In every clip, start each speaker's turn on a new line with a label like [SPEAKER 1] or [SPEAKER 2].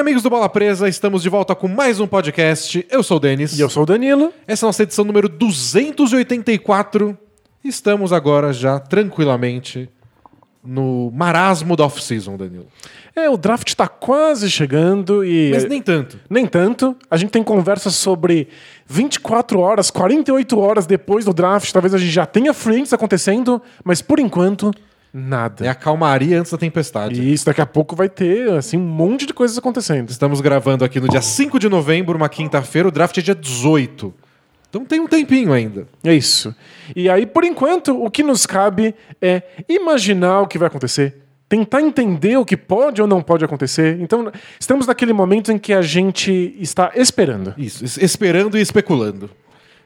[SPEAKER 1] Amigos do Bola Presa, estamos de volta com mais um podcast. Eu sou o Denis.
[SPEAKER 2] E eu sou o Danilo.
[SPEAKER 1] Essa é a nossa edição número 284. Estamos agora já tranquilamente no marasmo da off-season, Danilo.
[SPEAKER 2] É, o draft tá quase chegando e.
[SPEAKER 1] Mas nem tanto.
[SPEAKER 2] Nem tanto. A gente tem conversas sobre 24 horas, 48 horas depois do draft. Talvez a gente já tenha frentes acontecendo, mas por enquanto, nada.
[SPEAKER 1] É a calmaria antes da tempestade.
[SPEAKER 2] E isso, daqui a pouco vai ter, assim, um monte de coisas acontecendo.
[SPEAKER 1] Estamos gravando aqui no dia 5 de novembro, uma quinta-feira. O draft é dia 18. Então tem um tempinho ainda.
[SPEAKER 2] É isso. E aí, por enquanto, o que nos cabe é imaginar o que vai acontecer. Tentar entender o que pode ou não pode acontecer. Então, estamos naquele momento em que a gente está esperando.
[SPEAKER 1] Isso, es- esperando e especulando.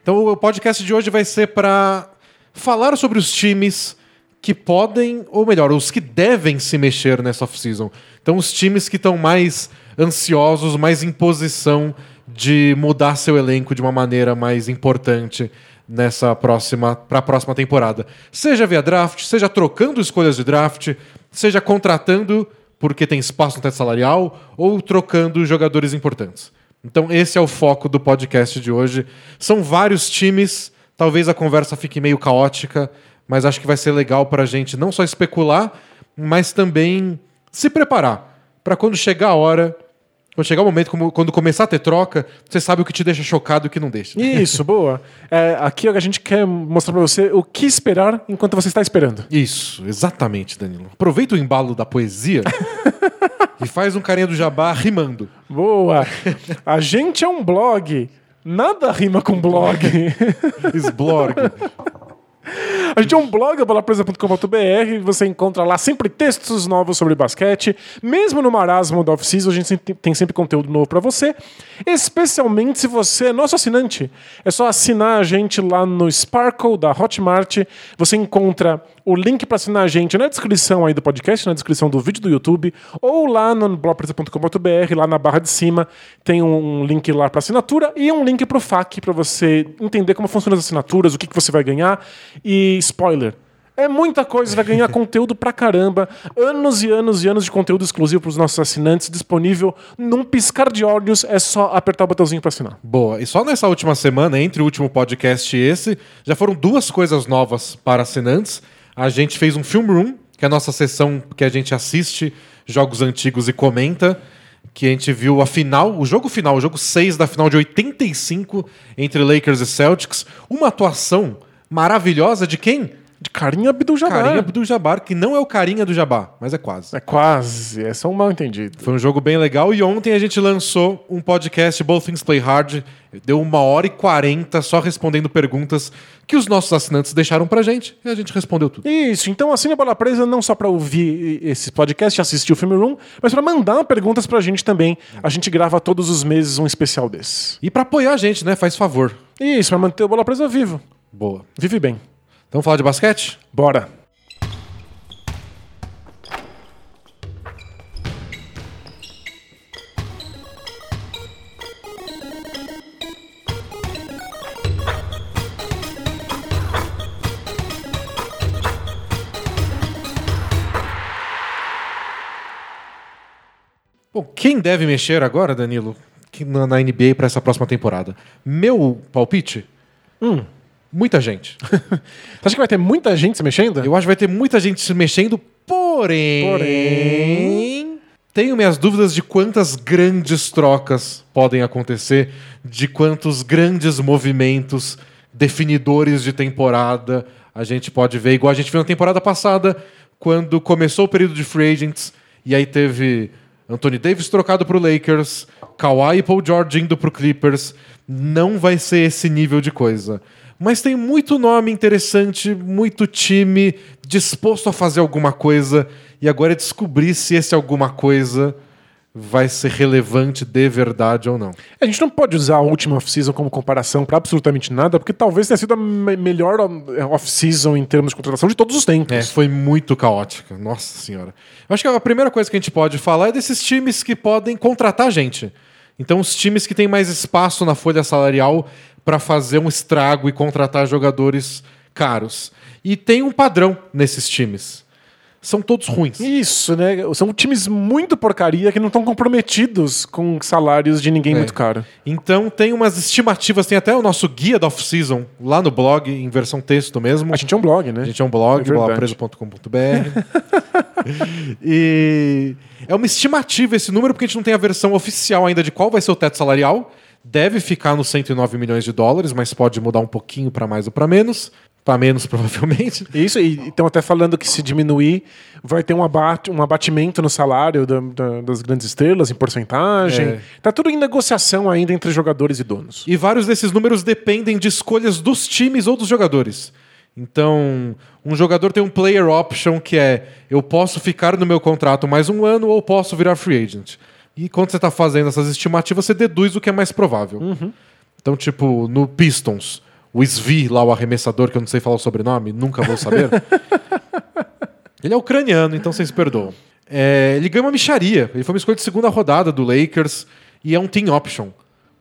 [SPEAKER 1] Então o podcast de hoje vai ser para falar sobre os times que podem, ou melhor, os que devem se mexer nessa off-season. Então os times que estão mais ansiosos, mais em posição de mudar seu elenco de uma maneira mais importante nessa próxima para a próxima temporada. Seja via draft, seja trocando escolhas de draft, seja contratando porque tem espaço no teto salarial ou trocando jogadores importantes. Então esse é o foco do podcast de hoje. São vários times, talvez a conversa fique meio caótica, mas acho que vai ser legal para a gente não só especular, mas também se preparar para quando chegar a hora, quando chegar o momento, como- quando começar a ter troca, você sabe o que te deixa chocado e o que não deixa.
[SPEAKER 2] Isso, boa. É, aqui a gente quer mostrar pra você o que esperar enquanto você está esperando.
[SPEAKER 1] Isso, exatamente, Danilo. Aproveita o embalo da poesia e faz um carinha do jabá rimando.
[SPEAKER 2] Boa! A gente é um blog. Nada rima com blog.
[SPEAKER 1] Esblorg.
[SPEAKER 2] A gente é um blog, bolapresa.com.br. Você encontra lá sempre textos novos sobre basquete. Mesmo no marasmo da off-season, a gente tem sempre conteúdo novo pra você. Especialmente se você é nosso assinante. É só assinar a gente lá no Sparkle da Hotmart. Você encontra o link pra assinar a gente na descrição aí do podcast, na descrição do vídeo do YouTube, ou lá no bolapresa.com.br, lá na barra de cima, tem um link lá pra assinatura e um link pro FAQ pra você entender como funcionam as assinaturas, o que, que você vai ganhar. E spoiler. É muita coisa, vai ganhar conteúdo pra caramba. Anos e anos e anos de conteúdo exclusivo pros nossos assinantes, disponível num piscar de olhos. É só apertar o botãozinho pra assinar.
[SPEAKER 1] Boa. E só nessa última semana, entre o último podcast e esse, já foram duas coisas novas para assinantes. A gente fez um Film Room, que é a nossa sessão que a gente assiste jogos antigos e comenta. Que a gente viu a final, o jogo final, o jogo 6 da final de 85 entre Lakers e Celtics. Uma atuação maravilhosa de quem?
[SPEAKER 2] De carinha Abdul-Jabbar.
[SPEAKER 1] Carinha do Jabbar, que não é o carinha do Jabá, mas é quase.
[SPEAKER 2] É quase, é só um mal entendido.
[SPEAKER 1] Foi um jogo bem legal e ontem a gente lançou um podcast Both Things Play Hard. Deu uma hora e quarenta só respondendo perguntas que os nossos assinantes deixaram pra gente e a gente respondeu tudo.
[SPEAKER 2] Isso, então assine a Bola Presa não só pra ouvir esse podcast e assistir o Filme Room, mas pra mandar perguntas pra gente também. A gente grava todos os meses um especial desse.
[SPEAKER 1] E pra apoiar a gente, né? Faz favor.
[SPEAKER 2] Isso, pra manter o Bola Presa vivo.
[SPEAKER 1] Boa.
[SPEAKER 2] Vive bem.
[SPEAKER 1] Então falar de basquete?
[SPEAKER 2] Bora.
[SPEAKER 1] Bom, quem deve mexer agora, Danilo, na, NBA pra essa próxima temporada? Meu palpite? Muita gente.
[SPEAKER 2] Você acha que vai ter muita gente se mexendo?
[SPEAKER 1] Eu acho que vai ter muita gente se mexendo, porém.
[SPEAKER 2] Porém.
[SPEAKER 1] Tenho minhas dúvidas de quantas grandes trocas podem acontecer, de quantos grandes movimentos definidores de temporada a gente pode ver, igual a gente viu na temporada passada, quando começou o período de free agents, e aí teve Anthony Davis trocado para o Lakers, Kawhi e Paul George indo para o Clippers. Não vai ser esse nível de coisa. Mas tem muito nome interessante, muito time disposto a fazer alguma coisa, e agora é descobrir se esse alguma coisa vai ser relevante de verdade ou não.
[SPEAKER 2] A gente não pode usar a última off-season como comparação pra absolutamente nada, porque talvez tenha sido a me- melhor off-season em termos de contratação de todos os tempos.
[SPEAKER 1] É, foi muito caótica. Nossa senhora. Eu acho que a primeira coisa que a gente pode falar é desses times que podem contratar gente. Então, os times que têm mais espaço na folha salarial para fazer um estrago e contratar jogadores caros. E tem um padrão nesses times. são todos ruins.
[SPEAKER 2] Isso, né? São times muito porcaria que não estão comprometidos com salários de ninguém
[SPEAKER 1] É.
[SPEAKER 2] muito caro.
[SPEAKER 1] Então tem umas estimativas, tem até o nosso guia da off-season lá no blog, em versão texto mesmo.
[SPEAKER 2] A gente é um blog, né?
[SPEAKER 1] A gente é um blog,
[SPEAKER 2] É
[SPEAKER 1] blogpreso.com.br. e é uma estimativa esse número, porque a gente não tem a versão oficial ainda de qual vai ser o teto salarial. Deve ficar nos 109 milhões de dólares, mas pode mudar um pouquinho para mais ou para menos. Para menos, provavelmente.
[SPEAKER 2] Isso, e estão até falando que se diminuir, vai ter um, abate, um abatimento no salário da- da- das grandes estrelas, em porcentagem.
[SPEAKER 1] É.
[SPEAKER 2] Tá tudo em negociação ainda entre jogadores e donos.
[SPEAKER 1] E vários desses números dependem de escolhas dos times ou dos jogadores. Então, um jogador tem um player option que é eu posso ficar no meu contrato mais um ano ou posso virar free agent. E quando você está fazendo essas estimativas, você deduz o que é mais provável. Então, tipo, no Pistons, o Svi, lá o arremessador, que eu não sei falar o sobrenome, nunca vou saber. ele é ucraniano, então vocês perdoam. É, ele ganhou uma micharia. Ele foi uma escolha de segunda rodada do Lakers e é um team option.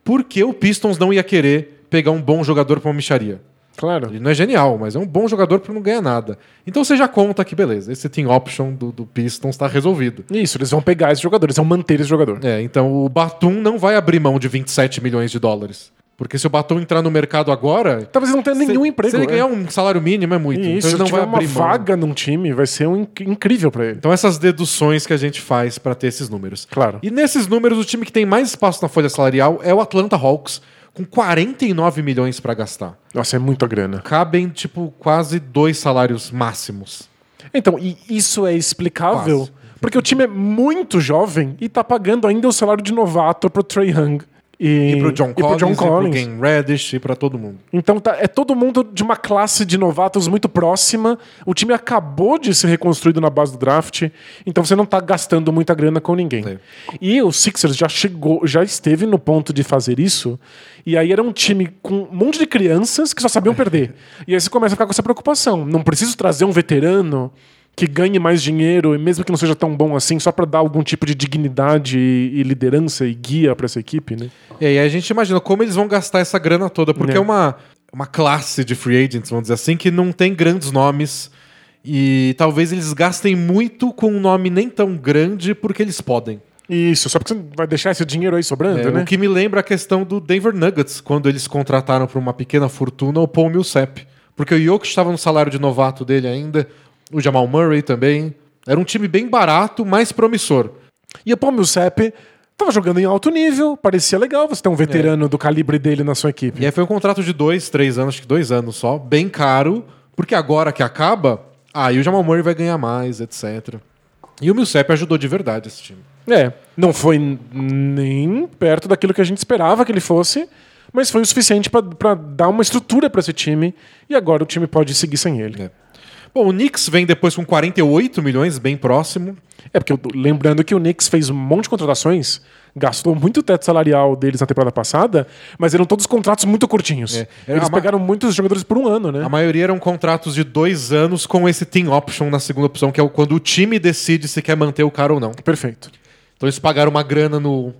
[SPEAKER 1] Por que o Pistons não ia querer pegar um bom jogador para uma micharia?
[SPEAKER 2] Claro.
[SPEAKER 1] Ele não é genial, mas é um bom jogador para não ganhar nada. Então você já conta que beleza, esse team option do, do Pistons está resolvido.
[SPEAKER 2] Isso, eles vão pegar esses jogadores, vão manter esse jogador.
[SPEAKER 1] É, então o Batum não vai abrir mão de 27 milhões de dólares. Porque se o Batum entrar no mercado agora.
[SPEAKER 2] Talvez ele não tenha nenhum
[SPEAKER 1] se,
[SPEAKER 2] emprego.
[SPEAKER 1] Se ele
[SPEAKER 2] né?
[SPEAKER 1] ganhar um salário mínimo é muito.
[SPEAKER 2] Isso,
[SPEAKER 1] então ele não vai
[SPEAKER 2] uma
[SPEAKER 1] abrir mão.
[SPEAKER 2] vaga num time, vai ser um inc- incrível pra ele.
[SPEAKER 1] Então essas deduções que a gente faz para ter esses números.
[SPEAKER 2] Claro.
[SPEAKER 1] E nesses números, o time que tem mais espaço na folha salarial é o Atlanta Hawks, com 49 milhões para gastar.
[SPEAKER 2] Nossa, é muita grana.
[SPEAKER 1] Cabem, tipo, quase dois salários máximos.
[SPEAKER 2] Então, e isso é explicável
[SPEAKER 1] Quase.
[SPEAKER 2] porque o time é muito jovem e tá pagando ainda o salário de novato pro Trey Young. E,
[SPEAKER 1] E pro John
[SPEAKER 2] e pro
[SPEAKER 1] Collins,
[SPEAKER 2] John
[SPEAKER 1] e pro
[SPEAKER 2] Collins.
[SPEAKER 1] Game Reddish, e para todo mundo.
[SPEAKER 2] Então tá, é todo mundo de uma classe de novatos muito próxima. O time acabou de ser reconstruído na base do draft, então você não tá gastando muita grana com ninguém.
[SPEAKER 1] É.
[SPEAKER 2] E o Sixers já chegou, já esteve no ponto de fazer isso. E aí era um time com um monte de crianças que só sabiam perder. e aí você começa a ficar com essa preocupação. Não preciso trazer um veterano que ganhe mais dinheiro, e mesmo que não seja tão bom assim, só pra dar algum tipo de dignidade e, e liderança e guia pra essa equipe, né?
[SPEAKER 1] E aí a gente imagina como eles vão gastar essa grana toda, porque
[SPEAKER 2] É.
[SPEAKER 1] é, uma, uma classe de free agents, vamos dizer assim, que não tem grandes nomes. E talvez eles gastem muito com um nome nem tão grande porque eles podem.
[SPEAKER 2] Isso, só porque você vai deixar esse dinheiro aí sobrando,
[SPEAKER 1] É,
[SPEAKER 2] né?
[SPEAKER 1] O que me lembra a questão do Denver Nuggets, quando eles contrataram por uma pequena fortuna o Paul Millsap. Porque o Jokic estava no salário de novato dele ainda, o Jamal Murray também. Era um time bem barato, mais promissor.
[SPEAKER 2] E o Paul Millsap tava jogando em alto nível, parecia legal você ter um veterano do calibre dele na sua equipe.
[SPEAKER 1] E aí foi um contrato de dois, três anos, acho que dois anos só, bem caro, porque agora que acaba, aí o Jamal Murray vai ganhar mais, etc. E o Millsap ajudou de verdade esse time.
[SPEAKER 2] É, não foi nem perto daquilo que a gente esperava que ele fosse, mas foi o suficiente pra- pra dar uma estrutura pra esse time e agora o time pode seguir sem ele.
[SPEAKER 1] É. Bom, o Knicks vem depois com 48 milhões, bem próximo.
[SPEAKER 2] É, porque eu lembrando que o Knicks fez um monte de contratações, gastou muito o teto salarial deles na temporada passada, mas eram todos contratos muito curtinhos.
[SPEAKER 1] É.
[SPEAKER 2] Eles pegaram muitos jogadores por um ano, né?
[SPEAKER 1] A maioria eram contratos de dois anos com esse team option na segunda opção, que é o- quando o time decide se quer manter o cara ou não.
[SPEAKER 2] Perfeito.
[SPEAKER 1] Então eles pagaram uma grana no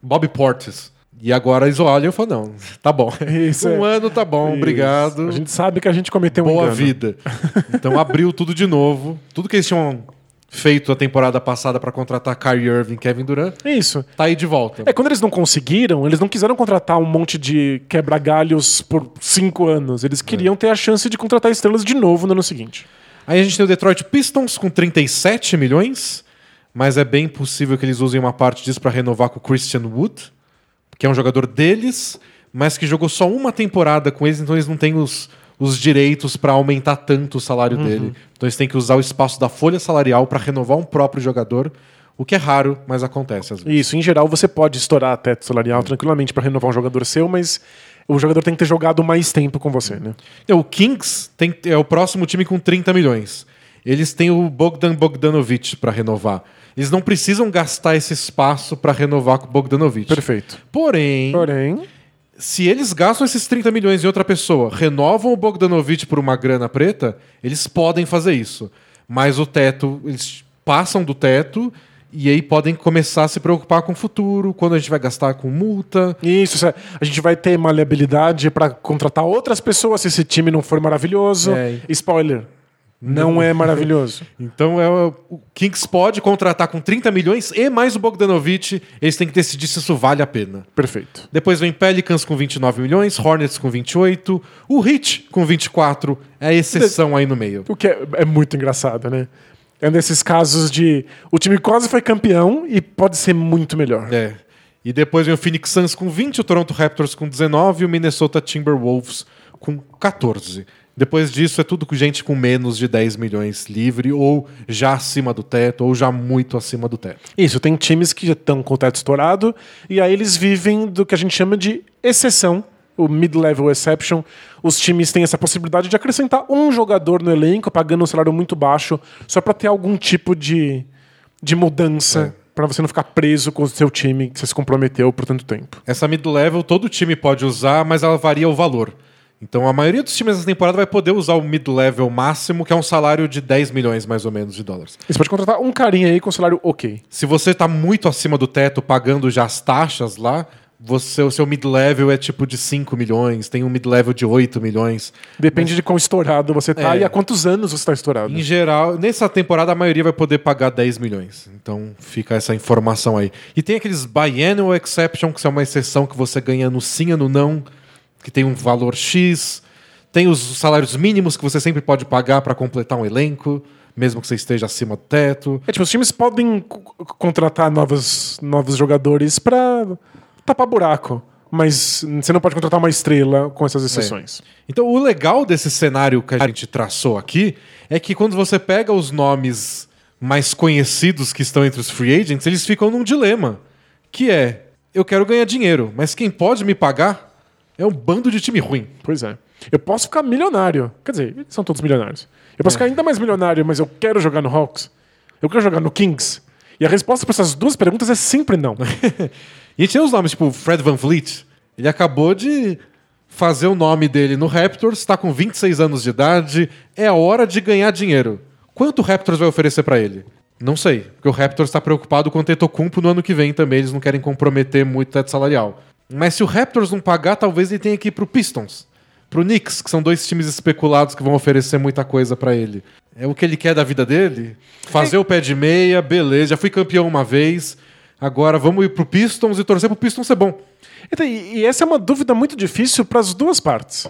[SPEAKER 1] Bob Portis. E agora eles olham e falam, não, tá bom.
[SPEAKER 2] Isso,
[SPEAKER 1] um
[SPEAKER 2] é.
[SPEAKER 1] ano tá bom,
[SPEAKER 2] Isso.
[SPEAKER 1] obrigado.
[SPEAKER 2] A gente sabe que a gente cometeu um
[SPEAKER 1] Boa
[SPEAKER 2] engano.
[SPEAKER 1] vida. Então abriu tudo de novo. Tudo que eles tinham feito a temporada passada pra contratar Kyrie Irving e Kevin Durant,
[SPEAKER 2] Isso.
[SPEAKER 1] tá aí de volta.
[SPEAKER 2] É, quando eles não conseguiram, eles não quiseram contratar um monte de quebra-galhos por cinco anos. Eles queriam ter a chance de contratar estrelas de novo no ano seguinte.
[SPEAKER 1] Aí a gente tem o Detroit Pistons com 37 milhões, mas é bem possível que eles usem uma parte disso pra renovar com o Christian Wood, que é um jogador deles, mas que jogou só uma temporada com eles, então eles não têm os, os direitos pra aumentar tanto o salário dele. Então eles têm que usar o espaço da folha salarial pra renovar um próprio jogador, o que é raro, mas acontece às vezes.
[SPEAKER 2] Isso, em geral, você pode estourar teto salarial tranquilamente para renovar um jogador seu, mas o jogador tem que ter jogado mais tempo com você, né?
[SPEAKER 1] Então, O Kings tem, é o próximo time com 30 milhões. Eles têm o Bogdan Bogdanovic para renovar. Eles não precisam gastar esse espaço para renovar com o Bogdanovic.
[SPEAKER 2] Perfeito.
[SPEAKER 1] Porém,
[SPEAKER 2] Porém,
[SPEAKER 1] se eles gastam esses 30 milhões em outra pessoa, renovam o Bogdanovic por uma grana preta, eles podem fazer isso. Mas o teto, eles passam do teto e aí podem começar a se preocupar com o futuro, quando a gente vai gastar com multa.
[SPEAKER 2] isso, isso é- a gente vai ter maleabilidade para contratar outras pessoas se esse time não for maravilhoso.
[SPEAKER 1] É.
[SPEAKER 2] Spoiler. Não é maravilhoso.
[SPEAKER 1] Então é, o Kings pode contratar com 30 milhões e mais o Bogdanovich. Eles têm que decidir se isso vale a pena.
[SPEAKER 2] Perfeito.
[SPEAKER 1] Depois vem Pelicans com 29 milhões, Hornets com 28, o Heat com 24. É a exceção aí no meio.
[SPEAKER 2] O que é, é muito engraçado, né? É um desses casos de o time quase foi campeão e pode ser muito melhor.
[SPEAKER 1] É. E depois vem o Phoenix Suns com 20, o Toronto Raptors com 19 e o Minnesota Timberwolves com 14. Depois disso é tudo com gente com menos de 10 milhões livre ou já acima do teto ou já muito acima do teto.
[SPEAKER 2] Isso, tem times que estão com o teto estourado e aí eles vivem do que a gente chama de exceção, o mid-level exception. Os times têm essa possibilidade de acrescentar um jogador no elenco, pagando um salário muito baixo, só para ter algum tipo de, de mudança, para você não ficar preso com o seu time que você se comprometeu por tanto tempo.
[SPEAKER 1] Essa mid-level todo time pode usar, mas ela varia o valor. Então a maioria dos times dessa temporada vai poder usar o mid-level máximo, que é um salário de 10 milhões mais ou menos de dólares.
[SPEAKER 2] E você pode contratar um carinha aí com salário ok.
[SPEAKER 1] Se você está muito acima do teto, pagando já as taxas lá, você, o seu mid-level é tipo de 5 milhões, tem um mid-level de 8 milhões.
[SPEAKER 2] Depende de quão estourado você tá
[SPEAKER 1] É.
[SPEAKER 2] e há quantos anos você está estourado.
[SPEAKER 1] Em geral, nessa temporada a maioria vai poder pagar 10 milhões. Então fica essa informação aí. E tem aqueles biannual exception, que é uma exceção que você ganha no sim e no não, que tem um valor X. Tem os salários mínimos que você sempre pode pagar para completar um elenco, mesmo que você esteja acima do teto.
[SPEAKER 2] É tipo, os times podem co- co- contratar novos, novos jogadores pra tapar buraco. Mas você não pode contratar uma estrela com essas exceções.
[SPEAKER 1] Então, o legal desse cenário que a gente traçou aqui é que quando você pega os nomes mais conhecidos que estão entre os free agents, eles ficam num dilema, que é, eu quero ganhar dinheiro, mas quem pode me pagar é um bando de time ruim.
[SPEAKER 2] Pois é. Eu posso ficar milionário. Quer dizer, eles são todos milionários. Eu posso ficar ainda mais milionário, mas eu quero jogar no Hawks. Eu quero jogar no Kings. E a resposta para essas duas perguntas é sempre não.
[SPEAKER 1] E a gente tem os nomes, tipo Fred Van Vliet. Ele acabou de fazer o nome dele no Raptors, está com 26 anos de idade, é a hora de ganhar dinheiro. Quanto o Raptors vai oferecer para ele? Não sei, porque o Raptors está preocupado com o Tetocumpo no ano que vem também, eles não querem comprometer muito o teto salarial. Mas se o Raptors não pagar, talvez ele tenha que ir pro Pistons, pro Knicks, que são dois times especulados que vão oferecer muita coisa para ele. É o que ele quer da vida dele? Fazer o pé de meia, beleza, já fui campeão uma vez, agora vamos ir pro Pistons e torcer pro Pistons ser bom.
[SPEAKER 2] Então, e, essa é uma dúvida muito difícil para as duas partes.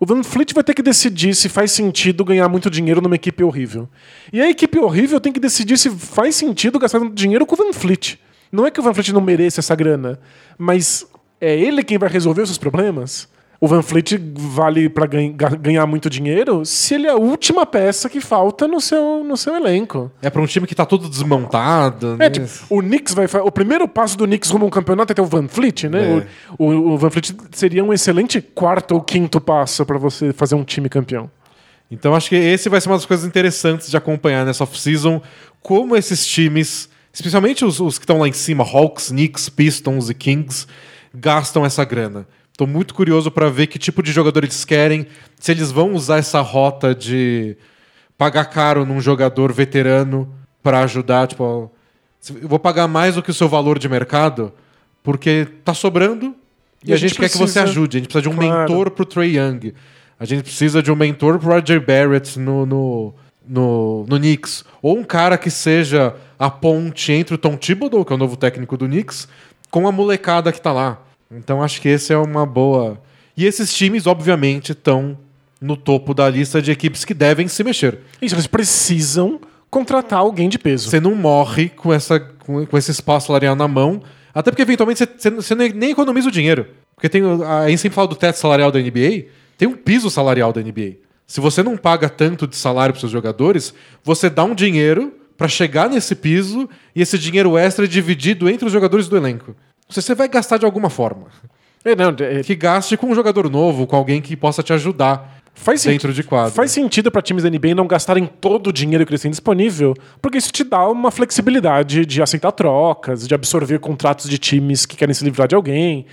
[SPEAKER 2] O Van Fleet vai ter que decidir se faz sentido ganhar muito dinheiro numa equipe horrível. E a equipe horrível tem que decidir se faz sentido gastar dinheiro com o Van Fleet. Não é que o Van Fleet não mereça essa grana, mas é ele quem vai resolver os seus problemas. O Van Fleet vale para ganhar muito dinheiro se ele é a última peça que falta no seu, no seu elenco.
[SPEAKER 1] É pra um time que tá todo desmontado.
[SPEAKER 2] É,
[SPEAKER 1] né?
[SPEAKER 2] tipo, o Knicks vai O primeiro passo do Knicks rumo a um campeonato é ter o Van Fleet, né?
[SPEAKER 1] É.
[SPEAKER 2] O, o- o Van Fleet seria um excelente quarto ou quinto passo para você fazer um time campeão.
[SPEAKER 1] Então acho que esse vai ser uma das coisas interessantes de acompanhar nessa off-season, como esses times, especialmente os, os que estão lá em cima, Hawks, Knicks, Pistons e Kings, gastam essa grana. Tô muito curioso para ver que tipo de jogador eles querem, se eles vão usar essa rota de pagar caro num jogador veterano para ajudar, tipo, eu vou pagar mais do que o seu valor de mercado, porque tá sobrando e, a, gente, quer que você
[SPEAKER 2] precisa-
[SPEAKER 1] ajude. A gente precisa de um
[SPEAKER 2] Claro.
[SPEAKER 1] mentor pro Trey Young. A gente precisa de um mentor pro Roger Barrett no, no, no, no Knicks. Ou um cara que seja a ponte entre o Tom Thibodeau, que é o novo técnico do Knicks, com a molecada que tá lá. Então acho que esse é uma boa. E esses times, obviamente, estão no topo da lista de equipes que devem se mexer.
[SPEAKER 2] Isso, eles precisam contratar alguém de peso.
[SPEAKER 1] Você não morre com, essa, com, com esse espaço salarial na mão, até porque eventualmente você, você, nem economiza o dinheiro. Porque tem, a gente sempre fala do teto salarial da NBA, tem um piso salarial da NBA. Se você não paga tanto de salário para seus jogadores, você dá um dinheiro para chegar nesse piso e esse dinheiro extra é dividido entre os jogadores do elenco. Você, vai gastar de alguma forma.
[SPEAKER 2] É, não, é-
[SPEAKER 1] Que gaste com um jogador novo, com alguém que possa te ajudar
[SPEAKER 2] faz
[SPEAKER 1] dentro de quadro.
[SPEAKER 2] Faz sentido para times da NBA não gastarem todo o dinheiro que eles têm disponível, porque isso te dá uma flexibilidade de aceitar trocas, de absorver contratos de times que querem se livrar de alguém.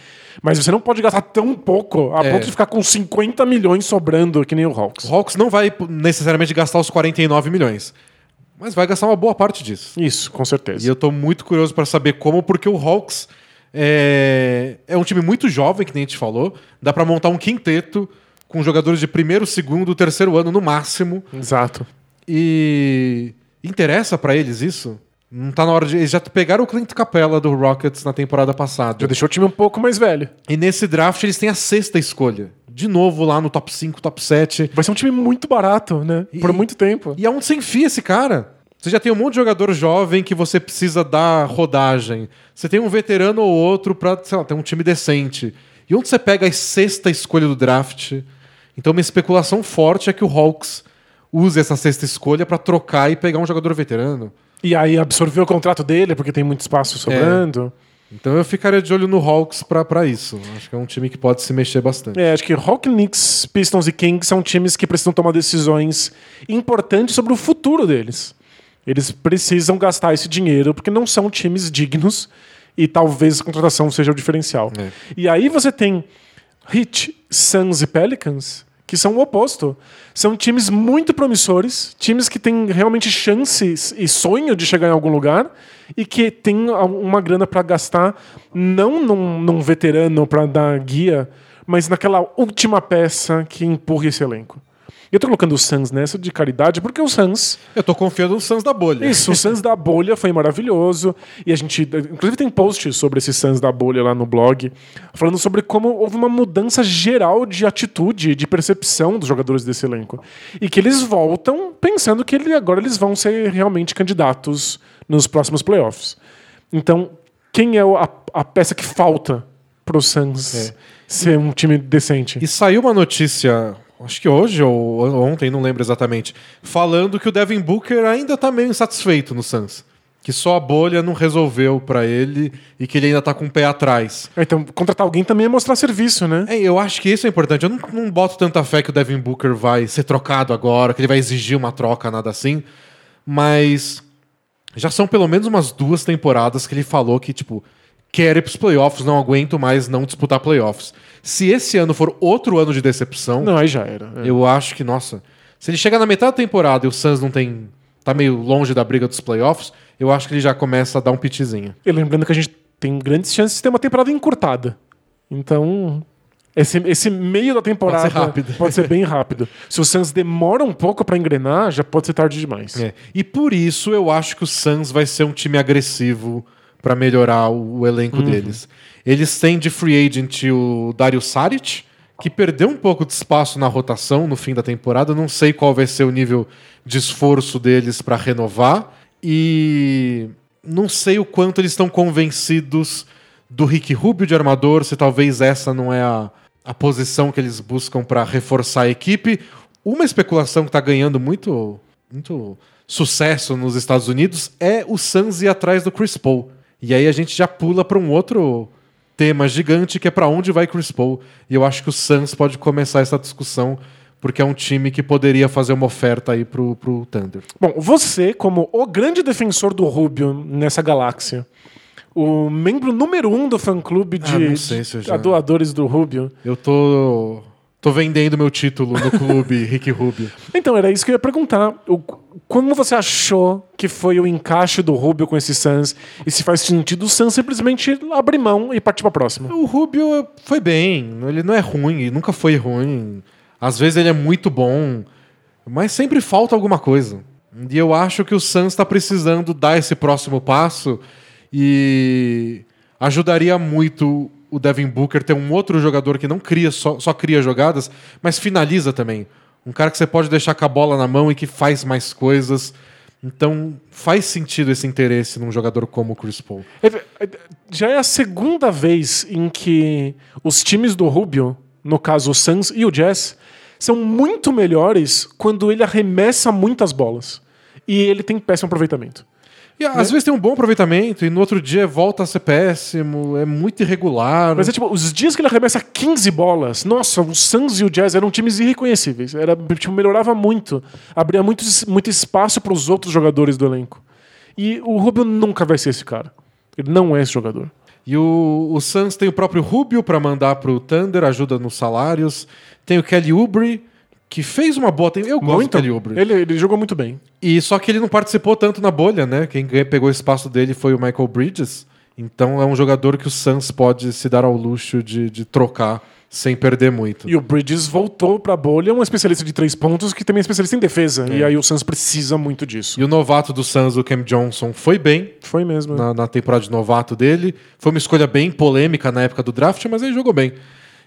[SPEAKER 2] Mas você não pode gastar tão pouco a
[SPEAKER 1] É.
[SPEAKER 2] ponto de ficar com 50 milhões sobrando, que nem o Hawks.
[SPEAKER 1] O Hawks não vai necessariamente gastar os 49 milhões, mas vai gastar uma boa parte disso.
[SPEAKER 2] Isso, com certeza.
[SPEAKER 1] E eu tô muito curioso para saber como, porque o Hawks é, é um time muito jovem, que nem a gente falou. Dá para montar um quinteto com jogadores de primeiro, segundo, terceiro ano no máximo.
[SPEAKER 2] Exato.
[SPEAKER 1] E interessa pra eles isso? Não tá na hora de. Eles já pegaram o Clint Capella do Rockets na temporada passada.
[SPEAKER 2] Já deixou o time um pouco mais velho.
[SPEAKER 1] E nesse draft eles têm a sexta escolha. De novo lá no top 5, top 7.
[SPEAKER 2] Vai ser um time muito barato, né? Por
[SPEAKER 1] E-
[SPEAKER 2] muito tempo.
[SPEAKER 1] E aonde você enfia esse cara? Você já tem um monte de jogador jovem que você precisa dar rodagem. Você tem um veterano ou outro pra, sei lá, ter um time decente. E onde você pega a sexta escolha do draft? Então, uma especulação forte é que o Hawks use essa sexta escolha pra trocar e pegar um jogador veterano.
[SPEAKER 2] E aí absorveu o contrato dele, porque tem muito espaço sobrando.
[SPEAKER 1] Então, eu ficaria de olho no Hawks pra, pra isso. Acho que é um time que pode se mexer bastante.
[SPEAKER 2] É, acho que Hawks, Knicks, Pistons e Kings são times que precisam tomar decisões importantes sobre o futuro deles. Eles precisam gastar esse dinheiro porque não são times dignos e talvez a contratação seja o diferencial.
[SPEAKER 1] É.
[SPEAKER 2] E aí você tem Heat, Suns e Pelicans que são o oposto. São times muito promissores, times que têm realmente chances e sonho de chegar em algum lugar e que têm uma grana para gastar não num, num veterano para dar guia, mas naquela última peça que empurra esse elenco. E eu tô colocando o Suns nessa de caridade porque o Suns
[SPEAKER 1] Eu tô confiando no Suns da bolha.
[SPEAKER 2] isso, o Suns da bolha foi maravilhoso. E a gente, inclusive, tem post sobre esse Suns da bolha lá no blog, falando sobre como houve uma mudança geral de atitude, de percepção dos jogadores desse elenco. E que eles voltam pensando que ele, agora eles vão ser realmente candidatos nos próximos playoffs. Então, quem é a, a peça que falta pro Suns ser um time decente?
[SPEAKER 1] E saiu uma notícia, acho que hoje ou ontem, não lembro exatamente, falando que o Devin Booker ainda tá meio insatisfeito no Suns. Que só a bolha não resolveu pra ele e que ele ainda tá com o pé atrás.
[SPEAKER 2] Então, contratar alguém também é mostrar serviço, né?
[SPEAKER 1] É, eu acho que isso é importante. Eu não, não boto tanta fé que o Devin Booker vai ser trocado agora, que ele vai exigir uma troca, nada assim. Mas já são pelo menos umas duas temporadas que ele falou que, tipo, quer ir pros playoffs, não aguento mais não disputar playoffs. Se esse ano for outro ano de decepção,
[SPEAKER 2] Não, aí já era. é.
[SPEAKER 1] eu acho que, nossa, se ele chegar na metade da temporada e o Suns não tem. tá meio longe da briga dos playoffs, eu acho que ele já começa a dar um pitizinho.
[SPEAKER 2] E lembrando que a gente tem grandes chances de ter uma temporada encurtada. Então, esse, esse meio da temporada
[SPEAKER 1] Pode ser rápido.
[SPEAKER 2] pode ser bem rápido. Se o Suns demora um pouco pra engrenar, já pode ser tarde demais.
[SPEAKER 1] É. E por isso eu acho que o Suns vai ser um time agressivo pra melhorar o, o elenco deles. Eles têm de free agent o Dario Saric, que perdeu um pouco de espaço na rotação no fim da temporada. Não sei qual vai ser o nível de esforço deles pra renovar. E não sei o quanto eles estão convencidos do Rick Rubio de armador, se talvez essa não é a, a posição que eles buscam pra reforçar a equipe. Uma especulação que está ganhando muito, muito sucesso nos Estados Unidos é o Suns ir atrás do Chris Paul. E aí a gente já pula para um outro tema gigante que é para onde vai Chris Paul. E eu acho que o Suns pode começar essa discussão porque é um time que poderia fazer uma oferta aí pro, pro Thunder.
[SPEAKER 2] Bom, você, como o grande defensor do Rubio nessa galáxia, o membro número um do fã-clube de,
[SPEAKER 1] Ah, sei se já-
[SPEAKER 2] adoadores do Rubio.
[SPEAKER 1] Eu tô tô vendendo meu título no clube Rick Rubio.
[SPEAKER 2] Então, era isso que eu ia perguntar. O, como você achou que foi o encaixe do Rubio com esse Suns? E se faz sentido o Suns simplesmente abrir mão e partir pra próxima?
[SPEAKER 1] O Rubio foi bem, ele não é ruim, nunca foi ruim. Às vezes ele é muito bom, mas sempre falta alguma coisa. E eu acho que o Suns está precisando dar esse próximo passo e ajudaria muito o Devin Booker ter um outro jogador que não cria só, só cria jogadas, mas finaliza também. Um cara que você pode deixar com a bola na mão e que faz mais coisas. Então faz sentido esse interesse num jogador como o Chris Paul.
[SPEAKER 2] É, é, Já é a segunda vez em que os times do Rubio, no caso o Suns e o Jazz, são muito melhores quando ele arremessa muitas bolas. E ele tem péssimo aproveitamento.
[SPEAKER 1] E às vezes tem um bom aproveitamento e no outro dia volta a ser péssimo, é muito irregular.
[SPEAKER 2] Mas é tipo, os dias que ele arremessa 15 bolas, nossa, o Suns e o Jazz eram times irreconhecíveis. Era, tipo, melhorava muito. Abria muito, muito espaço para os outros jogadores do elenco. E o Rubio nunca vai ser esse cara. Ele não é esse jogador.
[SPEAKER 1] E o, o Suns tem o próprio Rubio para mandar pro Thunder, ajuda nos salários. Tem o Kelly Oubre, que fez uma boa. Eu gosto
[SPEAKER 2] Muito.
[SPEAKER 1] Kelly Oubre.
[SPEAKER 2] Ele, ele jogou muito bem.
[SPEAKER 1] E só que ele não participou tanto na bolha, né? Quem pegou o espaço dele foi o Michael Bridges. Então é um jogador que o Suns pode se dar ao luxo de, de trocar sem perder muito.
[SPEAKER 2] E o Bridges voltou pra bolha, um especialista de três pontos que também é especialista em defesa. E aí o Suns precisa muito disso.
[SPEAKER 1] E o novato do Suns, o Cam Johnson, foi bem
[SPEAKER 2] Foi mesmo.
[SPEAKER 1] na, na temporada de novato dele. Foi uma escolha bem polêmica na época do draft, mas ele jogou bem.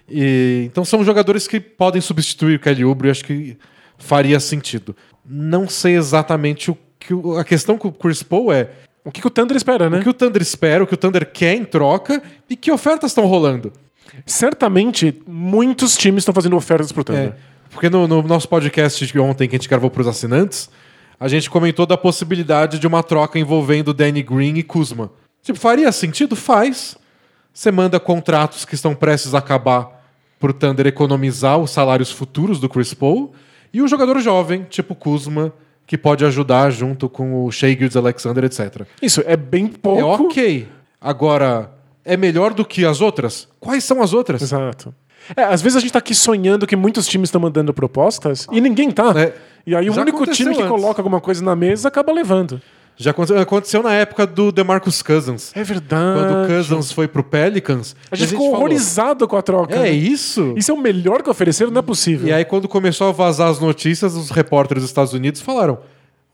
[SPEAKER 1] E, então são jogadores que podem substituir o Kelly Oubre e acho que faria sentido. Não sei exatamente o que. o- A questão com o Chris Paul é
[SPEAKER 2] O que, que o Thunder espera, né?
[SPEAKER 1] o que o Thunder espera, o que o Thunder quer em troca e que ofertas estão rolando.
[SPEAKER 2] Certamente, muitos times estão fazendo ofertas pro Thunder.
[SPEAKER 1] É, porque no, no nosso podcast de ontem que a gente gravou para os assinantes, a gente comentou da possibilidade de uma troca envolvendo Danny Green e Kuzma. Tipo, faria sentido? Faz. Você manda contratos que estão prestes a acabar pro Thunder economizar os salários futuros do Chris Paul e um jogador jovem, tipo Kuzma, que pode ajudar junto com o Shea Gildes Alexander, etc.
[SPEAKER 2] Isso, é bem pouco.
[SPEAKER 1] É ok. Agora, é melhor do que as outras? Quais são as outras?
[SPEAKER 2] Exato. É, às vezes a gente tá aqui sonhando que muitos times estão mandando propostas e ninguém tá.
[SPEAKER 1] É.
[SPEAKER 2] E aí o
[SPEAKER 1] Já
[SPEAKER 2] único
[SPEAKER 1] aconteceu
[SPEAKER 2] time que
[SPEAKER 1] antes.
[SPEAKER 2] coloca alguma coisa na mesa acaba levando.
[SPEAKER 1] Já aconteceu, aconteceu na época do DeMarcus Cousins.
[SPEAKER 2] É verdade.
[SPEAKER 1] Quando o Cousins foi pro Pelicans,
[SPEAKER 2] A gente ficou
[SPEAKER 1] falou,
[SPEAKER 2] horrorizado com a troca.
[SPEAKER 1] É
[SPEAKER 2] né?
[SPEAKER 1] isso?
[SPEAKER 2] Isso é o melhor que ofereceram, não é possível.
[SPEAKER 1] E aí, quando começou a vazar as notícias, os repórteres dos Estados Unidos falaram: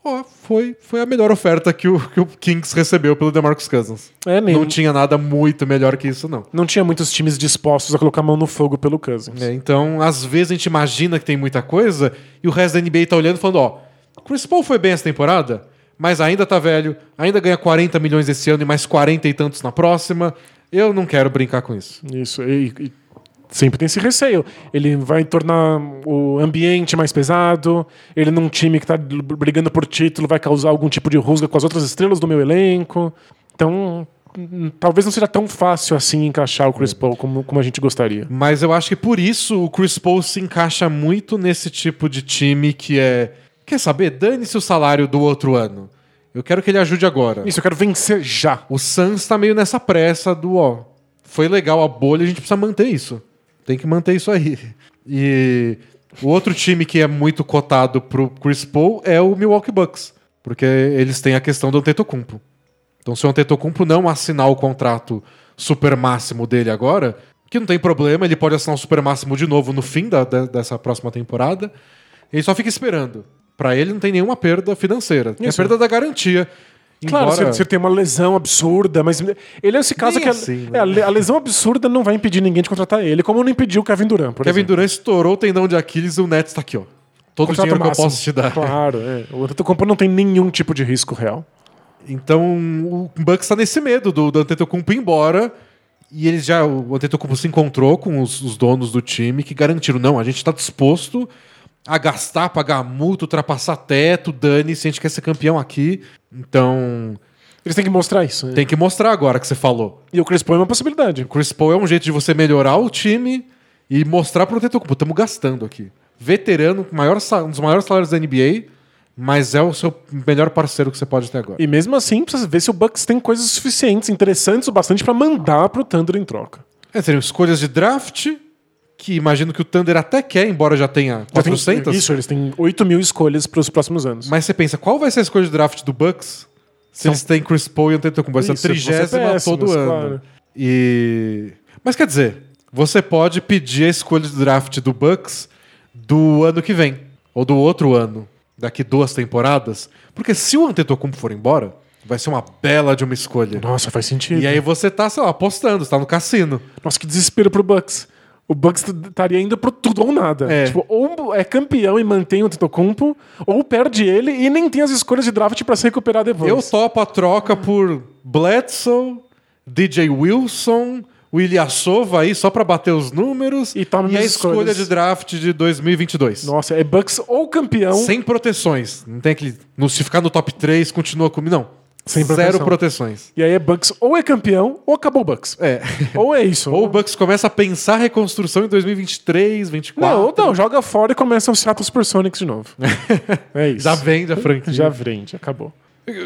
[SPEAKER 1] Ó, foi, foi a melhor oferta que o, que o Kings recebeu pelo DeMarcus Cousins.
[SPEAKER 2] É, nem,
[SPEAKER 1] Não
[SPEAKER 2] não,
[SPEAKER 1] tinha nada muito melhor que isso, não.
[SPEAKER 2] tinha muitos times dispostos a colocar a mão no fogo pelo Cousins.
[SPEAKER 1] É, então, às vezes a gente imagina que tem muita coisa e o resto da NBA tá olhando e falando: Ó, Chris Paul foi bem essa temporada, mas ainda tá velho, ainda ganha 40 milhões esse ano e mais 40 e tantos na próxima. Eu não quero brincar com isso.
[SPEAKER 2] Isso. E, e sempre tem esse receio. Ele vai tornar o ambiente mais pesado. Ele num time que tá brigando por título vai causar algum tipo de rusga com as outras estrelas do meu elenco. Então, hum, talvez não seja tão fácil assim encaixar o Chris Paul como, como a gente gostaria.
[SPEAKER 1] Mas eu acho que por isso o Chris Paul se encaixa muito nesse tipo de time que é. Quer saber? Dane-se o salário do outro ano. Eu quero que ele ajude agora.
[SPEAKER 2] Isso, eu quero vencer já.
[SPEAKER 1] O Suns tá meio nessa pressa do, ó, foi legal a bolha, a gente precisa manter isso. Tem que manter isso aí. E o outro time que é muito cotado pro Chris Paul é o Milwaukee Bucks, porque eles têm a questão do Antetokounmpo. Então se o Antetokounmpo não assinar o contrato super máximo dele agora, que não tem problema, ele pode assinar o super máximo de novo no fim da- da- dessa próxima temporada. Ele só fica esperando. Pra ele não tem nenhuma perda financeira. Tem a perda da garantia.
[SPEAKER 2] Claro,
[SPEAKER 1] Embora-
[SPEAKER 2] você, tem uma lesão absurda, mas ele é esse caso
[SPEAKER 1] Nem
[SPEAKER 2] que a-
[SPEAKER 1] assim, né?
[SPEAKER 2] é, a, le- a lesão absurda não vai impedir ninguém de contratar ele, como não impediu o Kevin Durant, por
[SPEAKER 1] Kevin
[SPEAKER 2] exemplo.
[SPEAKER 1] Durant estourou o tendão de Aquiles e o Nets tá aqui, ó. Todo o
[SPEAKER 2] Contrato
[SPEAKER 1] dinheiro que eu
[SPEAKER 2] máximo.
[SPEAKER 1] posso te dar.
[SPEAKER 2] Claro, é. O Antetokounmpo não tem nenhum tipo de risco real.
[SPEAKER 1] Então, o Bucks tá nesse medo do, do Antetokounmpo ir embora. E eles já, o Antetokounmpo se encontrou com os, os donos do time que garantiram, não, a gente tá disposto a gastar, pagar multa, ultrapassar teto, dane-se, a gente quer ser campeão aqui. Então,
[SPEAKER 2] Eles têm que mostrar isso. né?
[SPEAKER 1] tem que mostrar agora que você falou.
[SPEAKER 2] E o Chris Paul é uma possibilidade.
[SPEAKER 1] O Chris Paul é um jeito de você melhorar o time e mostrar pro Antetokounmpo, estamos gastando aqui. Veterano, maior, um dos maiores salários da NBA, mas é o seu melhor parceiro que você pode ter agora.
[SPEAKER 2] E mesmo assim, precisa ver se o Bucks tem coisas suficientes, interessantes o bastante pra mandar pro Thunder em troca.
[SPEAKER 1] É, seriam escolhas de draft, que imagino que o Thunder até quer, embora já tenha
[SPEAKER 2] Já tem-
[SPEAKER 1] 400.
[SPEAKER 2] Isso, eles têm 8 mil escolhas pros próximos anos.
[SPEAKER 1] Mas você pensa, qual vai ser a escolha de draft do Bucks se eles têm Chris Paul e Antetokounmpo? Vai ser a
[SPEAKER 2] ser
[SPEAKER 1] trigésima todo ano.
[SPEAKER 2] claro.
[SPEAKER 1] E... Mas quer dizer, você pode pedir a escolha de draft do Bucks do ano que vem, ou do outro ano, daqui duas temporadas, porque se o Antetokounmpo for embora, vai ser uma bela de uma escolha.
[SPEAKER 2] Nossa, faz sentido.
[SPEAKER 1] E aí você tá, sei lá, apostando, você tá no cassino.
[SPEAKER 2] Nossa, que desespero pro Bucks. O Bucks estaria indo pro tudo ou nada.
[SPEAKER 1] É.
[SPEAKER 2] Tipo, ou é campeão e mantém o Antetokounmpo, ou perde ele e nem tem as escolhas de draft pra se recuperar depois.
[SPEAKER 1] Eu topo a troca por Bledsoe, DJ Wilson, o Ilyasova aí só pra bater os números
[SPEAKER 2] E toma
[SPEAKER 1] a
[SPEAKER 2] minhas
[SPEAKER 1] escolha
[SPEAKER 2] escolhas.
[SPEAKER 1] de draft de 2022.
[SPEAKER 2] Nossa, é Bucks ou campeão.
[SPEAKER 1] Sem proteções. Não tem aquele. No, se ficar no top 3, continua comigo. Não.
[SPEAKER 2] Sem
[SPEAKER 1] Zero
[SPEAKER 2] proteção.
[SPEAKER 1] proteções.
[SPEAKER 2] E aí é Bucks ou é campeão ou acabou o Bucks.
[SPEAKER 1] É.
[SPEAKER 2] Ou é isso.
[SPEAKER 1] Ou o Bucks começa a pensar reconstrução em 2023, 2024.
[SPEAKER 2] Não, ou não, joga fora e começa o Seattle Supersonics de novo. é isso.
[SPEAKER 1] Já vende a franquia.
[SPEAKER 2] Já vende, acabou.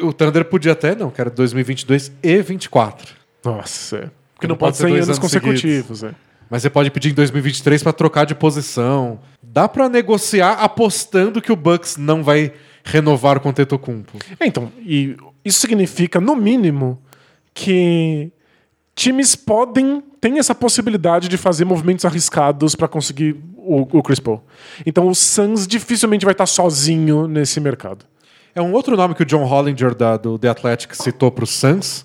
[SPEAKER 1] O Thunder podia até, não, que era 2022 e 24.
[SPEAKER 2] Nossa, é. Porque
[SPEAKER 1] Não
[SPEAKER 2] não, pode
[SPEAKER 1] pode ser dois
[SPEAKER 2] anos
[SPEAKER 1] anos
[SPEAKER 2] consecutivos. É.
[SPEAKER 1] Mas você pode pedir em 2023 pra trocar de posição. Dá pra negociar apostando que o Bucks não vai renovar com o Tetocumpo.
[SPEAKER 2] É, Então, e isso significa, no mínimo, que times podem, tem essa possibilidade de fazer movimentos arriscados para conseguir o, o Chris Paul. Então o Suns dificilmente vai estar sozinho nesse mercado.
[SPEAKER 1] É um outro nome que o John Hollinger da, do The Athletic citou para o Suns.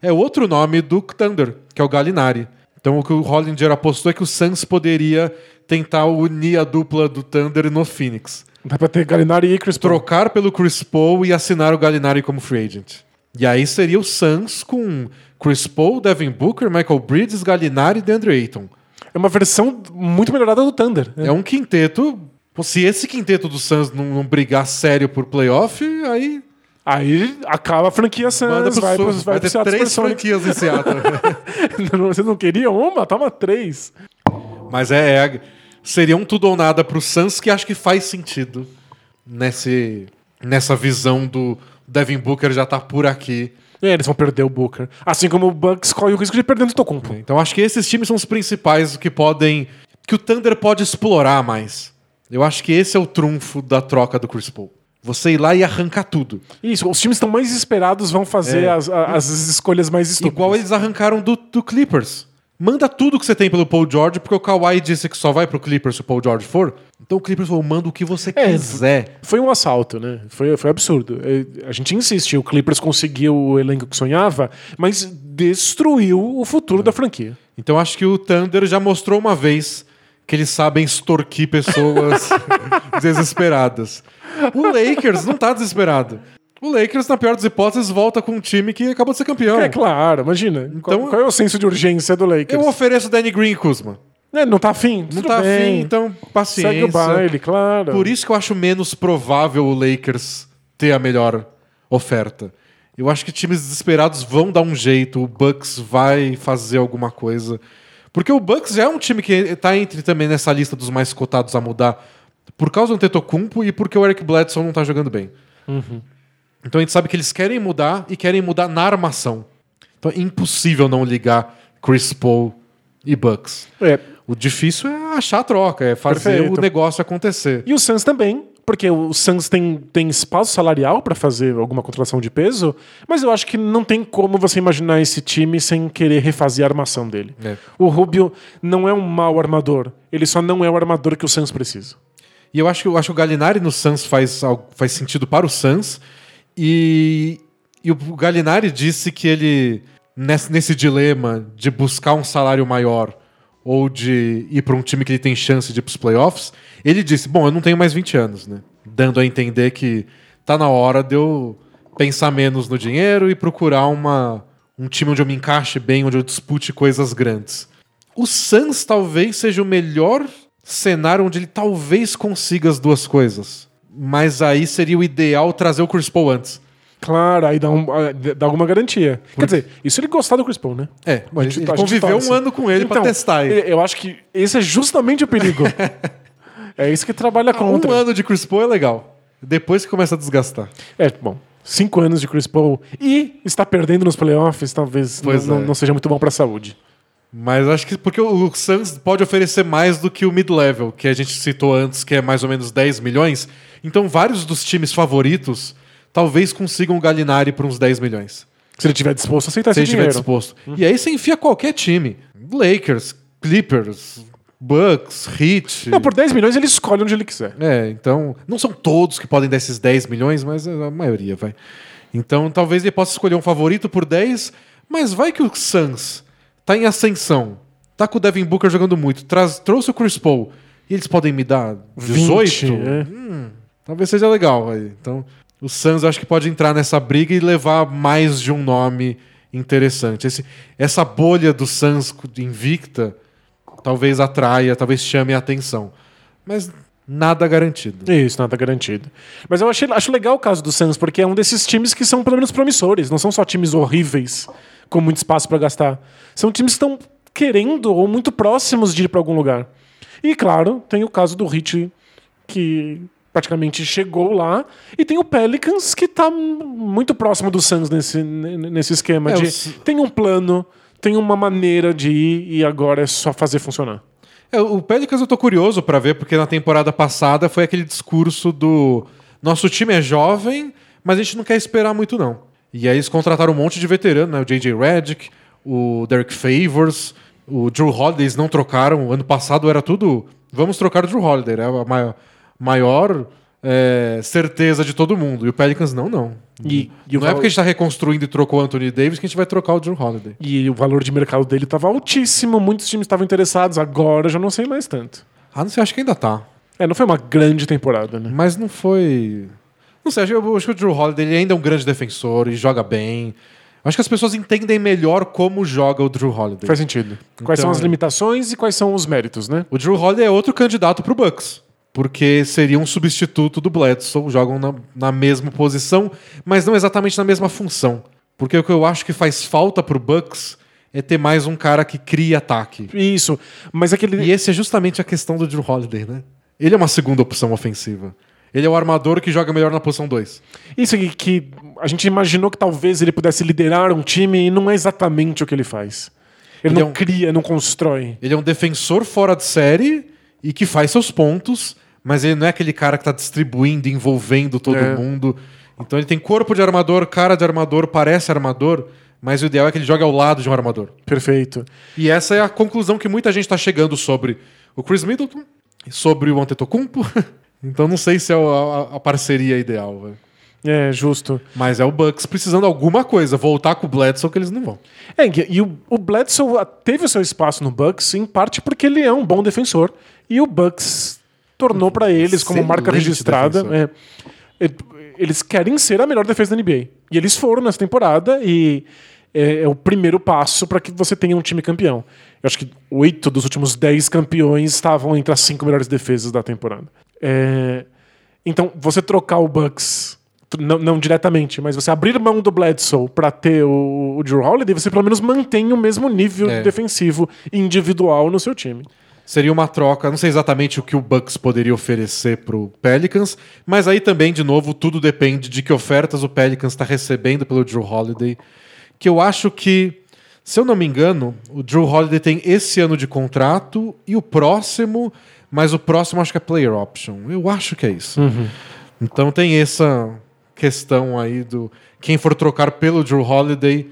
[SPEAKER 1] É outro nome do Thunder, que é o Gallinari. Então o que o Hollinger apostou é que o Suns poderia tentar unir a dupla do Thunder no Phoenix.
[SPEAKER 2] Dá pra ter Gallinari e Chris Paul.
[SPEAKER 1] Trocar pelo Chris Paul e assinar o Gallinari como free agent. E aí seria o Suns com Chris Paul, Devin Booker, Michael Bridges, Gallinari e DeAndre Ayton.
[SPEAKER 2] É uma versão muito melhorada do Thunder. né?
[SPEAKER 1] É um quinteto. Se esse quinteto do Suns não, não brigar sério por playoff, aí
[SPEAKER 2] Aí acaba a franquia Suns,
[SPEAKER 1] manda pro
[SPEAKER 2] vai, pro,
[SPEAKER 1] Vai,
[SPEAKER 2] vai
[SPEAKER 1] ter
[SPEAKER 2] Seattle
[SPEAKER 1] três franquias em Seattle.
[SPEAKER 2] Não, Vocês não queriam uma? Toma três.
[SPEAKER 1] Mas é, é- seria um tudo ou nada pro Suns que acho que faz sentido nesse, nessa visão do Devin Booker já tá por aqui.
[SPEAKER 2] É, eles vão perder o Booker. Assim como o Bucks corre o risco de perder o Tocumpo.
[SPEAKER 1] Então acho que esses times são os principais que podem. que o Thunder pode explorar mais. Eu acho que esse é o trunfo da troca do Chris Paul. Você ir lá e arrancar tudo.
[SPEAKER 2] Isso, os times estão mais esperados vão fazer
[SPEAKER 1] É.
[SPEAKER 2] as, as escolhas mais estúpidas.
[SPEAKER 1] Igual eles arrancaram do, do Clippers. Manda tudo que você tem pelo Paul George, porque o Kawhi disse que só vai pro Clippers se o Paul George for. Então o Clippers falou, manda o que você
[SPEAKER 2] É,
[SPEAKER 1] quiser.
[SPEAKER 2] Foi um assalto, né? Foi, foi absurdo. É, A gente insiste, o Clippers conseguiu o elenco que sonhava, mas destruiu o futuro da franquia.
[SPEAKER 1] Então acho que o Thunder já mostrou uma vez que eles sabem extorquir pessoas desesperadas. O Lakers não tá desesperado. O Lakers, na pior das hipóteses, volta com um time que acabou de ser campeão.
[SPEAKER 2] É claro, imagina.
[SPEAKER 1] Então-
[SPEAKER 2] qual, qual é o senso de urgência do Lakers?
[SPEAKER 1] Eu ofereço Danny Green e Kuzma.
[SPEAKER 2] É, não tá afim?
[SPEAKER 1] Não tá
[SPEAKER 2] bem.
[SPEAKER 1] afim, então paciência.
[SPEAKER 2] Segue o baile, claro.
[SPEAKER 1] Por isso que eu acho menos provável o Lakers ter a melhor oferta. Eu acho que times desesperados vão dar um jeito, o Bucks vai fazer alguma coisa. Porque o Bucks já é um time que tá entre também nessa lista dos mais cotados a mudar por causa do Tetocumpo e porque o Eric Bledsoe não tá jogando bem. Então a gente sabe que eles querem mudar e querem mudar na armação. Então é impossível não ligar Chris Paul e Bucks.
[SPEAKER 2] É.
[SPEAKER 1] O difícil é achar a troca, é fazer
[SPEAKER 2] Perfeito.
[SPEAKER 1] o negócio acontecer.
[SPEAKER 2] E o Suns também, porque o Suns tem, tem espaço salarial para fazer alguma contratação de peso, mas eu acho que não tem como você imaginar esse time sem querer refazer a armação dele.
[SPEAKER 1] É.
[SPEAKER 2] O Rubio não é um mau armador, ele só não é o armador que o Suns precisa.
[SPEAKER 1] E eu acho que, eu acho que o Gallinari no Suns faz, faz sentido para o Suns. E, e o Gallinari disse que ele, nesse, nesse dilema de buscar um salário maior ou de ir para um time que ele tem chance de ir para os playoffs, ele disse: Bom, eu não tenho mais 20 anos, né? Dando a entender que tá na hora de eu pensar menos no dinheiro e procurar uma, um time onde eu me encaixe bem, onde eu dispute coisas grandes. O Suns talvez seja o melhor cenário onde ele talvez consiga as duas coisas. Mas aí seria o ideal trazer o Chris Paul antes.
[SPEAKER 2] Claro, aí dá, um, ah, dá alguma garantia. Quer dizer, isso ele gostar do Chris Paul, né?
[SPEAKER 1] É,
[SPEAKER 2] A gente-
[SPEAKER 1] ele
[SPEAKER 2] a
[SPEAKER 1] conviveu um ano com ele pra
[SPEAKER 2] Então,
[SPEAKER 1] testar ele.
[SPEAKER 2] Eu acho que esse é justamente o perigo. é isso que trabalha contra.
[SPEAKER 1] Um ano de Chris Paul é legal. Depois que começa a desgastar.
[SPEAKER 2] É, bom, cinco anos de Chris Paul e está perdendo nos playoffs, talvez não,
[SPEAKER 1] é.
[SPEAKER 2] não seja muito bom para a saúde.
[SPEAKER 1] Mas acho que porque o Suns pode oferecer mais do que o mid-level, que a gente citou antes, que é mais ou menos 10 milhões. Então vários dos times favoritos talvez consigam o Gallinari por uns 10 milhões.
[SPEAKER 2] Se ele estiver disposto a aceitar
[SPEAKER 1] se ele
[SPEAKER 2] esse
[SPEAKER 1] estiver
[SPEAKER 2] dinheiro.
[SPEAKER 1] disposto. E aí você enfia qualquer time. Lakers, Clippers, Bucks, Heat.
[SPEAKER 2] Não, por 10 milhões ele escolhe onde ele quiser.
[SPEAKER 1] É, então. Não são todos que podem dar esses 10 milhões, mas a maioria vai. Então talvez ele possa escolher um favorito por 10, mas vai que o Suns tá em ascensão, tá com o Devin Booker jogando muito, traz, trouxe o Chris Paul e eles podem me dar 18?
[SPEAKER 2] 20, é.
[SPEAKER 1] Hum, talvez seja legal aí. Então o Suns acho que pode entrar nessa briga e levar mais de um nome interessante. Esse, essa bolha do Suns invicta talvez atraia, talvez chame a atenção. Mas nada garantido.
[SPEAKER 2] Isso, nada garantido. Mas eu achei, acho legal o caso do Suns, porque é um desses times que são pelo menos promissores. Não são só times horríveis, com muito espaço para gastar. São times que estão querendo ou muito próximos de ir para algum lugar. E, claro, tem o caso do Heat, que praticamente chegou lá. E tem o Pelicans, que tá muito próximo do Suns nesse, nesse esquema.
[SPEAKER 1] É,
[SPEAKER 2] de, Tem um plano, tem uma maneira de ir e agora é só fazer funcionar.
[SPEAKER 1] É, o Pelicans eu tô curioso pra ver, porque na temporada passada foi aquele discurso do nosso time é jovem, mas a gente não quer esperar muito não. E aí eles contrataram um monte de veterano, né? O J.J. Redick, o Derek Favors, o Drew Holiday, eles não trocaram. Ano passado era tudo. Vamos trocar o Drew Holiday, né? A maior, maior é, certeza de todo mundo. E o Pelicans, não, não.
[SPEAKER 2] E, e
[SPEAKER 1] não é porque a gente tá reconstruindo e trocou o Anthony Davis que a gente vai trocar o Drew Holiday.
[SPEAKER 2] E o valor de mercado dele estava altíssimo, muitos times estavam interessados, agora já não sei mais tanto.
[SPEAKER 1] Ah, não sei, acho que ainda tá.
[SPEAKER 2] É, não foi uma grande temporada, né?
[SPEAKER 1] Mas não foi. Não sei, eu acho que o Drew Holiday ele ainda é um grande defensor e joga bem. Acho que as pessoas entendem melhor como joga o Drew Holiday.
[SPEAKER 2] Faz sentido. Quais
[SPEAKER 1] Então-
[SPEAKER 2] são as limitações e quais são os méritos, né?
[SPEAKER 1] O Drew Holiday é outro candidato pro Bucks. Porque seria um substituto do Bledsoe, jogam na, na mesma posição, mas não exatamente na mesma função. Porque o que eu acho que faz falta pro Bucks é ter mais um cara que cria ataque.
[SPEAKER 2] Isso. Mas aquele.
[SPEAKER 1] E esse é justamente a questão do Drew Holiday, né? Ele é uma segunda opção ofensiva. Ele é o armador que joga melhor na posição 2.
[SPEAKER 2] Isso aqui que a gente imaginou que talvez ele pudesse liderar um time e não é exatamente o que ele faz. Ele,
[SPEAKER 1] Ele
[SPEAKER 2] não
[SPEAKER 1] é um-
[SPEAKER 2] cria, não constrói.
[SPEAKER 1] Ele é um defensor fora de série e que faz seus pontos, mas ele não é aquele cara que tá distribuindo, envolvendo todo
[SPEAKER 2] É.
[SPEAKER 1] mundo. Então ele tem corpo de armador, cara de armador, parece armador, mas o ideal é que ele jogue ao lado de um armador.
[SPEAKER 2] Perfeito.
[SPEAKER 1] E essa é a conclusão que muita gente tá chegando sobre o Chris Middleton, sobre o Antetokounmpo. então não sei se é a, a- parceria ideal, velho.
[SPEAKER 2] É, justo.
[SPEAKER 1] mas é o Bucks precisando de alguma coisa, voltar com o Bledsoe que eles não vão.
[SPEAKER 2] É, e o, o Bledsoe teve o seu espaço no Bucks, em parte porque ele é um bom defensor. E o Bucks tornou pra eles, como marca registrada, é, eles querem ser a melhor defesa da NBA. E eles foram nessa temporada e é, é o primeiro passo para que você tenha um time campeão. Eu acho que oito dos últimos dez campeões estavam entre as cinco melhores defesas da temporada. É, então, você trocar o Bucks, não, não diretamente, mas você abrir mão do Bledsoe para ter o, o Drew Holiday, você pelo menos mantém o mesmo nível
[SPEAKER 1] É.
[SPEAKER 2] defensivo individual no seu time.
[SPEAKER 1] Seria uma troca, não sei exatamente o que o Bucks poderia oferecer pro Pelicans, mas aí também, de novo, tudo depende de que ofertas o Pelicans está recebendo pelo Drew Holiday. Que eu acho que, se eu não me engano, o Drew Holiday tem esse ano de contrato e o próximo, mas o próximo acho que é player option. Eu acho que é isso. Então tem essa questão aí do quem for trocar pelo Drew Holiday,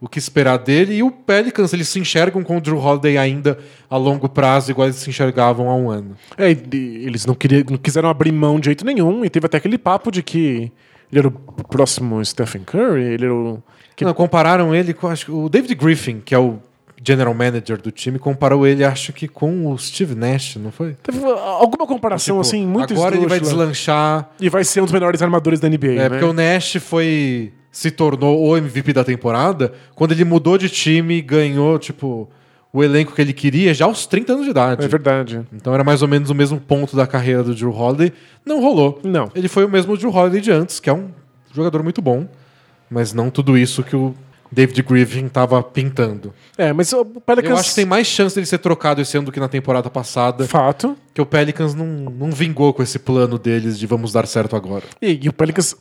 [SPEAKER 1] o que esperar dele. E o Pelicans, eles se enxergam com o Drew Holiday ainda a longo prazo, igual eles se enxergavam há um ano.
[SPEAKER 2] É, eles não, queriam, não quiseram abrir mão de jeito nenhum, e teve até aquele papo de que ele era o próximo Stephen Curry, ele era o. que-
[SPEAKER 1] Não, compararam ele com acho, o David Griffin, que é o general manager do time, comparou ele, acho que com o Steve Nash, não foi?
[SPEAKER 2] Teve alguma comparação
[SPEAKER 1] Tipo,
[SPEAKER 2] assim muito
[SPEAKER 1] Agora ele vai deslanchar.
[SPEAKER 2] E vai ser um dos melhores armadores da NBA.
[SPEAKER 1] É,
[SPEAKER 2] né?
[SPEAKER 1] porque o Nash foi. se tornou o MVP da temporada quando ele mudou de time e ganhou, tipo, o elenco que ele queria já aos 30 anos de idade.
[SPEAKER 2] É verdade.
[SPEAKER 1] Então era mais ou menos o mesmo ponto da carreira do Drew Holiday. Não rolou.
[SPEAKER 2] Não.
[SPEAKER 1] Ele foi o mesmo Drew Holiday de antes, que é um jogador muito bom, mas não tudo isso que o David Griffin estava pintando.
[SPEAKER 2] É, mas o Pelicans.
[SPEAKER 1] Eu acho que tem mais chance dele ser trocado esse ano do que na temporada passada,
[SPEAKER 2] Fato.
[SPEAKER 1] que o Pelicans não, não vingou com esse plano deles de vamos dar certo agora.
[SPEAKER 2] E, e o Pelicans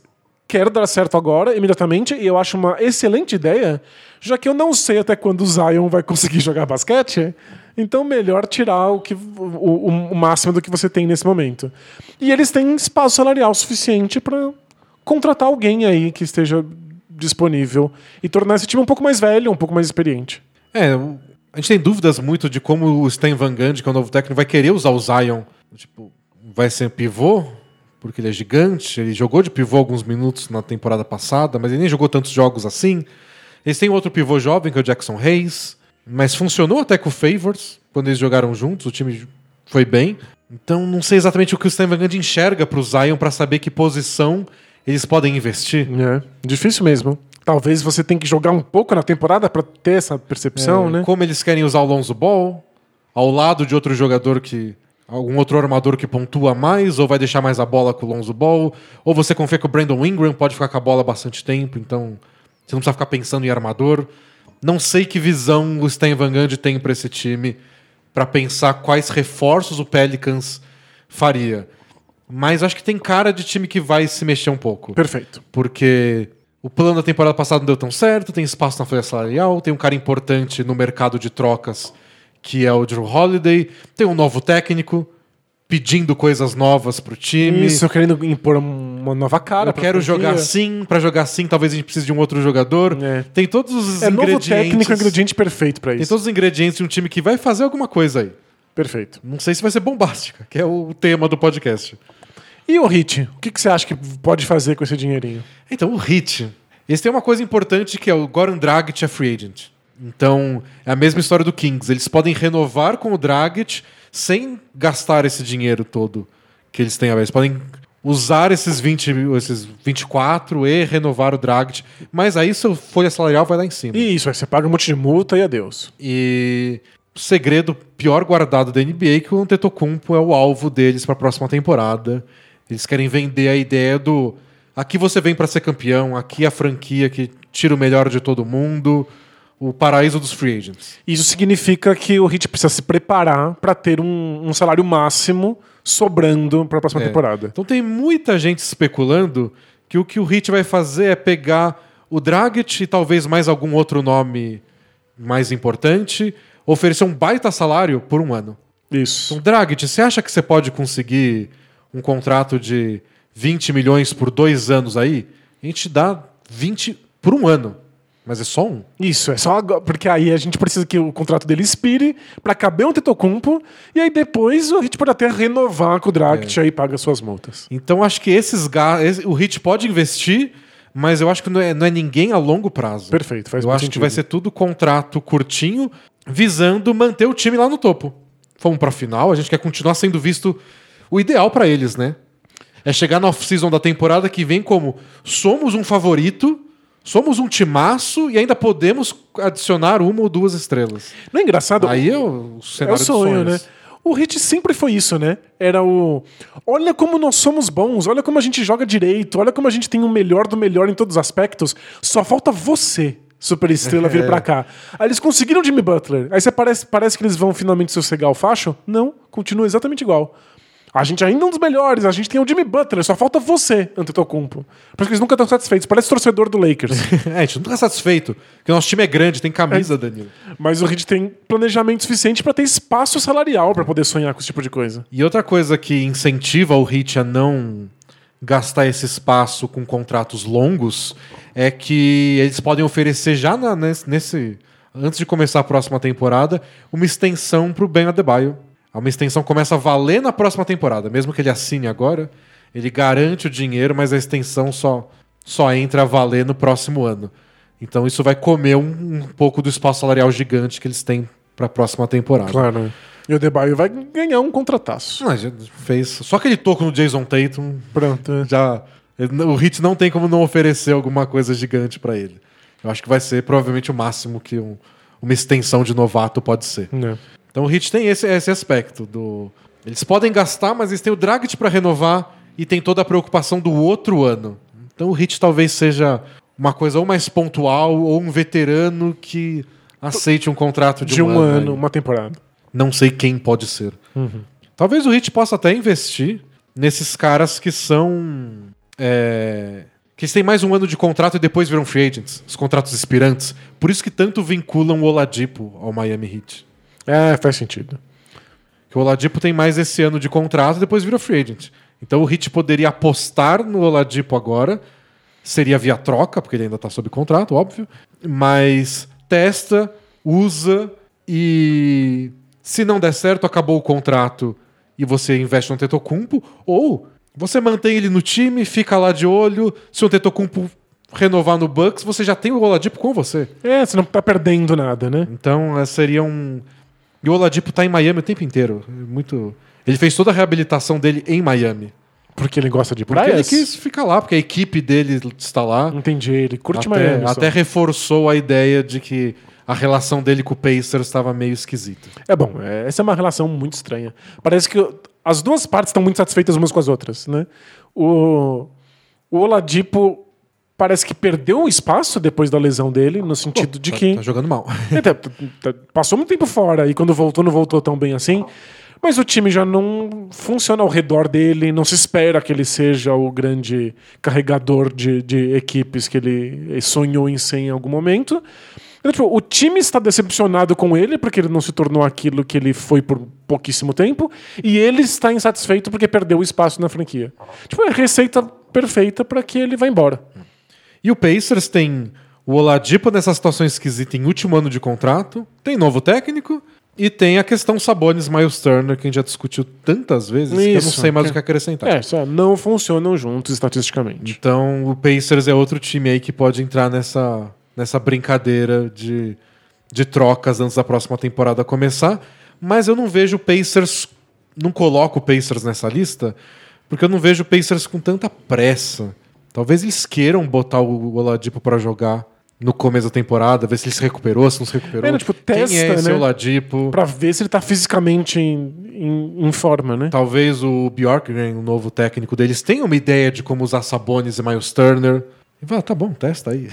[SPEAKER 2] quer dar certo agora, imediatamente, e eu acho uma excelente ideia, já que eu não sei até quando o Zion vai conseguir jogar basquete. Então, melhor tirar o, que, o, o- o máximo do que você tem nesse momento. E eles têm espaço salarial suficiente para contratar alguém aí que esteja disponível e tornar esse time um pouco mais velho, um pouco mais experiente.
[SPEAKER 1] É, o- a gente tem dúvidas muito de como o Stan Van Gundy, que é o novo técnico, vai querer usar o Zion. Tipo, vai ser pivô, porque ele é gigante. Ele jogou de pivô alguns minutos na temporada passada, mas ele nem jogou tantos jogos assim. Eles têm outro pivô jovem, que é o Jackson Hayes, mas funcionou até com o Favors, quando eles jogaram juntos, o time foi bem. Então não sei exatamente o que o Stan Van Gundy enxerga pro Zion para saber que posição eles podem investir.
[SPEAKER 2] É, difícil mesmo. Talvez você tenha que jogar um pouco na temporada para ter essa percepção,
[SPEAKER 1] É,
[SPEAKER 2] né?
[SPEAKER 1] Como eles querem usar o Lonzo Ball ao lado de outro jogador que. algum outro armador que pontua mais, ou vai deixar mais a bola com o Lonzo Ball, ou você confia que o Brandon Ingram pode ficar com a bola bastante tempo, então você não precisa ficar pensando em armador. Não sei que visão o Stan Van Gundy tem para esse time para pensar quais reforços o Pelicans faria. Mas acho que tem cara de time que vai se mexer um pouco.
[SPEAKER 2] Perfeito.
[SPEAKER 1] Porque o plano da temporada passada não deu tão certo, tem espaço na folha salarial, tem um cara importante no mercado de trocas que é o Drew Holiday, tem um novo técnico pedindo coisas novas pro time.
[SPEAKER 2] Isso, querendo impor uma nova cara.
[SPEAKER 1] Eu quero jogar assim, para jogar assim, talvez a gente precise de um outro jogador.
[SPEAKER 2] É.
[SPEAKER 1] Tem todos os
[SPEAKER 2] É novo
[SPEAKER 1] ingredientes.
[SPEAKER 2] técnico, ingrediente perfeito
[SPEAKER 1] Tem
[SPEAKER 2] isso.
[SPEAKER 1] todos os ingredientes de um time que vai fazer alguma coisa aí.
[SPEAKER 2] Perfeito.
[SPEAKER 1] Não sei se vai ser bombástica, que é o tema do podcast.
[SPEAKER 2] E o Hit? O que, que você acha que pode fazer com esse dinheirinho?
[SPEAKER 1] Então, o Hit. Eles têm uma coisa importante que é o Goran Dragic é free agent. Então, é a mesma história do Kings. Eles podem renovar com o Dragic sem gastar esse dinheiro todo que eles têm. Eles podem usar esses, 20, esses 24 e renovar o Dragic. Mas aí seu folha salarial vai lá em cima.
[SPEAKER 2] E isso, aí você paga um monte de multa e adeus.
[SPEAKER 1] E o segredo pior guardado da NBA é que o Antetokounmpo é o alvo deles para a próxima temporada. Eles querem vender a ideia do aqui você vem para ser campeão, aqui é a franquia que tira o melhor de todo mundo, o paraíso dos free agents.
[SPEAKER 2] Isso significa que o Hit precisa se preparar pra ter um, um salário máximo sobrando pra próxima
[SPEAKER 1] É.
[SPEAKER 2] temporada.
[SPEAKER 1] Então tem muita gente especulando que o que o Heat vai fazer é pegar o Dragic e talvez mais algum outro nome mais importante, oferecer um baita salário por um ano.
[SPEAKER 2] Isso.
[SPEAKER 1] Então, Dragic, você acha que você pode conseguir um contrato de 20 milhões por dois anos aí? A gente dá 20 por um ano. Mas é só um.
[SPEAKER 2] Isso, é só agora, porque aí a gente precisa que o contrato dele expire pra caber um Tetocumpo e aí depois a gente pode até renovar com o Dragic
[SPEAKER 1] É.
[SPEAKER 2] aí paga suas multas.
[SPEAKER 1] Então acho que esses ga- esse- o Hit pode investir, mas eu acho que não é, não é ninguém a longo prazo.
[SPEAKER 2] Perfeito, faz
[SPEAKER 1] Eu acho que
[SPEAKER 2] sentido.
[SPEAKER 1] vai ser tudo contrato curtinho, visando manter o time lá no topo. Fomos pra final, a gente quer continuar sendo visto o ideal pra eles, né? É chegar na off-season da temporada que vem como somos um favorito, somos um timaço e ainda podemos adicionar uma ou duas estrelas.
[SPEAKER 2] Não é engraçado?
[SPEAKER 1] Aí é o
[SPEAKER 2] É
[SPEAKER 1] cenário
[SPEAKER 2] o
[SPEAKER 1] dos
[SPEAKER 2] sonho, né? O Hit sempre foi isso, né? Era o. Olha como nós somos bons, olha como a gente joga direito, olha como a gente tem o melhor do melhor em todos os aspectos. Só falta você, super estrela, vir
[SPEAKER 1] É.
[SPEAKER 2] pra cá. Aí eles conseguiram o Jimmy Butler. Aí você parece, parece que eles vão finalmente sossegar o facho? Não, continua exatamente igual. A gente ainda é um dos melhores, a gente tem o Jimmy Butler, só falta você, Antetokounmpo. Por isso que eles nunca estão satisfeitos. Parece torcedor do Lakers.
[SPEAKER 1] É, a gente não tá satisfeito, porque o nosso time é grande, tem camisa, Danilo.
[SPEAKER 2] Mas o Heat tem planejamento suficiente pra ter espaço salarial pra poder sonhar com esse tipo de coisa.
[SPEAKER 1] E outra coisa que incentiva o Heat a não gastar esse espaço com contratos longos é que eles podem oferecer já na- nesse, nesse- antes de começar a próxima temporada uma extensão para o Ben Adebayo. Uma extensão começa a valer na próxima temporada, mesmo que ele assine agora, ele garante o dinheiro, mas a extensão só só entra a valer no próximo ano. Então isso vai comer um, um pouco do espaço salarial gigante que eles têm para a próxima temporada.
[SPEAKER 2] Claro. né? E o Debaio vai ganhar um contrataço.
[SPEAKER 1] Já fez só aquele toco no Jason Tatum
[SPEAKER 2] Pronto. é.
[SPEAKER 1] já o Hit não tem como não oferecer alguma coisa gigante pra ele. Eu acho que vai ser provavelmente o máximo que um- uma extensão de novato pode ser.
[SPEAKER 2] É.
[SPEAKER 1] Então o Hit tem esse, esse aspecto do eles podem gastar, mas eles têm o Dragic pra renovar e tem toda a preocupação do outro ano. Então o Hit talvez seja uma coisa ou mais pontual ou um veterano que aceite um contrato de,
[SPEAKER 2] De um ano,
[SPEAKER 1] aí.
[SPEAKER 2] uma temporada.
[SPEAKER 1] Não sei quem pode ser. Talvez o Hit possa até investir nesses caras que são. é, que eles têm mais um ano de contrato e depois viram free agents, os contratos expirantes. Por isso que tanto vinculam o Oladipo ao Miami Heat.
[SPEAKER 2] É, faz sentido.
[SPEAKER 1] Que o Oladipo tem mais esse ano de contrato e depois vira free agent. Então o Heat poderia apostar no Oladipo agora. Seria via troca, porque ele ainda está sob contrato, óbvio. Mas testa, usa e se não der certo, acabou o contrato e você investe no Tetocumpo. Ou você mantém ele no time, fica lá de olho. Se o Tetocumpo renovar no Bucks, você já tem o Oladipo com você.
[SPEAKER 2] É, você não tá perdendo nada, né?
[SPEAKER 1] Então, eh, seria um. E o Oladipo tá em Miami o tempo inteiro. É Muito. Ele fez toda a reabilitação dele em Miami.
[SPEAKER 2] Porque ele gosta de
[SPEAKER 1] Porque
[SPEAKER 2] praias?
[SPEAKER 1] ele quis ficar lá, porque a equipe dele está lá.
[SPEAKER 2] Entendi, ele curte
[SPEAKER 1] até,
[SPEAKER 2] Miami. só.
[SPEAKER 1] até reforçou a ideia de que a relação dele com o Pacers estava meio esquisita.
[SPEAKER 2] É bom, é, essa é uma relação muito estranha. Parece que as duas partes estão muito satisfeitas umas com as outras, né? O, o Oladipo parece que perdeu o espaço depois da lesão dele, no sentido de
[SPEAKER 1] tá,
[SPEAKER 2] que...
[SPEAKER 1] Tá jogando mal.
[SPEAKER 2] É, tá- tá- tá- passou muito tempo fora e quando voltou não voltou tão bem assim. Mas o time já não funciona ao redor dele, não se espera que ele seja o grande carregador de, de equipes que ele sonhou em ser em algum momento. Então, tipo, o time está decepcionado com ele porque ele não se tornou aquilo que ele foi por pouquíssimo tempo, e ele está insatisfeito porque perdeu o espaço na franquia. Tipo, é a receita perfeita para que ele vá embora.
[SPEAKER 1] E o Pacers tem o Oladipo nessa situação esquisita em último ano de contrato, tem novo técnico e tem a questão Sabonis Miles Turner, que a gente já discutiu tantas vezes que eu não
[SPEAKER 2] Isso,
[SPEAKER 1] sei mais o que acrescentar.
[SPEAKER 2] É, só não funcionam juntos estatisticamente.
[SPEAKER 1] Então o Pacers é outro time aí que pode entrar nessa, nessa brincadeira de, de trocas antes da próxima temporada começar. Mas eu não vejo o Pacers. Não coloco o Pacers nessa lista, porque eu não vejo o Pacers com tanta pressa. Talvez eles queiram botar o Oladipo para jogar no começo da temporada, ver se ele se recuperou, se não se recuperou.
[SPEAKER 2] É, não, tipo,
[SPEAKER 1] Quem é
[SPEAKER 2] testa,
[SPEAKER 1] esse
[SPEAKER 2] né?
[SPEAKER 1] Oladipo?
[SPEAKER 2] Pra ver se ele tá fisicamente em, em- em forma, né?
[SPEAKER 1] Talvez o Bjorkgren, o novo técnico deles, tenha uma ideia de como usar Sabonis e Miles Turner. E vai, tá bom, testa aí.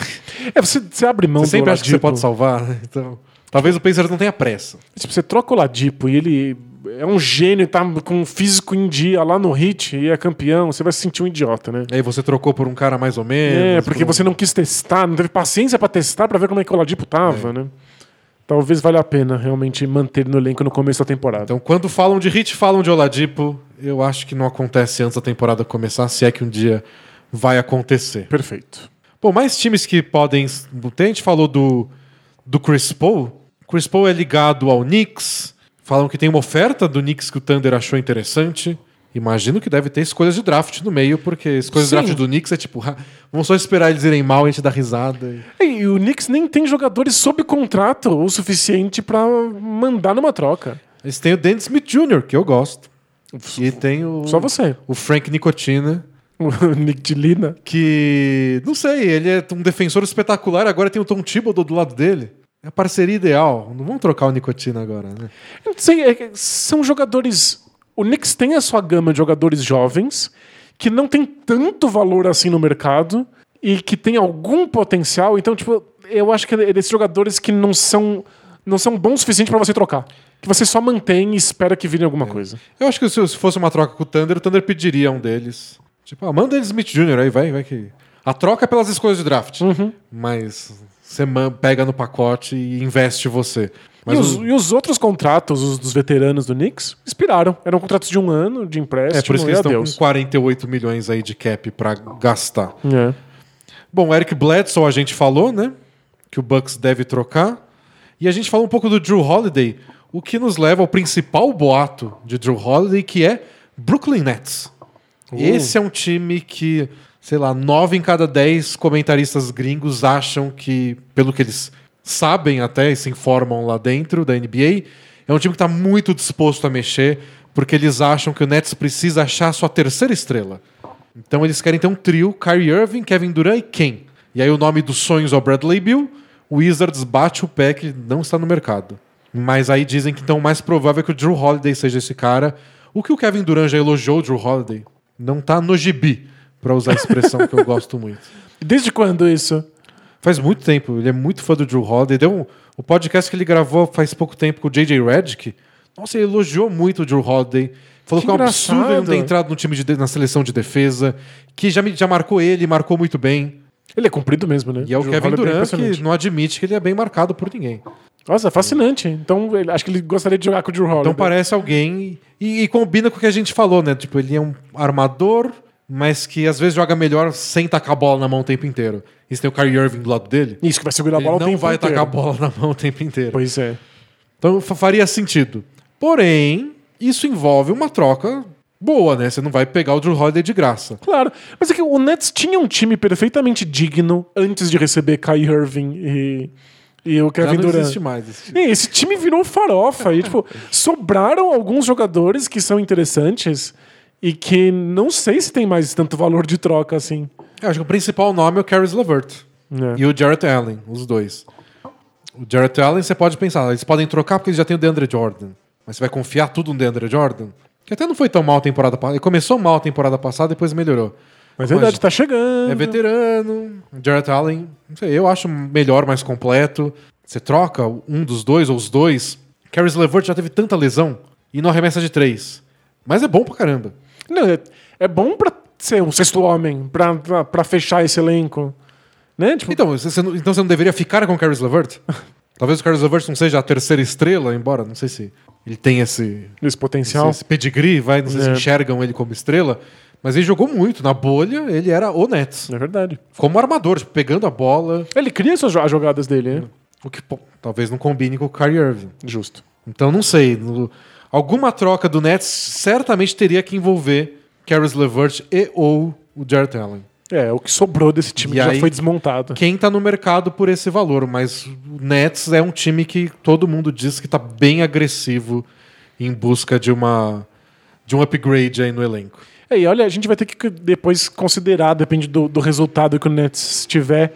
[SPEAKER 2] É, você, você abre mão
[SPEAKER 1] Você sempre
[SPEAKER 2] do
[SPEAKER 1] acha que você pode salvar, né? Então, talvez o Pacers não tenha pressa.
[SPEAKER 2] Tipo, você troca o Ladipo e ele é um gênio, tá com o físico em dia lá no hit e é campeão, você vai se sentir um idiota, né?
[SPEAKER 1] Aí você trocou por um cara mais ou menos.
[SPEAKER 2] É, porque
[SPEAKER 1] por um-
[SPEAKER 2] você não quis testar, não teve paciência pra testar pra ver como é que o Ladipo
[SPEAKER 1] É.
[SPEAKER 2] tava, né? Talvez valha a pena realmente manter no elenco no começo da temporada.
[SPEAKER 1] Então, quando falam de hit, falam de Oladipo. Eu acho que não acontece antes da temporada começar, se é que um dia vai acontecer.
[SPEAKER 2] Perfeito.
[SPEAKER 1] Bom, mais times que podem. A gente falou do, do Chris Paul. Chris Paul é ligado ao Knicks. Falam que tem uma oferta do Knicks que o Thunder achou interessante. Imagino que deve ter escolhas de draft no meio, porque escolhas de
[SPEAKER 2] Sim.
[SPEAKER 1] draft do Knicks é tipo, "Ah, vamos só esperar eles irem mal e a gente dá risada. e-
[SPEAKER 2] E o Knicks nem tem jogadores sob contrato o suficiente pra mandar numa troca.
[SPEAKER 1] Eles têm o Dennis Smith Jr., que eu gosto. E tem o,
[SPEAKER 2] Só você.
[SPEAKER 1] o Frank Nicotina,
[SPEAKER 2] O Nick de Lina.
[SPEAKER 1] que, não sei, ele é um defensor espetacular, agora tem o Tom Thibodeau do lado dele. É a parceria ideal. Não vamos trocar o Nicotina agora, né?
[SPEAKER 2] Eu não sei, é são jogadores. O Knicks tem a sua gama de jogadores jovens que não tem tanto valor assim no mercado e que tem algum potencial. Então, tipo, eu acho que é desses jogadores que não são não são bons o suficiente pra você trocar. Que você só mantém e espera que vire alguma coisa.
[SPEAKER 1] Eu acho que se se fosse uma troca com o Thunder, o Thunder pediria um deles. Tipo, ah, manda eles Smith Jr. aí, vai, vai que. A troca é pelas escolhas de draft.
[SPEAKER 2] Uhum.
[SPEAKER 1] Mas você pega no pacote e investe você.
[SPEAKER 2] E, os, e os outros contratos, os dos veteranos do Knicks, expiraram. Eram contratos de um ano, de empréstimo.
[SPEAKER 1] é por isso que eles estão com 48 milhões aí de cap pra gastar.
[SPEAKER 2] É.
[SPEAKER 1] Bom, Eric Bledsoe a gente falou, né? Que o Bucks deve trocar. E a gente falou um pouco do Drew Holiday, o que nos leva ao principal boato de Drew Holiday, que é Brooklyn Nets. Esse é um time que, sei lá, nove em cada dez comentaristas gringos acham que, pelo que eles sabem até e se informam lá dentro da NBA, é um time que está muito disposto a mexer, porque eles acham que o Nets precisa achar sua terceira estrela. Então eles querem ter um trio, Kyrie Irving, Kevin Durant e Ken. E aí o nome dos sonhos é o Bradley Bill, o Wizards bate o pé que não está no mercado. Mas aí dizem que então o mais provável é que o Drew Holiday seja esse cara. O que o Kevin Durant já elogiou o Drew Holiday não tá no gibi, pra usar a expressão que eu gosto muito.
[SPEAKER 2] Desde quando isso?
[SPEAKER 1] Faz muito tempo, ele é muito fã do Drew Holiday. Deu um, o podcast que ele gravou faz pouco tempo com o JJ Redick. Nossa, ele elogiou muito o Drew Holiday. Falou que,
[SPEAKER 2] Que
[SPEAKER 1] é um absurdo ele não ter entrado no time de, na seleção de defesa, que já, me- já marcou ele, marcou muito bem.
[SPEAKER 2] Ele é comprido mesmo, né?
[SPEAKER 1] E é o Kevin
[SPEAKER 2] é
[SPEAKER 1] Durant que não admite que ele é bem marcado por ninguém.
[SPEAKER 2] Nossa, fascinante. Então, acho que ele gostaria de jogar com o Drew Holiday.
[SPEAKER 1] Então parece alguém e, e combina com o que a gente falou, né? Tipo, ele é um armador, mas que às vezes joga melhor sem tacar a bola na mão o tempo inteiro. E se tem o Kyrie Irving do lado dele,
[SPEAKER 2] Isso, que vai segurar a bola o
[SPEAKER 1] não
[SPEAKER 2] tempo
[SPEAKER 1] vai
[SPEAKER 2] inteiro.
[SPEAKER 1] tacar a bola na mão o tempo inteiro.
[SPEAKER 2] Pois é.
[SPEAKER 1] Então fa- faria sentido. Porém, isso envolve uma troca boa, né? Você não vai pegar o Drew Holiday de graça.
[SPEAKER 2] Claro. Mas é que o Nets tinha um time perfeitamente digno antes de receber Kyrie Irving e, e o
[SPEAKER 1] Já
[SPEAKER 2] Kevin
[SPEAKER 1] não
[SPEAKER 2] Durant.
[SPEAKER 1] existe mais esse time.
[SPEAKER 2] E esse time virou farofa. e, tipo, sobraram alguns jogadores que são interessantes e que não sei se tem mais tanto valor de troca assim.
[SPEAKER 1] Eu acho que o principal nome é o Caris LeVert.
[SPEAKER 2] É.
[SPEAKER 1] E o Jarrett Allen, os dois. O Jarrett Allen, você pode pensar, eles podem trocar porque eles já têm o DeAndre Jordan. Mas você vai confiar tudo no DeAndre Jordan? Que até não foi tão mal a temporada passada. Ele começou mal a temporada passada, depois melhorou.
[SPEAKER 2] Mas é verdade, tá chegando.
[SPEAKER 1] É veterano. Jarrett Allen, não sei, eu acho melhor, mais completo. Você troca um dos dois ou os dois. Caris LeVert já teve tanta lesão e não arremessa de três. Mas é bom pra caramba.
[SPEAKER 2] Não, é, é bom pra ser um sexto homem, pra fechar esse elenco. Né? Tipo,
[SPEAKER 1] Então você, não, então você não deveria ficar com o Caris LeVert? Talvez o Caris LeVert não seja a terceira estrela, embora não sei se ele tem esse,
[SPEAKER 2] esse potencial.
[SPEAKER 1] esse, esse pedigree, vai, não sei se
[SPEAKER 2] É.
[SPEAKER 1] enxergam ele como estrela. Mas ele jogou muito. Na bolha, ele era o Nets.
[SPEAKER 2] É verdade.
[SPEAKER 1] Como armador, tipo, pegando a bola.
[SPEAKER 2] Ele cria as jogadas dele, né?
[SPEAKER 1] O que pô, talvez não combine com o Kyrie Irving.
[SPEAKER 2] Justo.
[SPEAKER 1] Então não sei. no- alguma troca do Nets certamente teria que envolver Caris LeVert e ou o Jarrett Allen.
[SPEAKER 2] É, o que sobrou desse time
[SPEAKER 1] E
[SPEAKER 2] que já foi desmontado.
[SPEAKER 1] Quem tá no mercado por esse valor, mas o Nets é um time que todo mundo diz que tá bem agressivo em busca de uma de um upgrade aí no elenco.
[SPEAKER 2] É, e olha, a gente vai ter que depois considerar, depende do, do resultado que o Nets tiver.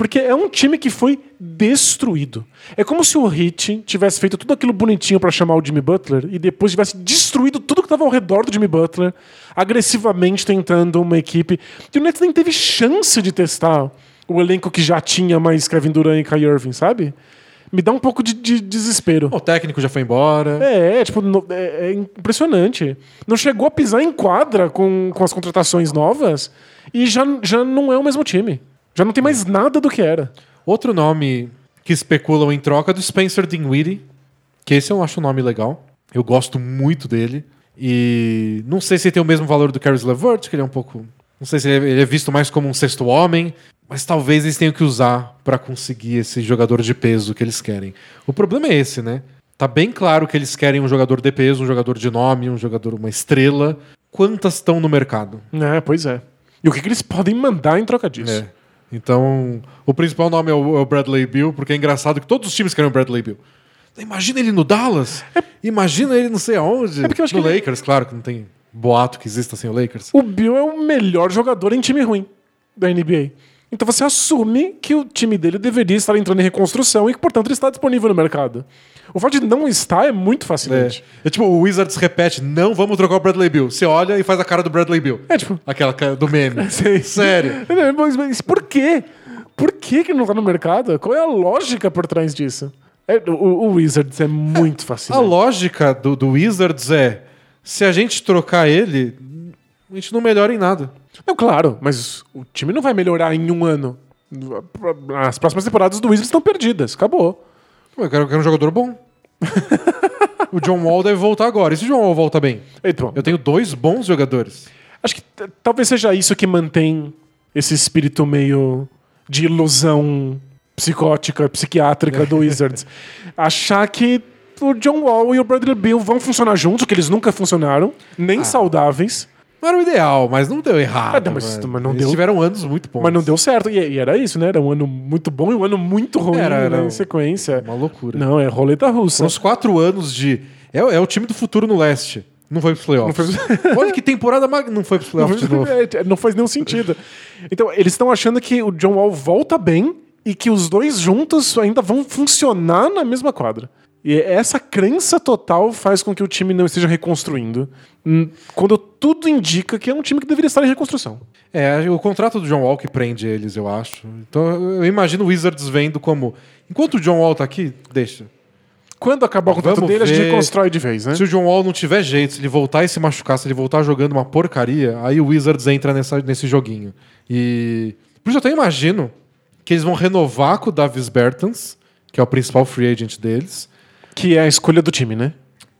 [SPEAKER 2] Porque é um time que foi destruído. É como se o Heat tivesse feito tudo aquilo bonitinho pra chamar o Jimmy Butler e depois tivesse destruído tudo que estava ao redor do Jimmy Butler, agressivamente tentando uma equipe. E o Nets nem teve chance de testar o elenco que já tinha mais Kevin Durant e Kyrie Irving, sabe? Me dá um pouco de, de desespero.
[SPEAKER 1] O técnico já foi embora.
[SPEAKER 2] É, é, tipo, no- é, é impressionante. Não chegou a pisar em quadra com, com as contratações novas e já, já não é o mesmo time. Já não tem mais nada do que era.
[SPEAKER 1] Outro nome que especulam em troca é do Spencer Dinwiddie, que esse eu acho um nome legal. Eu gosto muito dele. E não sei se ele tem o mesmo valor do Caris LeVert, que ele é um pouco... Não sei se ele é- é visto mais como um sexto homem, mas talvez eles tenham que usar pra conseguir esse jogador de peso que eles querem. O problema é esse, né? Tá bem claro que eles querem um jogador de peso, um jogador de nome, um jogador, uma estrela. Quantas estão no mercado?
[SPEAKER 2] É, pois é. E o que, que eles podem mandar em troca disso?
[SPEAKER 1] É. Então, o principal nome é o, é Bradley Bill, porque é engraçado que todos os times querem o Bradley Bill. Imagina ele no Dallas. Imagina ele não sei aonde.
[SPEAKER 2] É porque eu acho
[SPEAKER 1] no
[SPEAKER 2] que ele-
[SPEAKER 1] Lakers, claro que não tem boato que exista sem o Lakers.
[SPEAKER 2] O Bill é o melhor jogador em time ruim da NBA. Então você assume que o time dele deveria estar entrando em reconstrução e que, portanto, ele está disponível no mercado. O fato de não estar é muito
[SPEAKER 1] É.
[SPEAKER 2] fascinante.
[SPEAKER 1] é tipo, o Wizards repete, não vamos trocar o Bradley Bill. Você olha e faz a cara do Bradley Bill.
[SPEAKER 2] É, tipo,
[SPEAKER 1] Aquela cara do meme.
[SPEAKER 2] Sei.
[SPEAKER 1] Sério.
[SPEAKER 2] Mas, mas por quê? Por que, que não tá no mercado? Qual é a lógica por trás disso? É, o, o Wizards é muito
[SPEAKER 1] A
[SPEAKER 2] fascinante.
[SPEAKER 1] lógica do, do Wizards é, se a gente trocar ele, a gente não melhora em nada.
[SPEAKER 2] Não, claro, mas o time não vai melhorar em um ano. As próximas temporadas do Wizards estão perdidas. Acabou.
[SPEAKER 1] Eu quero, eu quero um jogador bom. o John Wall deve voltar agora. E se o John Wall volta bem?
[SPEAKER 2] Então,
[SPEAKER 1] Eu tenho dois bons jogadores.
[SPEAKER 2] acho que talvez seja isso que mantém esse espírito meio de ilusão psicótica, psiquiátrica do Wizards. Achar que o John Wall e o Bradley Bill vão funcionar juntos, que eles nunca funcionaram, nem saudáveis.
[SPEAKER 1] Não era o ideal, mas não deu errado.
[SPEAKER 2] Ah, não, mas- não
[SPEAKER 1] Eles
[SPEAKER 2] deu-
[SPEAKER 1] tiveram anos muito bons.
[SPEAKER 2] Mas não deu certo. E, e era isso, né? Era um ano muito bom e um ano muito ruim
[SPEAKER 1] Era, era
[SPEAKER 2] né, em sequência.
[SPEAKER 1] Uma loucura.
[SPEAKER 2] Não, é roleta russa.
[SPEAKER 1] Uns quatro anos de. É, é o time do futuro no leste. Não foi pros playoffs.
[SPEAKER 2] Não
[SPEAKER 1] Olha que temporada mag... não foi pros playoffs de novo.
[SPEAKER 2] É, não faz nenhum sentido. Então, eles estão achando que o John Wall volta bem e que os dois juntos ainda vão funcionar na mesma quadra. E essa crença total faz com que o time não esteja reconstruindo. hum, Quando tudo indica que é um time que deveria estar em reconstrução.
[SPEAKER 1] É, o contrato do John Wall que prende eles, eu acho. Então eu imagino o Wizards vendo como. Enquanto o John Wall tá aqui, deixa.
[SPEAKER 2] Quando acabar o contrato
[SPEAKER 1] Vamos
[SPEAKER 2] dele, a gente
[SPEAKER 1] ver.
[SPEAKER 2] reconstrói de vez, né?
[SPEAKER 1] Se o John Wall não tiver jeito, se ele voltar e se machucar, se ele voltar jogando uma porcaria, aí o Wizards entra nessa, nesse joguinho. E. Por isso eu até imagino que eles vão renovar com o Davis Bertans, que é o principal free agent deles.
[SPEAKER 2] Que é a escolha do time, né?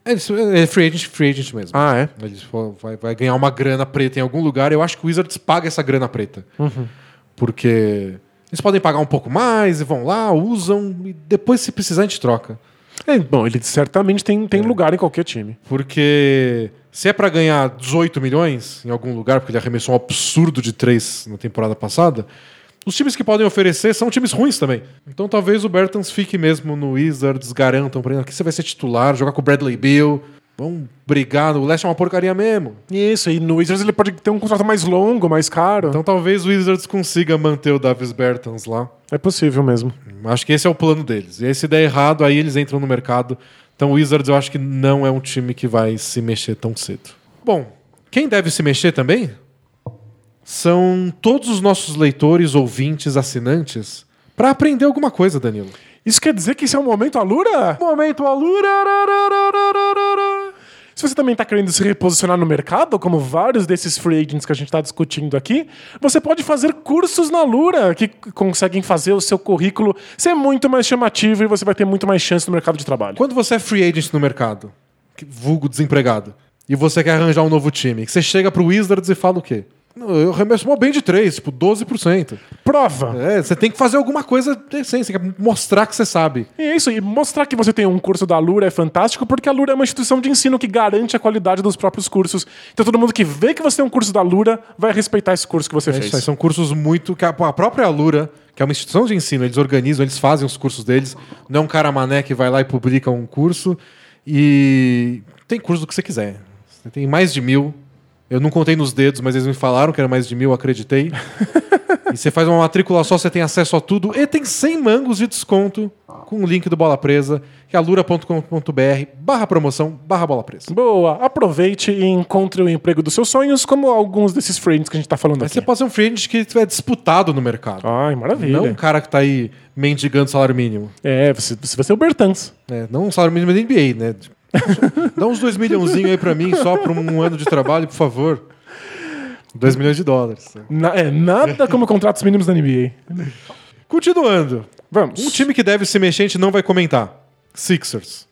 [SPEAKER 1] É, isso- é free agent, free agent mesmo.
[SPEAKER 2] Ah, é?
[SPEAKER 1] Ele vai, vai ganhar uma grana preta em algum lugar. Eu acho que o Wizards paga essa grana preta. Porque eles podem pagar um pouco mais e vão lá, usam, e depois, se precisar, a gente troca.
[SPEAKER 2] É, bom, ele certamente tem, tem lugar em qualquer time.
[SPEAKER 1] Porque se é pra ganhar 18 milhões em algum lugar, porque ele arremessou um absurdo de 3 na temporada passada, os times que podem oferecer são times ruins também. Então talvez o Bertans fique mesmo no Wizards, garantam pra ele, aqui você vai ser titular, jogar com o Bradley Bill, vão brigar, o Leste é uma porcaria mesmo.
[SPEAKER 2] Isso, e no Wizards ele pode ter um contrato mais longo, mais caro.
[SPEAKER 1] Então talvez o Wizards consiga manter o Davis Bertans lá.
[SPEAKER 2] é possível mesmo.
[SPEAKER 1] Acho que esse é o plano deles. E aí, se der errado, aí eles entram no mercado. Então o Wizards eu acho que não é um time que vai se mexer tão cedo. Bom, quem deve se mexer também são todos os nossos leitores, ouvintes, assinantes, para aprender alguma coisa, Danilo.
[SPEAKER 2] Isso quer dizer que esse é o momento Alura?
[SPEAKER 1] Momento Alura!
[SPEAKER 2] Se você também está querendo se reposicionar no mercado, como vários desses free agents que a gente está discutindo aqui, você pode fazer cursos na Lura que conseguem fazer o seu currículo ser muito mais chamativo e você vai ter muito mais chance no mercado de trabalho.
[SPEAKER 1] Quando você é free agent no mercado, vulgo desempregado, e você quer arranjar um novo time, você chega pro Wizards e fala o quê? Eu remesso mó bem de 3, tipo 12%.
[SPEAKER 2] Prova!
[SPEAKER 1] É, você tem que fazer alguma coisa decente, você quer mostrar que você sabe.
[SPEAKER 2] E é isso, e mostrar que você tem um curso da Lura é fantástico, porque a Lura é uma instituição de ensino que garante a qualidade dos próprios cursos. Então todo mundo que vê que você tem um curso da Lura vai respeitar esse curso que você
[SPEAKER 1] É
[SPEAKER 2] fez.
[SPEAKER 1] isso aí, são cursos muito. que A a própria Alura, que é uma instituição de ensino, eles organizam, eles fazem os cursos deles. Não é um cara mané que vai lá e publica um curso. E tem curso do que você quiser. Você tem mais de mil. Eu não contei nos dedos, mas eles me falaram que era mais de mil, eu acreditei. e você faz uma matrícula só, você tem acesso a tudo. E tem 100 mangos de desconto com o link do Bola Presa, que é alura.com.br barra promoção, barra bola presa.
[SPEAKER 2] Boa, aproveite e encontre o emprego dos seus sonhos, como alguns desses friends que a gente tá falando aqui.
[SPEAKER 1] você pode ser um agent que é disputado no mercado.
[SPEAKER 2] Ai, maravilha.
[SPEAKER 1] Não um cara que tá aí mendigando salário mínimo.
[SPEAKER 2] É, você, você vai ser o Bertans.
[SPEAKER 1] É, não um salário mínimo da NBA, né? Dá uns dois milhãozinhos aí pra mim, só pra um ano de trabalho, por favor. Dois milhões de dólares.
[SPEAKER 2] Na- é, nada como contratos mínimos da NBA.
[SPEAKER 1] Continuando.
[SPEAKER 2] Vamos.
[SPEAKER 1] Um time que deve se mexer, a gente não vai comentar. Sixers.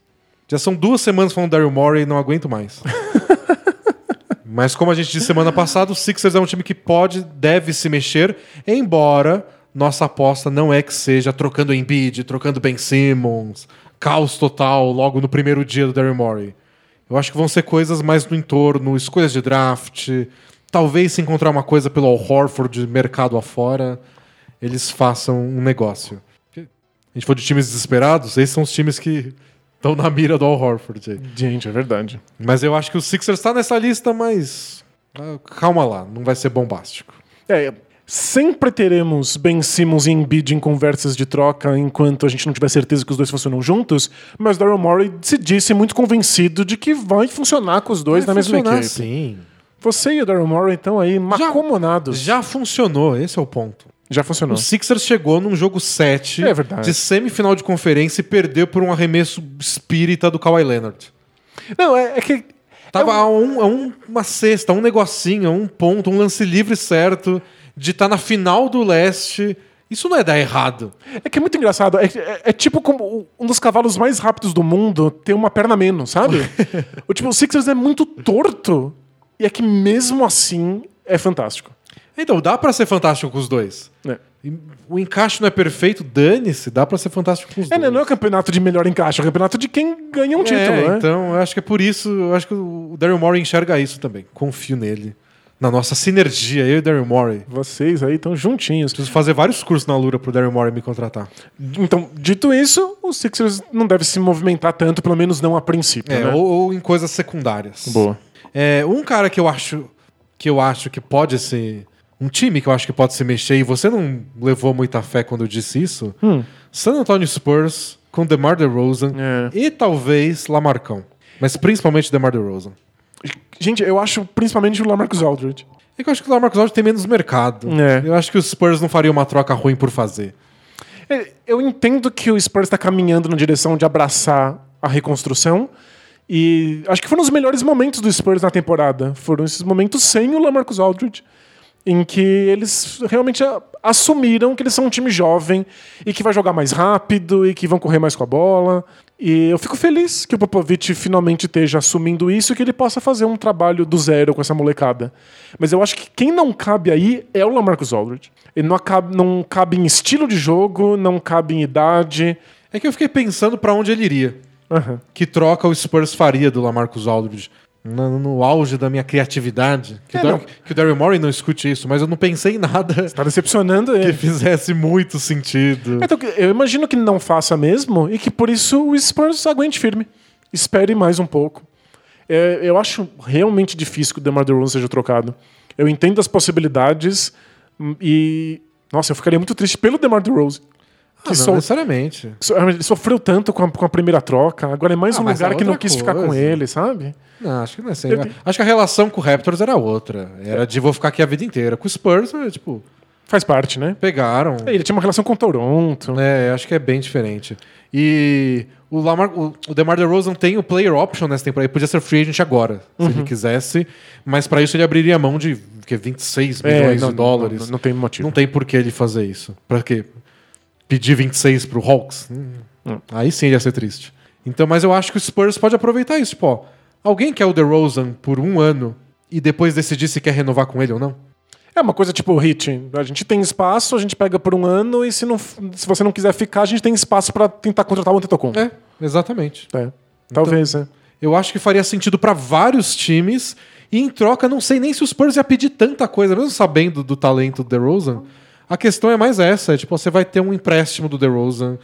[SPEAKER 1] Já são duas semanas falando Daryl Morey e não aguento mais. Mas como a gente disse semana passada, o Sixers é um time que pode, deve se mexer, embora nossa aposta não é que seja trocando Embiid, trocando Ben Simmons, caos total logo no primeiro dia do Daryl Morey. Eu acho que vão ser coisas mais no entorno, escolhas de draft, talvez se encontrar uma coisa pelo Al Horford mercado afora, eles façam um negócio. A gente for de times desesperados, esses são os times que estão na mira do Al Horford. aí.
[SPEAKER 2] Gente, é verdade.
[SPEAKER 1] Mas eu acho que o Sixers está nessa lista, mas ah, calma lá, não vai ser bombástico.
[SPEAKER 2] É, sempre teremos Ben Simmons e Embiid em conversas de troca enquanto a gente não tiver certeza que os dois funcionam juntos, mas Daryl Morey se disse muito convencido de que vai funcionar com os dois na
[SPEAKER 1] Vai
[SPEAKER 2] mesma
[SPEAKER 1] funcionar
[SPEAKER 2] equipe.
[SPEAKER 1] Sim.
[SPEAKER 2] Você e o Daryl Morey estão aí macomunados.
[SPEAKER 1] Já funcionou, esse é o ponto.
[SPEAKER 2] Já funcionou.
[SPEAKER 1] O Sixers chegou num jogo 7
[SPEAKER 2] É verdade.
[SPEAKER 1] de semifinal de conferência e perdeu por um arremesso espírita do Kawhi Leonard.
[SPEAKER 2] Não, é, é que.
[SPEAKER 1] Tava
[SPEAKER 2] é um-
[SPEAKER 1] a, um- a um- uma cesta, um negocinho, um ponto, um lance livre certo de estar na final do leste. Isso não é dar errado.
[SPEAKER 2] É que é muito engraçado. É, é- é tipo como um dos cavalos mais rápidos do mundo ter uma perna menos, sabe? o tipo, o Sixers é muito torto. E é que mesmo assim é fantástico.
[SPEAKER 1] Então, dá pra ser fantástico com os dois.
[SPEAKER 2] É.
[SPEAKER 1] O encaixe não é perfeito, dane-se, dá pra ser fantástico com os
[SPEAKER 2] É,
[SPEAKER 1] dois.
[SPEAKER 2] né, não é o campeonato de melhor encaixe, é o campeonato de quem ganha um título,
[SPEAKER 1] É,
[SPEAKER 2] né?
[SPEAKER 1] então, eu acho que é por isso, eu acho que o Daryl Morey enxerga isso também. Confio nele. Na nossa sinergia, eu e o Daryl Morey.
[SPEAKER 2] Vocês aí estão juntinhos.
[SPEAKER 1] Preciso fazer vários cursos na Lura pro Daryl Morey me contratar.
[SPEAKER 2] Então, dito isso, o Sixers não deve se movimentar tanto, pelo menos não a princípio,
[SPEAKER 1] É,
[SPEAKER 2] né?
[SPEAKER 1] ou, ou em coisas secundárias.
[SPEAKER 2] Boa.
[SPEAKER 1] É, um cara que eu acho que eu acho que pode ser um time que eu acho que pode se mexer e você não levou muita fé quando eu disse isso.
[SPEAKER 2] Hum.
[SPEAKER 1] San Antonio Spurs com DeMar DeRozan
[SPEAKER 2] É.
[SPEAKER 1] e talvez Lamarcão, mas principalmente DeMar DeRozan.
[SPEAKER 2] Gente, eu acho principalmente o Lamarcus Aldridge.
[SPEAKER 1] É que eu acho que o Lamarcus Aldridge tem menos mercado.
[SPEAKER 2] É.
[SPEAKER 1] Eu acho que os Spurs não fariam uma troca ruim por fazer.
[SPEAKER 2] É, Eu entendo que o Spurs está caminhando na direção de abraçar a reconstrução. E acho que foram os melhores momentos do Spurs na temporada. Foram esses momentos sem o Lamarcus Aldridge, em que eles realmente assumiram que eles são um time jovem e que vai jogar mais rápido e que vão correr mais com a bola. E eu fico feliz que o Popovich finalmente esteja assumindo isso e que ele possa fazer um trabalho do zero com essa molecada. Mas eu acho que quem não cabe aí é o Lamarcus Aldridge. Ele não cabe, não cabe em estilo de jogo, não cabe em idade.
[SPEAKER 1] É que eu fiquei pensando pra onde ele iria.
[SPEAKER 2] Aham.
[SPEAKER 1] Que troca o Spurs faria do Lamarcus Aldridge? No, no auge da minha criatividade. Que,
[SPEAKER 2] É,
[SPEAKER 1] o Dar-
[SPEAKER 2] não.
[SPEAKER 1] que o Daryl Morey não escute isso, mas eu não pensei em nada
[SPEAKER 2] Tá decepcionando
[SPEAKER 1] que
[SPEAKER 2] ele.
[SPEAKER 1] fizesse muito sentido.
[SPEAKER 2] Então, eu imagino que não faça mesmo e que por isso o Spurs aguente firme. Espere mais um pouco. É, eu acho realmente difícil que o DeMar DeRozan seja trocado. Eu entendo as possibilidades hum, e... Nossa, eu ficaria muito triste pelo DeMar DeRozan. Que
[SPEAKER 1] Ah, não
[SPEAKER 2] so-
[SPEAKER 1] necessariamente.
[SPEAKER 2] ele sofreu tanto com a, com a primeira troca. Agora é mais
[SPEAKER 1] Ah,
[SPEAKER 2] um lugar
[SPEAKER 1] é
[SPEAKER 2] que não quis ficar com
[SPEAKER 1] coisa.
[SPEAKER 2] ele, sabe?
[SPEAKER 1] Não, acho que não é assim.
[SPEAKER 2] Eu-
[SPEAKER 1] Acho que a relação com o Raptors era outra. Era de vou ficar aqui a vida inteira. Com o Spurs, é tipo,
[SPEAKER 2] Faz parte, né?
[SPEAKER 1] Pegaram.
[SPEAKER 2] É, Ele tinha uma relação com Toronto.
[SPEAKER 1] É, acho que é bem diferente. E o, Lamar, o, o DeMar DeRozan tem o player option nessa temporada. Ele podia ser free agent agora, se
[SPEAKER 2] Uhum.
[SPEAKER 1] ele quisesse. Mas para isso ele abriria mão de que, 26 milhões
[SPEAKER 2] É, não,
[SPEAKER 1] de dólares.
[SPEAKER 2] Não, não tem motivo.
[SPEAKER 1] Não tem por que ele fazer isso. Pra quê? Pedir 26 pro Hawks? Hum.
[SPEAKER 2] Hum.
[SPEAKER 1] Aí sim ia ser triste. Então, mas eu acho que o Spurs pode aproveitar isso. Tipo, ó, alguém quer o DeRozan por um ano e depois decidir se quer renovar com ele ou não?
[SPEAKER 2] É uma coisa tipo o Hit. A gente tem espaço, a gente pega por um ano e se, não, se você não quiser ficar, a gente tem espaço pra tentar contratar o Antetokounmpo.
[SPEAKER 1] É, exatamente.
[SPEAKER 2] É. Talvez, é.
[SPEAKER 1] Eu acho que faria sentido pra vários times. E em troca, não sei nem se o Spurs ia pedir tanta coisa, mesmo sabendo do talento do DeRozan. A questão é mais essa, é tipo, você vai ter um empréstimo do DeRozan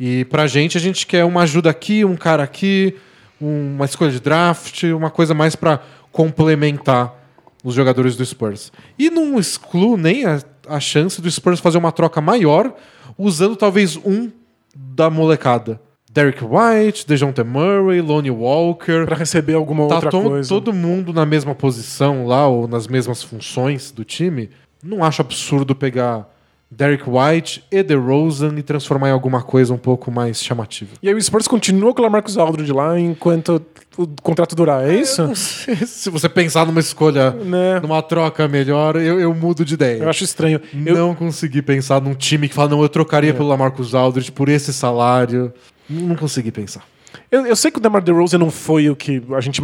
[SPEAKER 1] e pra gente a gente quer uma ajuda aqui, um cara aqui, um- uma escolha de draft, uma coisa mais pra complementar os jogadores do Spurs. E não excluo nem a, a chance do Spurs fazer uma troca maior usando talvez um da molecada. Derek White, DeJounte Murray, Lonnie Walker.
[SPEAKER 2] Pra receber alguma
[SPEAKER 1] Tá
[SPEAKER 2] outra coisa.
[SPEAKER 1] todo mundo na mesma posição lá, ou nas mesmas funções do time. Não acho absurdo pegar Derek White e DeRozan e transformar em alguma coisa um pouco mais chamativa.
[SPEAKER 2] E aí o Spurs continua com o Lamarcus Aldridge lá enquanto o contrato durar, é isso?
[SPEAKER 1] Não sei se você pensar numa escolha,
[SPEAKER 2] Né?
[SPEAKER 1] numa troca melhor, eu, eu mudo de ideia.
[SPEAKER 2] Eu acho estranho. Eu,
[SPEAKER 1] Não consegui pensar num time que fala, não, eu trocaria pelo Lamarcus Aldridge por esse salário. Não consegui pensar.
[SPEAKER 2] eu, eu sei que o DeMar DeRozan não foi o que a gente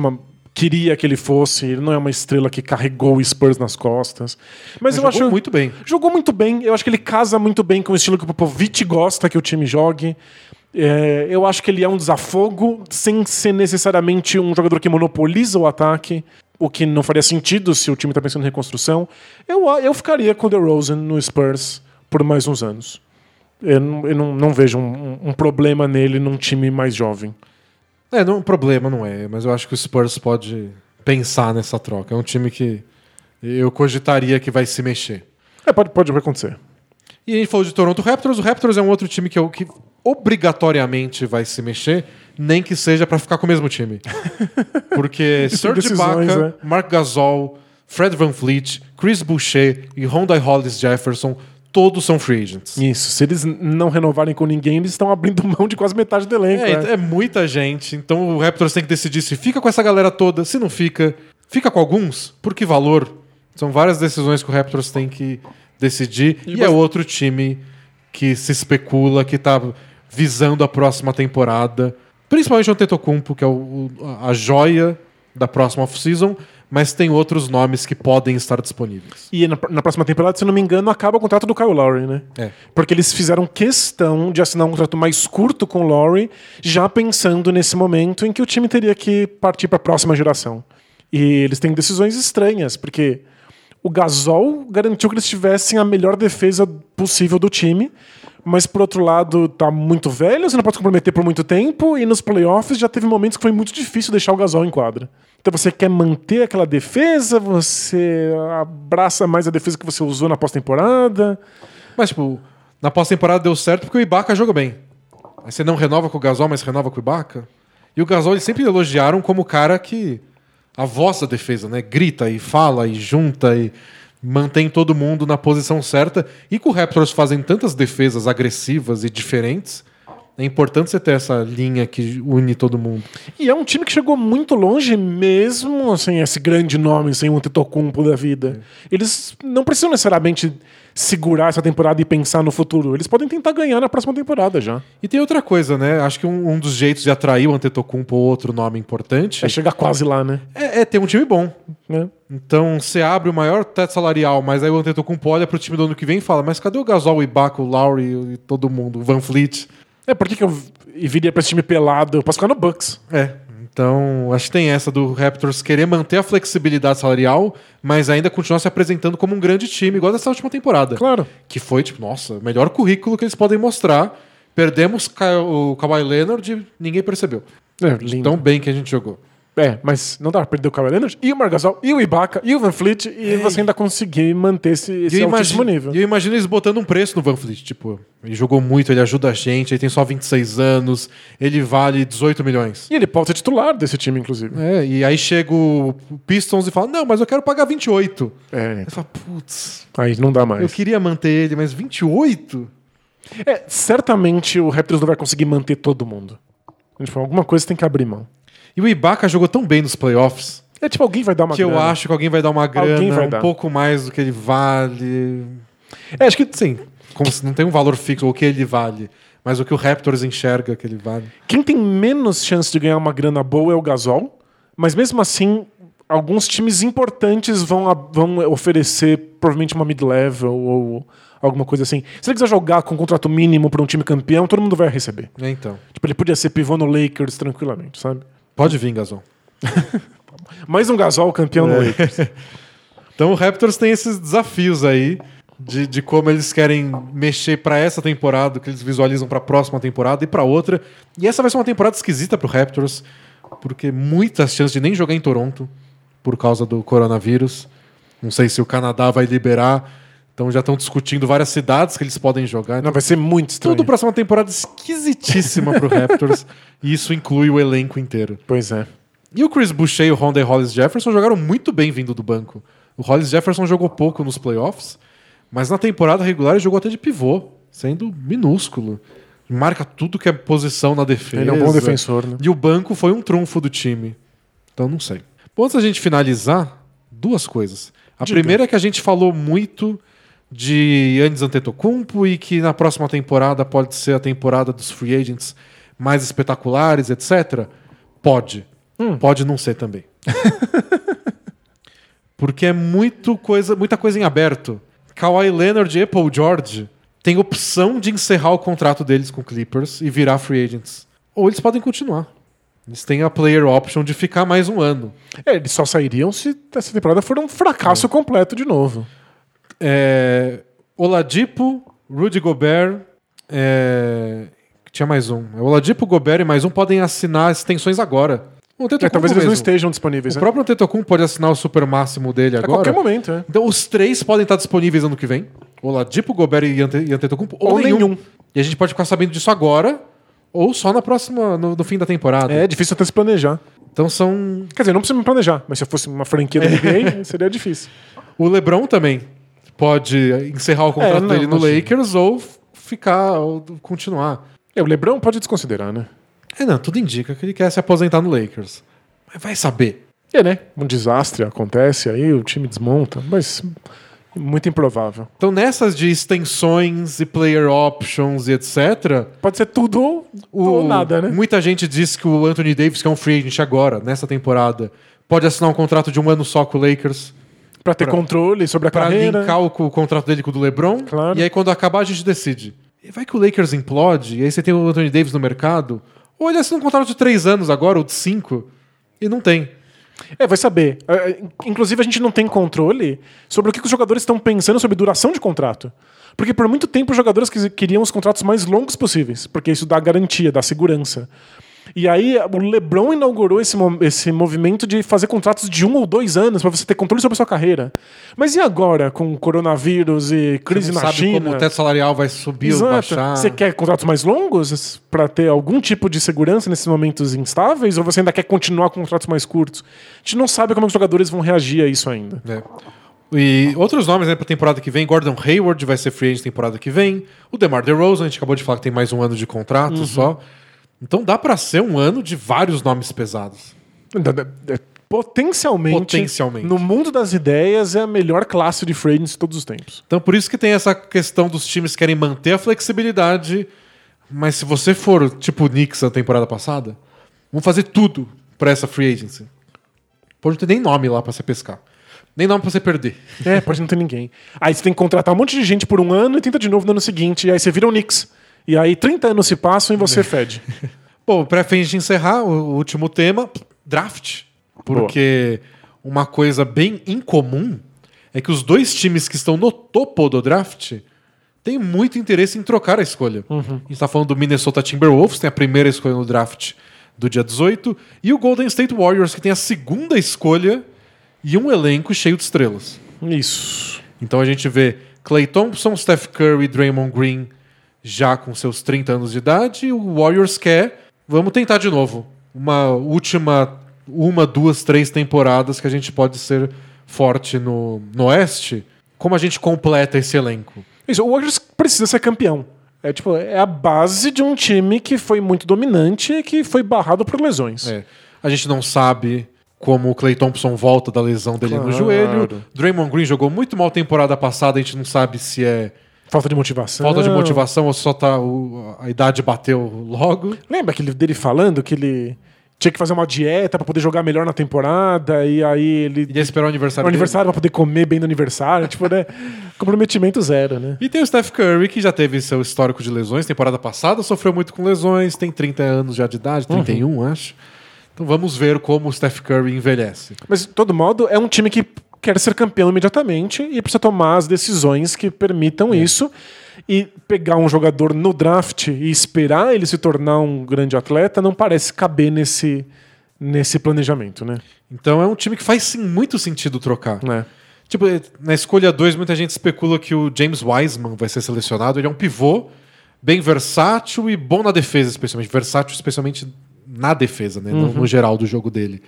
[SPEAKER 2] queria que ele fosse. Ele não é uma estrela que carregou o Spurs nas costas. Mas, eu
[SPEAKER 1] jogou
[SPEAKER 2] acho
[SPEAKER 1] muito bem.
[SPEAKER 2] Jogou muito bem. Eu acho que ele casa muito bem com o estilo que o Popovich gosta que o time jogue. É, eu acho que ele é um desafogo sem ser necessariamente um jogador que monopoliza o ataque, o que não faria sentido se o time está pensando em reconstrução. Eu, eu ficaria com o DeRozan no Spurs por mais uns anos. Eu, não- eu não, não vejo um, um problema nele num time mais jovem.
[SPEAKER 1] É, não, o problema não é, mas eu acho que o Spurs pode pensar nessa troca. É um time que eu cogitaria que vai se mexer.
[SPEAKER 2] É, pode, pode acontecer.
[SPEAKER 1] E a gente falou de Toronto Raptors. O Raptors é um outro time que, eu, que obrigatoriamente vai se mexer, nem que seja pra ficar com o mesmo time. Porque Serge Ibaka, Mark Gasol, Fred Van Fleet, Chris Boucher e Honda Hollis Jefferson, todos são free agents.
[SPEAKER 2] Isso. Se eles não renovarem com ninguém, eles estão abrindo mão de quase metade do elenco.
[SPEAKER 1] É,
[SPEAKER 2] né?
[SPEAKER 1] é muita gente. Então o Raptors tem que decidir se fica com essa galera toda, se não fica. Fica com alguns? Por que valor? São várias decisões que o Raptors tem que decidir. E,
[SPEAKER 2] E
[SPEAKER 1] é outro time que se especula, que tá visando a próxima temporada. Principalmente o Antetokounmpo, que é o- a joia da próxima off-season. Mas tem outros nomes que podem estar disponíveis.
[SPEAKER 2] E na, na próxima temporada, se não me engano, acaba o contrato do Kyle Lowry, né?
[SPEAKER 1] É.
[SPEAKER 2] Porque eles fizeram questão de assinar um contrato mais curto com o Lowry, já pensando nesse momento em que o time teria que partir para a próxima geração. E eles têm decisões estranhas, porque o Gasol garantiu que eles tivessem a melhor defesa possível do time, mas por outro lado, tá muito velho, você não pode se comprometer por muito tempo, e nos playoffs já teve momentos que foi muito difícil deixar o Gasol em quadra. Então você quer manter aquela defesa, você abraça mais a defesa que você usou na pós-temporada.
[SPEAKER 1] Mas, tipo, na pós-temporada deu certo porque o Ibaka jogou bem. Aí você não renova com o Gasol, mas renova com o Ibaka. E o Gasol eles sempre elogiaram como o cara que. A voz da defesa, né? Grita e fala e junta e mantém todo mundo na posição certa. E com o Raptors fazem tantas defesas agressivas e diferentes, é importante você ter essa linha que une todo mundo.
[SPEAKER 2] E é um time que chegou muito longe, mesmo sem esse grande nome, sem um Antetokounmpo da vida. Eles não precisam necessariamente segurar essa temporada e pensar no futuro. Eles podem tentar ganhar na próxima temporada já.
[SPEAKER 1] E tem outra coisa, né? Acho que um, um dos jeitos de atrair o Antetokounmpo ou outro nome importante
[SPEAKER 2] É chegar quase lá, né?
[SPEAKER 1] é, é ter um time bom.
[SPEAKER 2] Né?
[SPEAKER 1] Então, você abre o maior teto salarial, mas aí o Antetokounmpo olha pro time do ano que vem e fala, mas cadê o Gasol, o Ibaka, o Lowry e todo mundo, o Van Fleet?
[SPEAKER 2] É, por que, que eu viria pra esse time pelado? Eu posso ficar no Bucks.
[SPEAKER 1] É, então acho que tem essa do Raptors querer manter a flexibilidade salarial, mas ainda continuar se apresentando como um grande time, igual dessa última temporada.
[SPEAKER 2] Claro.
[SPEAKER 1] Que foi, tipo, nossa, o melhor currículo que eles podem mostrar. Perdemos o Kawhi Leonard e ninguém percebeu.
[SPEAKER 2] É, lindo.
[SPEAKER 1] Tão bem que a gente jogou.
[SPEAKER 2] É, mas não dá pra perder o Kawhi Leonard e o Margasol e o Ibaka e o Van Fleet e você ainda conseguir manter esse, esse
[SPEAKER 1] E
[SPEAKER 2] altíssimo
[SPEAKER 1] imagino,
[SPEAKER 2] nível.
[SPEAKER 1] e eu imagino eles botando um preço no Van Fleet. Tipo, ele jogou muito, ele ajuda a gente, ele tem só 26 anos, ele vale 18 milhões.
[SPEAKER 2] E ele pode ser titular desse time, inclusive.
[SPEAKER 1] É, e aí chega o Pistons e fala: Não, mas eu quero pagar 28.
[SPEAKER 2] É,
[SPEAKER 1] Aí você fala: Putz,
[SPEAKER 2] aí não dá mais.
[SPEAKER 1] eu queria manter ele, mas 28?
[SPEAKER 2] É, certamente o Raptors não vai conseguir manter todo mundo. Tipo, alguma coisa tem que abrir mão.
[SPEAKER 1] E o Ibaka jogou tão bem nos playoffs
[SPEAKER 2] É tipo, alguém vai dar uma
[SPEAKER 1] que eu
[SPEAKER 2] grana.
[SPEAKER 1] acho que alguém vai dar uma grana
[SPEAKER 2] vai
[SPEAKER 1] um
[SPEAKER 2] dar.
[SPEAKER 1] pouco mais do que ele vale.
[SPEAKER 2] É, acho que
[SPEAKER 1] Sim, como se não tem um valor fixo, o que ele vale, mas o que o Raptors enxerga que ele vale.
[SPEAKER 2] quem tem menos chance de ganhar uma grana boa é o Gasol, mas mesmo assim, alguns times importantes vão, vão oferecer provavelmente uma mid-level ou alguma coisa assim. Se ele quiser jogar com um contrato mínimo para um time campeão, todo mundo vai receber.
[SPEAKER 1] É, então.
[SPEAKER 2] Tipo, ele podia ser pivô no Lakers tranquilamente, sabe?
[SPEAKER 1] Pode vir, Gasol.
[SPEAKER 2] Mais um Gasol campeão no Lakers.
[SPEAKER 1] Então o Raptors tem esses desafios aí de, de como eles querem mexer pra essa temporada, que eles visualizam pra próxima temporada e pra outra. E essa vai ser uma temporada esquisita pro Raptors, porque muitas chances de nem jogar em Toronto por causa do coronavírus. Não sei se o Canadá vai liberar. Então já estão discutindo várias cidades que eles podem jogar.
[SPEAKER 2] Não, vai ser muito estranho.
[SPEAKER 1] Tudo uma temporada esquisitíssima pro Raptors. e isso inclui o elenco inteiro.
[SPEAKER 2] Pois é.
[SPEAKER 1] E o Chris Boucher e o Honda e Hollis Jefferson jogaram muito bem vindo do banco. O Hollis Jefferson jogou pouco nos playoffs, mas na temporada regular ele jogou até de pivô, sendo minúsculo. Marca tudo que é posição na defesa.
[SPEAKER 2] Ele é um bom defensor, né?
[SPEAKER 1] E o banco foi um trunfo do time. Então não sei. Bom, antes da gente finalizar, duas coisas. A
[SPEAKER 2] Diga.
[SPEAKER 1] primeira é que a gente falou muito de Yannis Antetokounmpo e que na próxima temporada pode ser a temporada dos free agents mais espetaculares, etc. Pode. Pode não ser também. Porque é muito coisa, muita coisa em aberto. Kawhi Leonard e Paul George têm opção de encerrar o contrato deles com Clippers e virar free agents. Ou eles podem continuar. Eles têm a player option de ficar mais um ano.
[SPEAKER 2] É, eles só sairiam se essa temporada for um fracasso completo de novo.
[SPEAKER 1] É, Oladipo, Rudy Gobert. É, tinha mais um. É, Oladipo, Gobert e mais um podem assinar extensões agora.
[SPEAKER 2] É, talvez eles não estejam disponíveis.
[SPEAKER 1] O
[SPEAKER 2] né?
[SPEAKER 1] próprio Antetokounmpo pode assinar o super máximo dele
[SPEAKER 2] A
[SPEAKER 1] agora.
[SPEAKER 2] qualquer momento, é.
[SPEAKER 1] Então os três podem estar disponíveis ano que vem. Oladipo, Gobert e, Ante e Antetokounmpo. Ou,
[SPEAKER 2] Ou
[SPEAKER 1] nenhum.
[SPEAKER 2] nenhum.
[SPEAKER 1] E a gente pode ficar sabendo disso agora ou só na próxima, no, no fim da temporada.
[SPEAKER 2] É difícil até se planejar.
[SPEAKER 1] Então são...
[SPEAKER 2] Quer dizer, não precisa me planejar, mas se eu fosse uma franquia da NBA, seria difícil.
[SPEAKER 1] O LeBron também pode encerrar o contrato
[SPEAKER 2] É, não,
[SPEAKER 1] dele no
[SPEAKER 2] imagina.
[SPEAKER 1] Lakers ou ficar, ou continuar.
[SPEAKER 2] É, o Lebron pode desconsiderar, né?
[SPEAKER 1] É, não, tudo indica que ele quer se aposentar no Lakers. Mas vai saber.
[SPEAKER 2] É, né? Um desastre acontece, aí o time desmonta, mas muito improvável.
[SPEAKER 1] Então nessas de extensões e player options e etc...
[SPEAKER 2] Pode ser tudo ou, ou nada, né?
[SPEAKER 1] Muita gente diz que o Anthony Davis, que é um free agent agora, nessa temporada, pode assinar um contrato de um ano só com o Lakers
[SPEAKER 2] Pra ter controle sobre a
[SPEAKER 1] pra
[SPEAKER 2] carreira.
[SPEAKER 1] linkar o, o contrato dele com o do LeBron.
[SPEAKER 2] Claro.
[SPEAKER 1] E aí quando acabar a gente decide. E vai que o Lakers implode e aí você tem o Anthony Davis no mercado. Ou ele assina um contrato de três anos agora, ou de cinco, e não tem.
[SPEAKER 2] É, vai saber. É, é, Inclusive, a gente não tem controle sobre o que os jogadores estão pensando sobre duração de contrato. Porque por muito tempo os jogadores queriam os contratos mais longos possíveis, porque isso dá garantia, dá segurança. E aí o LeBron inaugurou esse, esse movimento de fazer contratos de um ou dois anos para você ter controle sobre a sua carreira. Mas e agora, com coronavírus e crise na
[SPEAKER 1] sabe
[SPEAKER 2] China?
[SPEAKER 1] como o teto salarial vai subir ou
[SPEAKER 2] Exato.
[SPEAKER 1] baixar.
[SPEAKER 2] Você quer contratos mais longos para ter algum tipo de segurança nesses momentos instáveis? Ou você ainda quer continuar com contratos mais curtos? A gente não sabe como os jogadores vão reagir a isso ainda.
[SPEAKER 1] É. E outros nomes né, para temporada que vem, Gordon Hayward vai ser free agent temporada que vem. O DeMar DeRozan, a gente acabou de falar que tem mais um ano de contrato
[SPEAKER 2] Uhum.
[SPEAKER 1] só. Então dá para ser um ano de vários nomes pesados.
[SPEAKER 2] Da- Potencialmente,
[SPEAKER 1] Potencialmente.
[SPEAKER 2] no mundo das ideias, é a melhor classe de free agents de todos os tempos.
[SPEAKER 1] Então por isso que tem essa questão dos times que querem manter a flexibilidade, mas se você for tipo o Knicks na temporada passada, vão fazer tudo para essa free agency. Pode não ter nem nome lá para você pescar. Nem nome para você perder.
[SPEAKER 2] É, pode não ter ninguém. Aí você tem que contratar um monte de gente por um ano e tenta de novo no ano seguinte. E aí você vira o Knicks. E aí 30 anos se passam e você fede.
[SPEAKER 1] Bom, pra gente encerrar, o último tema, draft. Porque uma coisa bem incomum é que os dois times que estão no topo do draft têm muito interesse em trocar a escolha. A gente tá falando do Minnesota Timberwolves, tem a primeira escolha no draft do dia 18. E o Golden State Warriors, que tem a segunda escolha e um elenco cheio de estrelas.
[SPEAKER 2] Isso.
[SPEAKER 1] Então a gente vê Clay Thompson, Steph Curry, Draymond Green já com seus 30 anos de idade. E o Warriors quer, vamos tentar de novo. Uma última, uma, duas, três temporadas que a gente pode ser forte no, no Oeste. Como a gente completa esse elenco?
[SPEAKER 2] Isso, o Warriors precisa ser campeão. É tipo, é a base de um time que foi muito dominante e que foi barrado por lesões.
[SPEAKER 1] É. A gente não sabe como o Clay Thompson volta da lesão dele no
[SPEAKER 2] Claro.
[SPEAKER 1] joelho. Draymond Green jogou muito mal temporada passada, a gente não sabe se é
[SPEAKER 2] Falta de motivação.
[SPEAKER 1] falta de motivação ou só tá o- a idade bateu logo.
[SPEAKER 2] Lembra aquele dele falando que ele tinha que fazer uma dieta pra poder jogar melhor na temporada e aí ele
[SPEAKER 1] ia esperar o aniversário.
[SPEAKER 2] o aniversário pra poder comer bem no aniversário, tipo, né? Comprometimento zero, né?
[SPEAKER 1] E tem o Steph Curry, que já teve seu histórico de lesões. Temporada passada sofreu muito com lesões, tem 30 anos já de idade, 31, acho. Então vamos ver como o Steph Curry envelhece.
[SPEAKER 2] Mas, de todo modo, é um time que quer ser campeão imediatamente e precisa tomar as decisões que permitam isso. E pegar um jogador no draft e esperar ele se tornar um grande atleta não parece caber nesse, nesse planejamento, né?
[SPEAKER 1] Então é um time que faz sim muito sentido trocar.
[SPEAKER 2] É.
[SPEAKER 1] Tipo, na escolha 2, muita gente especula que o James Wiseman vai ser selecionado. Ele é um pivô bem versátil e bom na defesa, especialmente. Versátil, especialmente na defesa, né? No, no geral do jogo dele.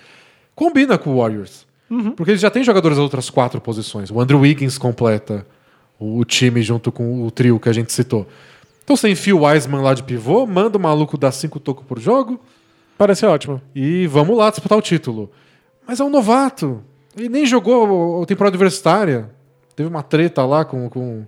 [SPEAKER 1] Combina com o Warriors. Porque ele já tem jogadores das outras quatro posições. O Andrew Wiggins completa o time junto com o trio que a gente citou. Então você enfia o Wiseman lá de pivô, manda o maluco dar cinco tocos por jogo
[SPEAKER 2] Parece ótimo.
[SPEAKER 1] e vamos lá disputar o título. Mas é um novato. Ele nem jogou a temporada universitária. Teve uma treta lá com, com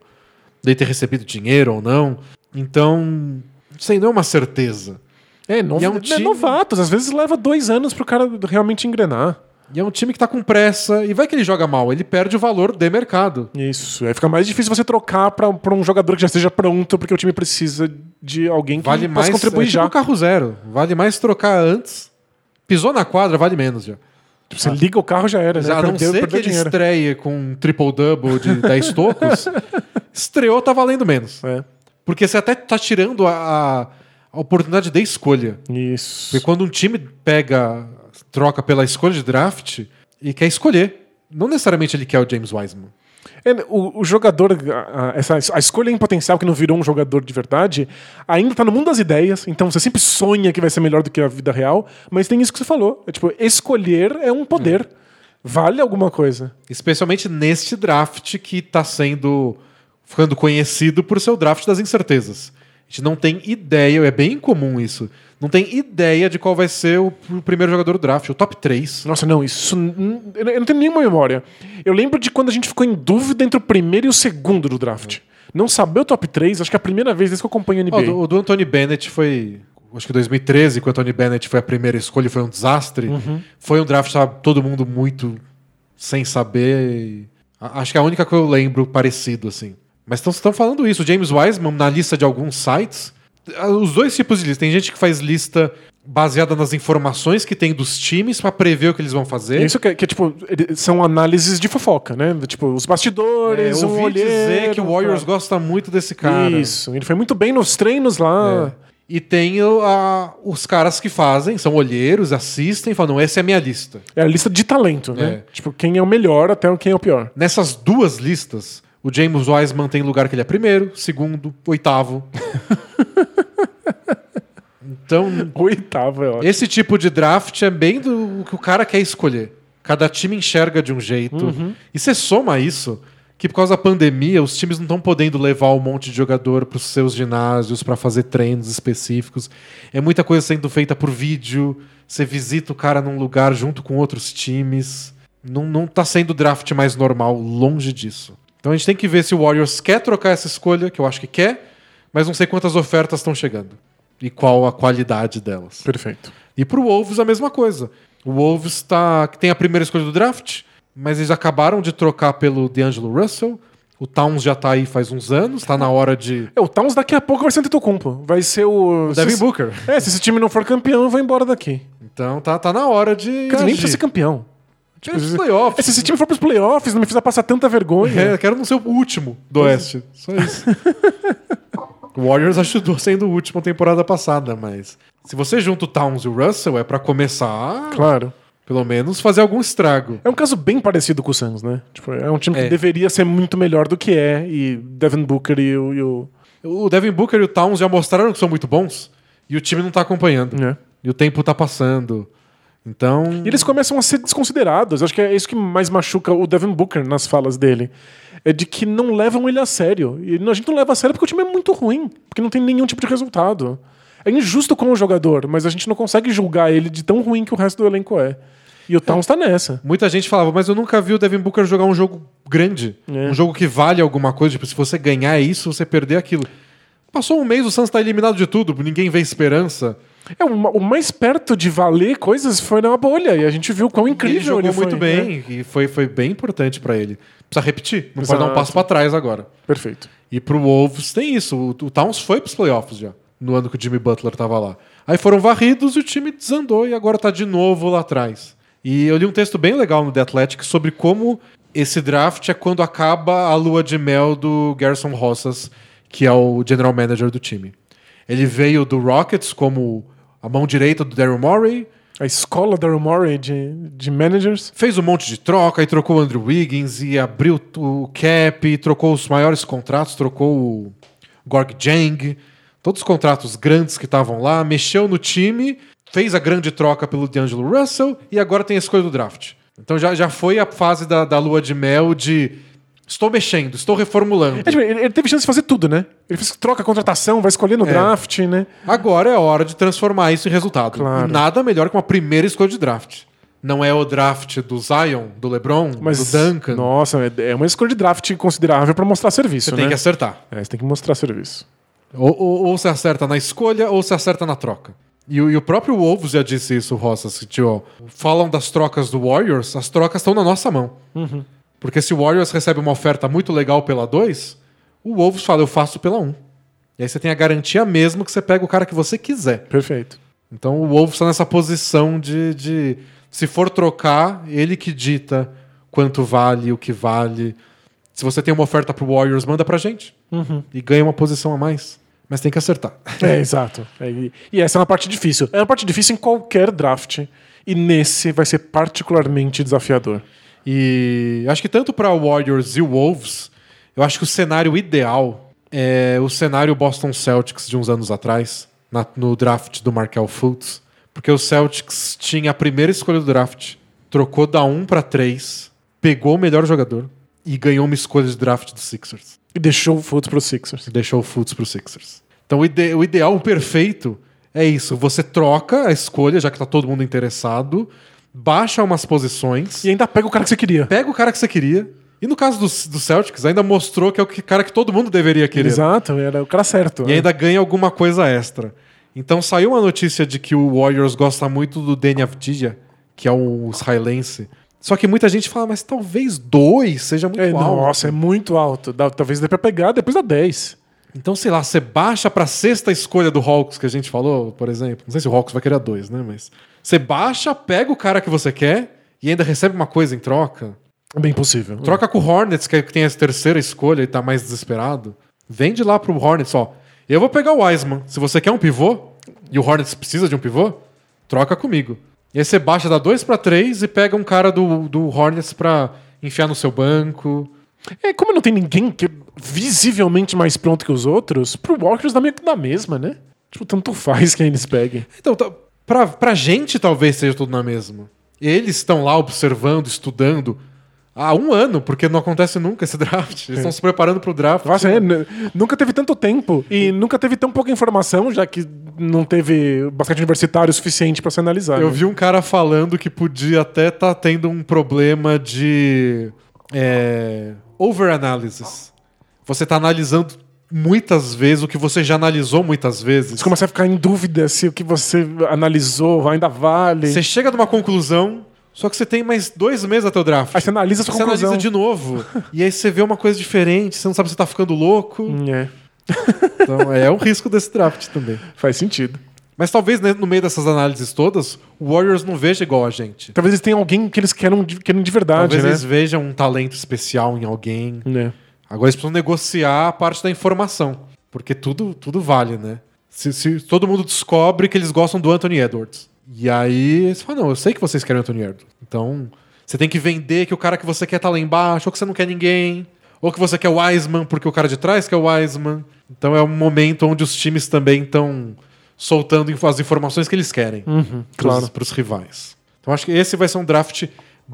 [SPEAKER 1] ele ter recebido dinheiro ou não. Então, não sei, não é uma certeza.
[SPEAKER 2] É, no...
[SPEAKER 1] É um
[SPEAKER 2] é
[SPEAKER 1] time-
[SPEAKER 2] novatos. Às vezes leva dois anos pro cara realmente engrenar.
[SPEAKER 1] E é um time que tá com pressa. E vai que ele joga mal, ele perde o valor de mercado.
[SPEAKER 2] Isso. Aí fica mais difícil você trocar pra, pra um jogador que já esteja pronto, porque o time precisa de alguém que
[SPEAKER 1] Vale mais
[SPEAKER 2] contribuir
[SPEAKER 1] é tipo
[SPEAKER 2] já.
[SPEAKER 1] carro zero. Vale mais trocar antes. Pisou na quadra, vale menos já.
[SPEAKER 2] Tipo, você liga o carro já era?
[SPEAKER 1] Já a não
[SPEAKER 2] Perdeu,
[SPEAKER 1] ser que ele
[SPEAKER 2] dinheiro.
[SPEAKER 1] estreie com um triple-double de 10 tocos, estreou, tá valendo menos.
[SPEAKER 2] É.
[SPEAKER 1] Porque você até tá tirando a, a- a oportunidade de escolha.
[SPEAKER 2] Isso.
[SPEAKER 1] Porque quando um time pega, troca pela escolha de draft e quer escolher, não necessariamente ele quer o James Wiseman.
[SPEAKER 2] É, o, o jogador, a, a- essa, a escolha em potencial que não virou um jogador de verdade, ainda tá no mundo das ideias, então você sempre sonha que vai ser melhor do que a vida real, mas tem isso que você falou. É, tipo, escolher é um poder. Vale alguma coisa.
[SPEAKER 1] Especialmente neste draft que tá sendo ficando conhecido por ser o draft das incertezas. A gente não tem ideia, é bem incomum isso. Não tem ideia de qual vai ser o, o primeiro jogador do draft, o top 3.
[SPEAKER 2] Nossa, não, isso. Eu não tenho nenhuma memória. Eu lembro de quando a gente ficou em dúvida entre o primeiro e o segundo do draft. Não saber o top 3, acho que é a primeira vez desde que eu acompanho a NBA.
[SPEAKER 1] O do- o do Anthony Bennett foi. Acho que 2013, quando o Anthony Bennett foi a primeira escolha, foi um desastre. Foi um draft, tava todo mundo muito sem saber. Acho que é a única que eu lembro parecido, assim. Mas estão falando isso. O James Wiseman, na lista de alguns sites, ah, os dois tipos de lista. Tem gente que faz lista baseada nas informações que tem dos times pra prever o que eles vão fazer.
[SPEAKER 2] Isso que, é- que é, tipo, são análises de fofoca, né? Tipo, os
[SPEAKER 1] É,
[SPEAKER 2] bastidores,
[SPEAKER 1] eu
[SPEAKER 2] um
[SPEAKER 1] ouvi
[SPEAKER 2] olheiro,
[SPEAKER 1] dizer que o Warriors
[SPEAKER 2] claro.
[SPEAKER 1] gosta muito desse cara.
[SPEAKER 2] Isso, ele foi muito bem nos treinos lá.
[SPEAKER 1] É. E tem a- os caras que fazem, são olheiros, assistem e falam, essa é a minha lista.
[SPEAKER 2] É a lista de talento, né?
[SPEAKER 1] É.
[SPEAKER 2] Tipo, quem é o melhor até quem é o pior.
[SPEAKER 1] Nessas duas listas, o James Wiseman tem lugar que ele é primeiro, segundo, oitavo. então,
[SPEAKER 2] Oitavo, é ótimo.
[SPEAKER 1] esse tipo de draft é bem do que o cara quer escolher. Cada time enxerga de um jeito. E você soma isso, que por causa da pandemia, os times não estão podendo levar um monte de jogador para os seus ginásios para fazer treinos específicos. É muita coisa sendo feita por vídeo. Você visita o cara num lugar junto com outros times. Não, não tá sendo o draft mais normal, longe disso. Então a gente tem que ver se o Warriors quer trocar essa escolha, que eu acho que quer, mas não sei quantas ofertas estão chegando. E qual a qualidade delas.
[SPEAKER 2] Perfeito.
[SPEAKER 1] E pro Wolves a mesma coisa. O Wolves tá, que tem a primeira escolha do draft, mas eles acabaram de trocar pelo D'Angelo Russell. O Towns já tá aí faz uns anos, tá na hora de.
[SPEAKER 2] É, o Towns daqui a pouco vai ser Antetokounmpo. Vai ser o...
[SPEAKER 1] O Devin Booker.
[SPEAKER 2] É, se esse time não for campeão, eu vou embora daqui.
[SPEAKER 1] Então tá, tá na hora de.
[SPEAKER 2] Cara, nem precisa ser campeão.
[SPEAKER 1] Tipo, os playoffs.
[SPEAKER 2] É, se esse time for pros playoffs, não me precisa passar tanta vergonha.
[SPEAKER 1] É, quero não ser o último do Oeste. Só isso. O Warriors ajudou sendo o último temporada passada, mas se você junta o Towns e o Russell, é pra começar,
[SPEAKER 2] Claro.
[SPEAKER 1] pelo menos, fazer algum estrago.
[SPEAKER 2] É um caso bem parecido com o Suns, né? Tipo, é um time que
[SPEAKER 1] É.
[SPEAKER 2] deveria ser muito melhor do que é. E Devin Booker e o. E o
[SPEAKER 1] O Devin Booker e o Towns já mostraram que são muito bons e o time não tá acompanhando.
[SPEAKER 2] né?
[SPEAKER 1] E o tempo tá passando. Então.
[SPEAKER 2] E eles começam a ser desconsiderados. Acho que é isso que mais machuca o Devin Booker nas falas dele. É de que não levam ele a sério. E a gente não leva a sério porque o time é muito ruim. Porque não tem nenhum tipo de resultado. É injusto com o jogador, mas a gente não consegue julgar ele de tão ruim que o resto do elenco é. E o Towns tá nessa.
[SPEAKER 1] Muita gente falava, mas eu nunca vi o Devin Booker jogar um jogo grande.
[SPEAKER 2] É.
[SPEAKER 1] Um jogo que vale alguma coisa. Tipo, se você ganhar isso, você perder aquilo. Passou um mês, o Suns tá eliminado de tudo, ninguém vê esperança.
[SPEAKER 2] É, o, ma- o mais perto de valer coisas foi na bolha. E a gente viu quão
[SPEAKER 1] ele
[SPEAKER 2] incrível
[SPEAKER 1] jogou
[SPEAKER 2] ele foi,
[SPEAKER 1] muito
[SPEAKER 2] né?
[SPEAKER 1] bem e foi, foi bem importante pra ele. Precisa repetir, não pode dar um
[SPEAKER 2] Exato.
[SPEAKER 1] passo pra trás agora.
[SPEAKER 2] Perfeito.
[SPEAKER 1] E pro Wolves tem isso. O, o Towns foi pros playoffs já, no ano que o Jimmy Butler tava lá. Aí foram varridos e o time desandou e agora tá de novo lá atrás. E eu li um texto bem legal no The Athletic sobre como esse draft é quando acaba a lua de mel do Garrison Rossas, que é o general manager do time. Ele veio do Rockets como a mão direita do Daryl Morey,
[SPEAKER 2] A escola da Morey de, de managers.
[SPEAKER 1] fez um monte de troca e trocou o Andrew Wiggins e abriu o cap, trocou os maiores contratos, trocou o Gorg Jang, todos os contratos grandes que estavam lá, mexeu no time, fez a grande troca pelo D'Angelo Russell e agora tem a escolha do draft. Então já, já foi a fase da, da lua de mel de estou mexendo, estou reformulando.
[SPEAKER 2] É, tipo, ele, ele teve chance de fazer tudo, né? Ele fez troca, contratação, vai escolher no
[SPEAKER 1] É.
[SPEAKER 2] draft, né?
[SPEAKER 1] Agora é a hora de transformar isso em resultado.
[SPEAKER 2] Claro.
[SPEAKER 1] E nada melhor que uma primeira escolha de draft. Não é o draft do Zion, do LeBron,
[SPEAKER 2] Mas,
[SPEAKER 1] do Duncan.
[SPEAKER 2] Nossa, é é uma escolha de draft considerável pra mostrar serviço,
[SPEAKER 1] Você
[SPEAKER 2] né?
[SPEAKER 1] tem que acertar.
[SPEAKER 2] É, você tem que mostrar serviço.
[SPEAKER 1] Ou, ou, ou você acerta na escolha ou você acerta na troca. E, o- e o próprio Wolves já disse isso, Rossas. que, Tipo, falam das trocas do Warriors, as trocas estão na nossa mão. Porque se o Warriors recebe uma oferta muito legal pela 2, o Wolves fala, eu faço pela 1. Um. E aí você tem a garantia mesmo que você pega o cara que você quiser.
[SPEAKER 2] Perfeito.
[SPEAKER 1] Então o Wolves está nessa posição de, de. Se for trocar, ele que dita quanto vale, o que vale. Se você tem uma oferta pro Warriors, manda pra gente. E ganha uma posição a mais. Mas tem que acertar.
[SPEAKER 2] É, exato. É, e, e essa é uma parte difícil. É uma parte difícil em qualquer draft. E nesse vai ser particularmente desafiador.
[SPEAKER 1] E acho que tanto para Warriors e Wolves, eu acho que o cenário ideal é o cenário Boston Celtics de uns anos atrás, na- no draft do Markel Fultz. Porque o Celtics tinha a primeira escolha do draft, trocou da 1 para 3, pegou o melhor jogador e ganhou uma escolha de draft dos Sixers.
[SPEAKER 2] E deixou o Fultz pros Sixers.
[SPEAKER 1] Deixou o Fultz pro Sixers. Então o, ide- o ideal, perfeito, é isso. Você troca a escolha, já que tá todo mundo interessado, baixa umas posições
[SPEAKER 2] E ainda pega o cara que você queria.
[SPEAKER 1] pega o cara que você queria. E no caso do, do Celtics, ainda mostrou que é o que- cara que todo mundo deveria querer.
[SPEAKER 2] Exato, era o cara certo.
[SPEAKER 1] E
[SPEAKER 2] né?
[SPEAKER 1] ainda ganha alguma coisa extra. Então saiu uma notícia de que o Warriors gosta muito do Danny Avdija, que é o israelense. Só que muita gente fala, mas talvez dois seja muito
[SPEAKER 2] É,
[SPEAKER 1] alto.
[SPEAKER 2] nossa, é muito alto. Dá- talvez dê pra pegar depois da 10.
[SPEAKER 1] Então, sei lá, você baixa pra sexta escolha do Hawks, que a gente falou, por exemplo. Não sei se o Hawks vai querer a dois, né? Mas você baixa, pega o cara que você quer e ainda recebe uma coisa em troca.
[SPEAKER 2] É bem possível.
[SPEAKER 1] Troca com o Hornets, que é que tem a terceira escolha e tá mais desesperado. Vende lá pro Hornets, ó. Eu vou pegar o Wiseman. Se você quer um pivô, e o Hornets precisa de um pivô, troca comigo. E aí você baixa da 2 pra 3 e pega um cara do, do Hornets pra enfiar no seu banco.
[SPEAKER 2] É, como não tem ninguém que é visivelmente mais pronto que os outros, pro Walkers dá meio que da mesma, né? Tipo, tanto faz quem eles peguem.
[SPEAKER 1] Então, tá- pra, pra gente talvez seja tudo na mesma. Eles estão lá observando, estudando há um ano, porque não acontece nunca esse draft. Eles estão se preparando pro draft.
[SPEAKER 2] Nossa, é, nunca teve tanto tempo e nunca teve tão pouca informação, já que não teve basquete universitário suficiente pra se analisar.
[SPEAKER 1] Eu
[SPEAKER 2] né?
[SPEAKER 1] vi um cara falando que podia até estar tendo um problema de é, overanalysis. Você tá analisando muitas vezes o que você já analisou muitas vezes.
[SPEAKER 2] Você começa a ficar em dúvida se o que você analisou ainda vale.
[SPEAKER 1] Você chega numa conclusão, só que você tem mais dois meses até o draft.
[SPEAKER 2] Aí você analisa a sua
[SPEAKER 1] Você
[SPEAKER 2] conclusão.
[SPEAKER 1] analisa de novo. e aí você vê uma coisa diferente, você não sabe se você tá ficando louco.
[SPEAKER 2] É,
[SPEAKER 1] Então é um risco desse draft também.
[SPEAKER 2] faz sentido.
[SPEAKER 1] Mas talvez né, no meio dessas análises todas, o Warriors não veja igual a gente.
[SPEAKER 2] Talvez eles tenham alguém que eles queiram de, queiram de verdade,
[SPEAKER 1] Talvez
[SPEAKER 2] né?
[SPEAKER 1] eles vejam um talento especial em alguém.
[SPEAKER 2] É.
[SPEAKER 1] Agora eles precisam negociar a parte da informação. Porque tudo, tudo vale, né? Se, se todo mundo descobre que eles gostam do Anthony Edwards. E aí você fala, não, eu sei que vocês querem o Anthony Edwards. Então, você tem que vender que o cara que você quer tá lá embaixo, ou que você não quer ninguém. Ou que você quer o Wiseman porque o cara de trás quer o Wiseman. Então é um momento onde os times também estão soltando as informações que eles querem
[SPEAKER 2] Uhum,
[SPEAKER 1] pros,
[SPEAKER 2] claro.
[SPEAKER 1] pros rivais. Então acho que esse vai ser um draft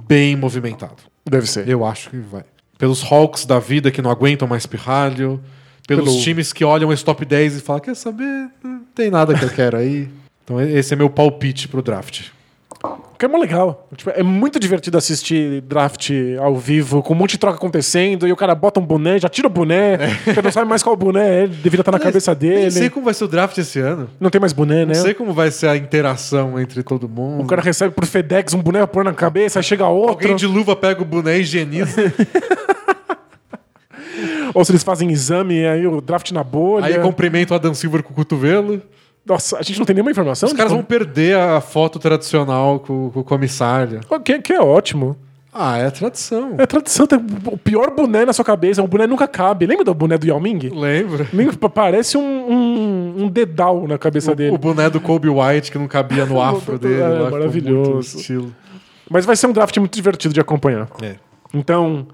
[SPEAKER 1] bem movimentado.
[SPEAKER 2] Deve ser.
[SPEAKER 1] Eu acho que vai. Pelos Hawks da vida que não aguentam mais pirralho. Pelos
[SPEAKER 2] Pelo-
[SPEAKER 1] times que olham esse top 10 e falam: quer saber? Não tem nada que eu quero aí. Então esse é meu palpite pro draft.
[SPEAKER 2] Que é mó legal. Tipo, é muito divertido assistir draft ao vivo, com um monte de troca acontecendo, e o cara bota um boné, já tira o boné, você não sabe mais qual boné é, deveria estar na cabeça
[SPEAKER 1] Nem sei
[SPEAKER 2] dele.
[SPEAKER 1] como vai ser o draft esse ano.
[SPEAKER 2] Não tem mais boné, né?
[SPEAKER 1] Não sei como vai ser a interação entre todo mundo.
[SPEAKER 2] O cara recebe por FedEx um boné pra pôr na cabeça, aí chega outro.
[SPEAKER 1] Alguém de luva pega o boné e higieniza.
[SPEAKER 2] Ou se eles fazem exame, e aí o draft na bolha.
[SPEAKER 1] aí cumprimenta o Adam Silver com o cotovelo.
[SPEAKER 2] Nossa, a gente não tem nenhuma informação.
[SPEAKER 1] Os caras vão
[SPEAKER 2] como-
[SPEAKER 1] perder a foto tradicional com, com o comissário.
[SPEAKER 2] Que, que é ótimo.
[SPEAKER 1] Ah, é a tradição.
[SPEAKER 2] É tradição, tem o pior boné na sua cabeça, o boné nunca cabe. Lembra do boné do Yao Ming?
[SPEAKER 1] Lembra?
[SPEAKER 2] Ming parece um, um, um dedal na cabeça dele.
[SPEAKER 1] O boné do Kobe White que não cabia no afro
[SPEAKER 2] É,
[SPEAKER 1] dele. lá, ficou
[SPEAKER 2] maravilhoso.
[SPEAKER 1] estilo.
[SPEAKER 2] Mas vai ser um draft muito divertido de acompanhar.
[SPEAKER 1] É.
[SPEAKER 2] Então,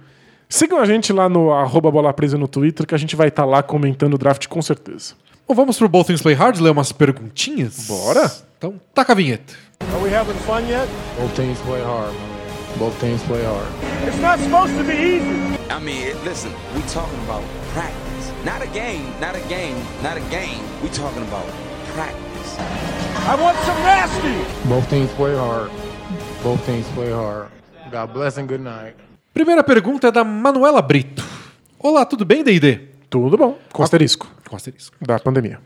[SPEAKER 2] sigam a gente lá no arroba bola presa no Twitter, que a gente vai estar lá comentando o draft com certeza.
[SPEAKER 1] Bom, vamos pro Both Things Play Hard ler umas perguntinhas?
[SPEAKER 2] Bora.
[SPEAKER 1] Então, taca a vinheta.
[SPEAKER 2] Are we having fun yet?
[SPEAKER 3] Both teams play hard. Both teams play hard.
[SPEAKER 2] It's not supposed to be easy.
[SPEAKER 4] I mean, listen, we talking about practice. Not a game, not a game, not a game. We talking about practice.
[SPEAKER 2] I want some nasty.
[SPEAKER 3] Both teams play hard. Both teams play hard. God bless and good night.
[SPEAKER 1] Primeira pergunta é da Manuela Brito. Olá, tudo bem, D&D?
[SPEAKER 2] Tudo bom. Com asterisco.
[SPEAKER 1] Com asterisco.
[SPEAKER 2] Da pandemia.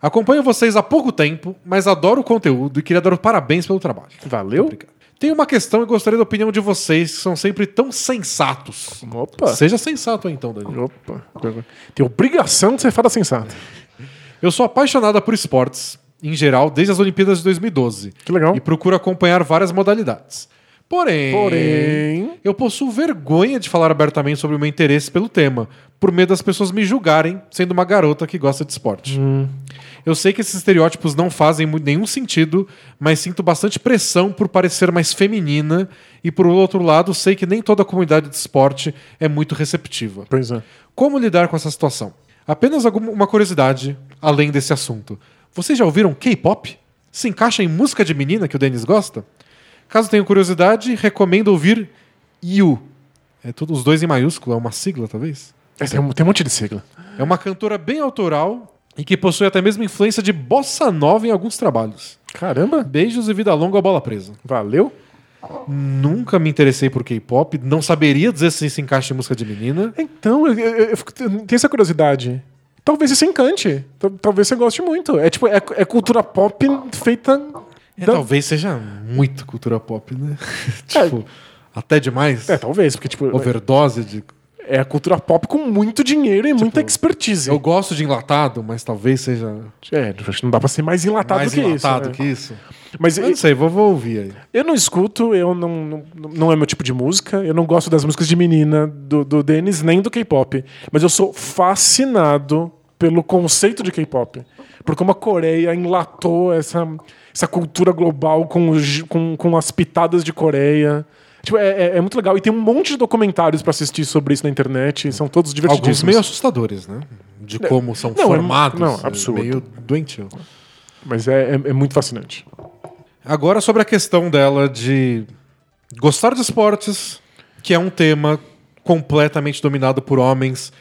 [SPEAKER 1] Acompanho vocês há pouco tempo, mas adoro o conteúdo e queria dar os parabéns pelo trabalho.
[SPEAKER 2] Valeu.
[SPEAKER 1] Obrigado. Tenho uma questão e gostaria da opinião de vocês, que são sempre tão sensatos.
[SPEAKER 2] Opa.
[SPEAKER 1] Seja sensato então, Daniel.
[SPEAKER 2] Opa. Tem obrigação de ser fada sensata.
[SPEAKER 1] Eu sou apaixonada por esportes, em geral, desde as Olimpíadas de 2012.
[SPEAKER 2] Que legal.
[SPEAKER 1] E procuro acompanhar várias modalidades. Porém,
[SPEAKER 2] Porém-
[SPEAKER 1] eu possuo vergonha de falar abertamente sobre o meu interesse pelo tema, por medo das pessoas me julgarem sendo uma garota que gosta de esporte. Eu sei que esses estereótipos não fazem nenhum sentido, mas sinto bastante pressão por parecer mais feminina e, por outro lado, sei que nem toda a comunidade de esporte é muito receptiva.
[SPEAKER 2] Pois é.
[SPEAKER 1] Como lidar com essa situação? Apenas alguma uma curiosidade além desse assunto. Vocês já ouviram K-pop? Se encaixa em música de menina que o Denis gosta? Caso tenham curiosidade, recomendo ouvir You. É tudo os dois em maiúsculo, é uma sigla, talvez?
[SPEAKER 2] É, Tem um, tem um monte de sigla.
[SPEAKER 1] É uma cantora bem autoral e que possui até mesmo influência de bossa nova em alguns trabalhos.
[SPEAKER 2] Caramba.
[SPEAKER 1] Beijos e vida longa à bola presa.
[SPEAKER 2] Valeu.
[SPEAKER 1] Nunca me interessei por K-pop, não saberia dizer se se encaixa em música de menina.
[SPEAKER 2] Então, eu, eu- eu eu tenho essa curiosidade. Talvez se encante. Tal- Talvez você goste muito. É tipo, é, é cultura pop feita.
[SPEAKER 1] É, Talvez seja muito cultura pop, né? tipo, até demais.
[SPEAKER 2] É, talvez, porque, tipo,
[SPEAKER 1] Overdose de.
[SPEAKER 2] é a cultura pop com muito dinheiro e muita expertise.
[SPEAKER 1] Eu gosto de enlatado, mas talvez seja
[SPEAKER 2] É, acho que não dá pra ser mais enlatado
[SPEAKER 1] mais
[SPEAKER 2] que
[SPEAKER 1] enlatado
[SPEAKER 2] isso.
[SPEAKER 1] que
[SPEAKER 2] né?
[SPEAKER 1] isso.
[SPEAKER 2] Mas
[SPEAKER 1] Eu não sei, vou, vou ouvir aí.
[SPEAKER 2] Eu não escuto, eu não, não, não é meu tipo de música. Eu não gosto das músicas de menina do, do Dennis, nem do K-pop. Mas eu sou fascinado pelo conceito de K-pop. Por como a Coreia enlatou essa, essa cultura global com, os- com, com as pitadas de Coreia. Tipo, é, é- é muito legal. E tem um monte de documentários pra assistir sobre isso na internet. São todos
[SPEAKER 1] Alguns
[SPEAKER 2] divertidíssimos.
[SPEAKER 1] meio assustadores, né? De como são
[SPEAKER 2] não, é-
[SPEAKER 1] formados.
[SPEAKER 2] não,
[SPEAKER 1] é
[SPEAKER 2] absurdo.
[SPEAKER 1] Meio doentio.
[SPEAKER 2] Mas é, é- é muito fascinante.
[SPEAKER 1] Agora sobre a questão dela de gostar de esportes, que é um tema completamente dominado por homens.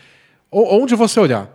[SPEAKER 1] Onde você olhar,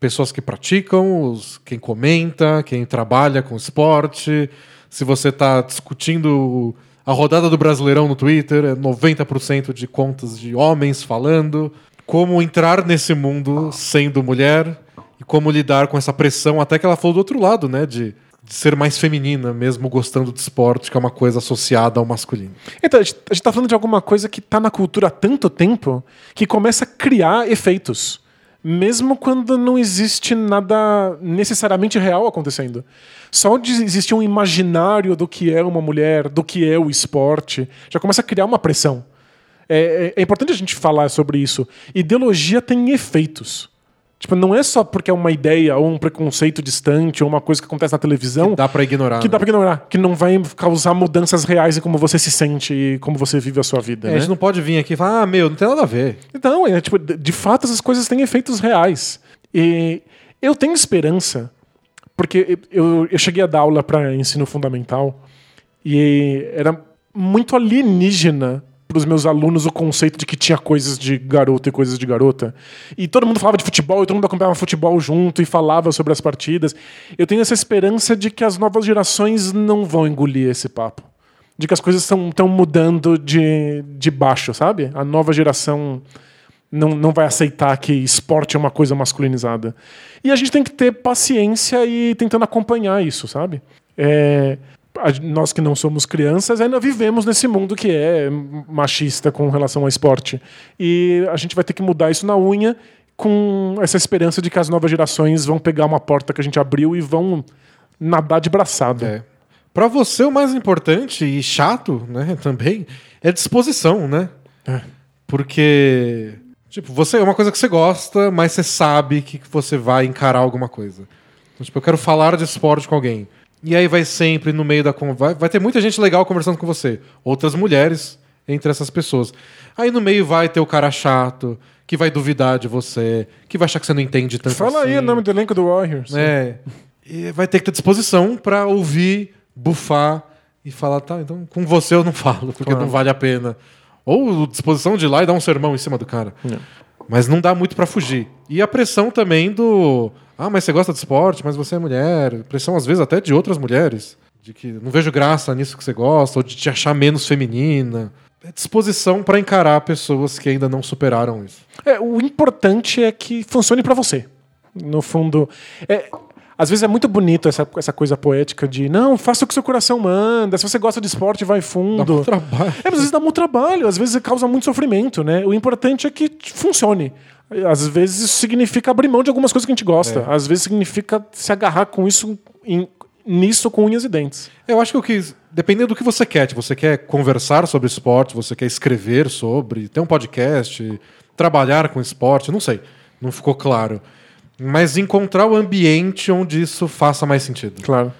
[SPEAKER 1] pessoas que praticam, os, quem comenta, quem trabalha com esporte. Se você está discutindo a rodada do Brasileirão no Twitter, é 90% de contas de homens falando. Como entrar nesse mundo sendo mulher e como lidar com essa pressão, até que ela falou do outro lado, né? De, de ser mais feminina, mesmo gostando de esporte, que é uma coisa associada ao masculino.
[SPEAKER 2] Então, a gente, a gente tá falando de alguma coisa que tá na cultura há tanto tempo que começa a criar efeitos. Mesmo quando não existe nada necessariamente real acontecendo. Só de existir um imaginário do que é uma mulher, do que é o esporte, já começa a criar uma pressão. É, é- é importante a gente falar sobre isso. Ideologia tem efeitos. Tipo, não é só porque é uma ideia ou um preconceito distante ou uma coisa que acontece na televisão
[SPEAKER 1] Dá pra ignorar.
[SPEAKER 2] que
[SPEAKER 1] né?
[SPEAKER 2] dá pra ignorar, que não vai causar mudanças reais em como você se sente e como você vive a sua vida.
[SPEAKER 1] É, a
[SPEAKER 2] né?
[SPEAKER 1] gente não pode vir aqui e falar, ah, meu, não tem nada a ver.
[SPEAKER 2] Então, é, tipo, de de fato, essas coisas têm efeitos reais. E eu tenho esperança, porque eu, eu cheguei a dar aula para ensino fundamental e era muito alienígena para os meus alunos o conceito de que tinha coisas de garoto e coisas de garota. E todo mundo falava de futebol, e todo mundo acompanhava futebol junto e falava sobre as partidas. Eu tenho essa esperança de que as novas gerações não vão engolir esse papo. De que as coisas estão mudando de, de baixo, sabe? A nova geração não, não vai aceitar que esporte é uma coisa masculinizada. E a gente tem que ter paciência e tentando acompanhar isso, sabe? É, nós que não somos crianças ainda vivemos nesse mundo que é machista com relação ao esporte. E a gente vai ter que mudar isso na unha com essa esperança de que as novas gerações vão pegar uma porta que a gente abriu e vão nadar de braçada.
[SPEAKER 1] É. Pra você, o mais importante e chato, né, também, é disposição, né?
[SPEAKER 2] É.
[SPEAKER 1] Porque, tipo, você é uma coisa que você gosta, mas você sabe que você vai encarar alguma coisa. Então, tipo, eu quero falar de esporte com alguém. E aí vai sempre no meio da conversa. Vai, vai ter muita gente legal conversando com você. Outras mulheres entre essas pessoas. Aí no meio vai ter o cara chato, que vai duvidar de você, que vai achar que você não entende tanto
[SPEAKER 2] Fala aí
[SPEAKER 1] assim.
[SPEAKER 2] o nome do elenco do Warriors.
[SPEAKER 1] É. E vai ter que ter disposição pra ouvir, bufar e falar, tá, então com você eu não falo, porque
[SPEAKER 2] Claro.
[SPEAKER 1] não vale a pena. Ou disposição de ir lá e dar um sermão em cima do cara. Mas não dá muito pra fugir. E a pressão também do. Ah, mas você gosta de esporte, mas você é mulher. Pressão, às vezes, até de outras mulheres. De que não vejo graça nisso que você gosta, ou de te achar menos feminina. É disposição pra encarar pessoas que ainda não superaram isso.
[SPEAKER 2] É, o importante é que funcione pra você. No fundo, é, às vezes é muito bonito essa, essa coisa poética de não, faça o que seu coração manda. Se você gosta de esporte, vai
[SPEAKER 1] Dá
[SPEAKER 2] fundo.
[SPEAKER 1] muito trabalho.
[SPEAKER 2] É, mas às vezes dá muito trabalho, às vezes causa muito sofrimento, né? O importante é que funcione. Às vezes isso significa abrir mão de algumas coisas que a gente gosta. Às vezes significa se agarrar com isso em- nisso com unhas e dentes.
[SPEAKER 1] Eu acho que o que. Dependendo do que você quer, tipo, você quer conversar sobre esporte, você quer escrever sobre, ter um podcast, trabalhar com esporte, não sei. Não ficou claro. Mas encontrar o ambiente onde isso faça mais sentido.
[SPEAKER 2] Claro.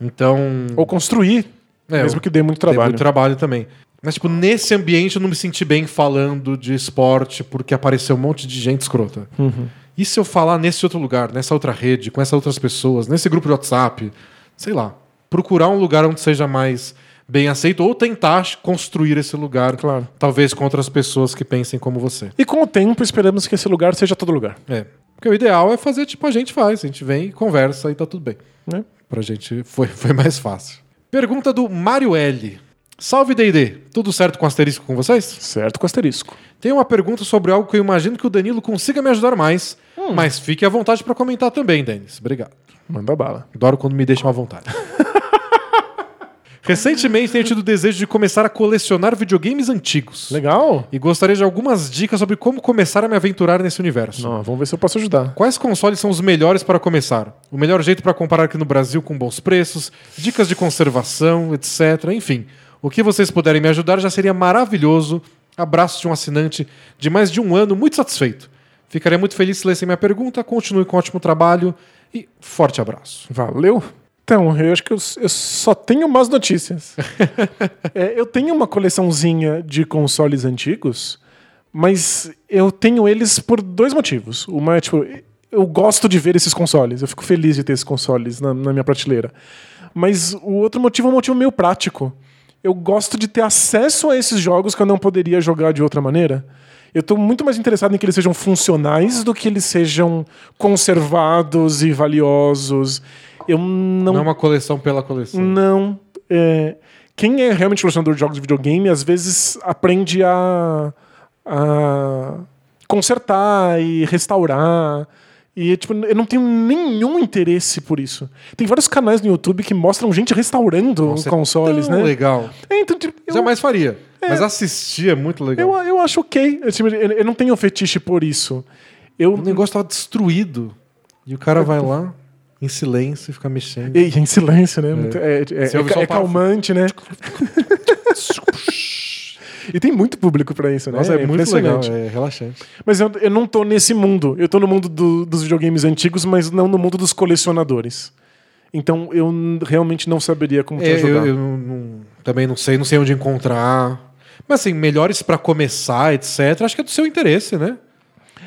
[SPEAKER 1] Então.
[SPEAKER 2] Ou construir,
[SPEAKER 1] É,
[SPEAKER 2] mesmo que dê muito trabalho.
[SPEAKER 1] muito trabalho também. Mas, tipo, nesse ambiente eu não me senti bem falando de esporte porque apareceu um monte de gente escrota.
[SPEAKER 2] Uhum.
[SPEAKER 1] E se eu falar nesse outro lugar, nessa outra rede, com essas outras pessoas, nesse grupo de WhatsApp, sei lá, procurar um lugar onde seja mais bem aceito ou tentar construir esse lugar,
[SPEAKER 2] Claro.
[SPEAKER 1] talvez com outras pessoas que pensem como você.
[SPEAKER 2] E com o tempo esperamos que esse lugar seja todo lugar.
[SPEAKER 1] É. Porque o ideal é fazer tipo a gente faz, a gente vem e conversa e tá tudo bem.
[SPEAKER 2] Né?
[SPEAKER 1] Pra gente foi, foi mais fácil. Pergunta do Mário L. Salve D&D, tudo certo com asterisco com vocês?
[SPEAKER 2] Certo com asterisco.
[SPEAKER 1] Tem uma pergunta sobre algo que eu imagino que o Danilo consiga me ajudar mais,
[SPEAKER 2] Hum.
[SPEAKER 1] mas fique à vontade pra comentar também, Denis. Obrigado.
[SPEAKER 2] Manda bala.
[SPEAKER 1] Adoro quando me deixam à vontade. Recentemente tenho tido o desejo de começar a colecionar videogames antigos.
[SPEAKER 2] Legal?
[SPEAKER 1] E gostaria de algumas dicas sobre como começar a me aventurar nesse universo.
[SPEAKER 2] Não, vamos ver se eu posso ajudar.
[SPEAKER 1] Quais consoles são os melhores para começar? O melhor jeito para comparar aqui no Brasil com bons preços, dicas de conservação, etc. Enfim, o que vocês puderem me ajudar já seria maravilhoso. Abraço de um assinante de mais de um ano, muito satisfeito. Ficaria muito feliz se lessem minha pergunta. Continue com um ótimo trabalho e forte abraço.
[SPEAKER 2] Valeu. Então, eu acho que eu, eu só tenho más notícias. É, eu tenho uma coleçãozinha de consoles antigos, mas eu tenho eles por dois motivos. Uma é, tipo, eu gosto de ver esses consoles, eu fico feliz de ter esses consoles na, na minha prateleira. Mas o outro motivo é um motivo meio prático. Eu gosto de ter acesso a esses jogos que eu não poderia jogar de outra maneira. Eu estou muito mais interessado em que eles sejam funcionais do que eles sejam conservados e valiosos. Eu não.
[SPEAKER 1] Não é uma coleção pela coleção.
[SPEAKER 2] Não. é, quem é realmente colecionador de jogos de videogame, às vezes aprende a, a consertar e restaurar. E tipo, eu não tenho nenhum interesse por isso. Tem vários canais no YouTube que mostram gente restaurando
[SPEAKER 1] Nossa, é
[SPEAKER 2] consoles,
[SPEAKER 1] tão
[SPEAKER 2] né?
[SPEAKER 1] legal.
[SPEAKER 2] É, então, tipo, eu,
[SPEAKER 1] Jamais faria. Mas assistir é muito legal.
[SPEAKER 2] eu, eu acho ok. Eu, tipo, eu- eu não tenho fetiche por isso. Eu,
[SPEAKER 1] O negócio tava destruído. E o cara vai lá, em silêncio, e fica mexendo.
[SPEAKER 2] E em silêncio, né? Muito- É, é, é- é calmante, né? E tem muito público pra isso, né?
[SPEAKER 1] Nossa, é, muito legal, é relaxante.
[SPEAKER 2] Mas eu, eu não tô nesse mundo. Eu tô no mundo do- dos videogames antigos, mas não no mundo dos colecionadores. Então eu realmente não saberia como te
[SPEAKER 1] É,
[SPEAKER 2] ajudar.
[SPEAKER 1] eu, eu não- não- também não sei, não sei onde encontrar. Mas assim, melhores pra começar, etc. Acho que é do seu interesse, né?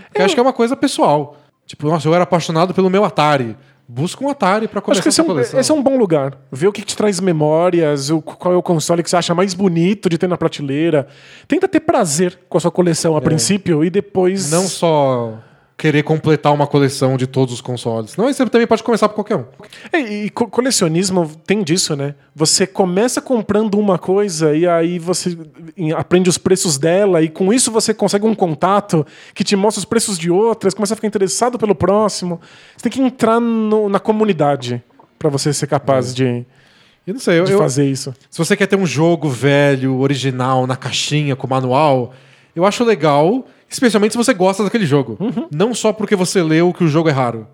[SPEAKER 1] Porque acho que é uma coisa pessoal. Tipo, nossa, eu era apaixonado pelo meu Atari. Busca um Atari pra começar
[SPEAKER 2] Acho que esse é,
[SPEAKER 1] essa
[SPEAKER 2] um,
[SPEAKER 1] coleção.
[SPEAKER 2] esse é um bom lugar. Ver o que, te traz memórias, o, qual é o console que você acha mais bonito de ter na prateleira. Tenta ter prazer com a sua coleção a princípio e depois.
[SPEAKER 1] Não só querer completar uma coleção de todos os consoles. Não, você também pode começar por qualquer um.
[SPEAKER 2] É, e co- colecionismo tem disso, né? Você começa comprando uma coisa e aí você aprende os preços dela e com isso você consegue um contato que te mostra os preços de outras, começa a ficar interessado pelo próximo. Você tem que entrar no- na comunidade pra você ser capaz de,
[SPEAKER 1] Eu não sei, eu,
[SPEAKER 2] de
[SPEAKER 1] eu-
[SPEAKER 2] fazer isso.
[SPEAKER 1] se você quer ter um jogo velho, original, na caixinha, com manual, eu acho legal, especialmente se você gosta daquele jogo.
[SPEAKER 2] Uhum.
[SPEAKER 1] Não só porque você leu que o jogo é raro.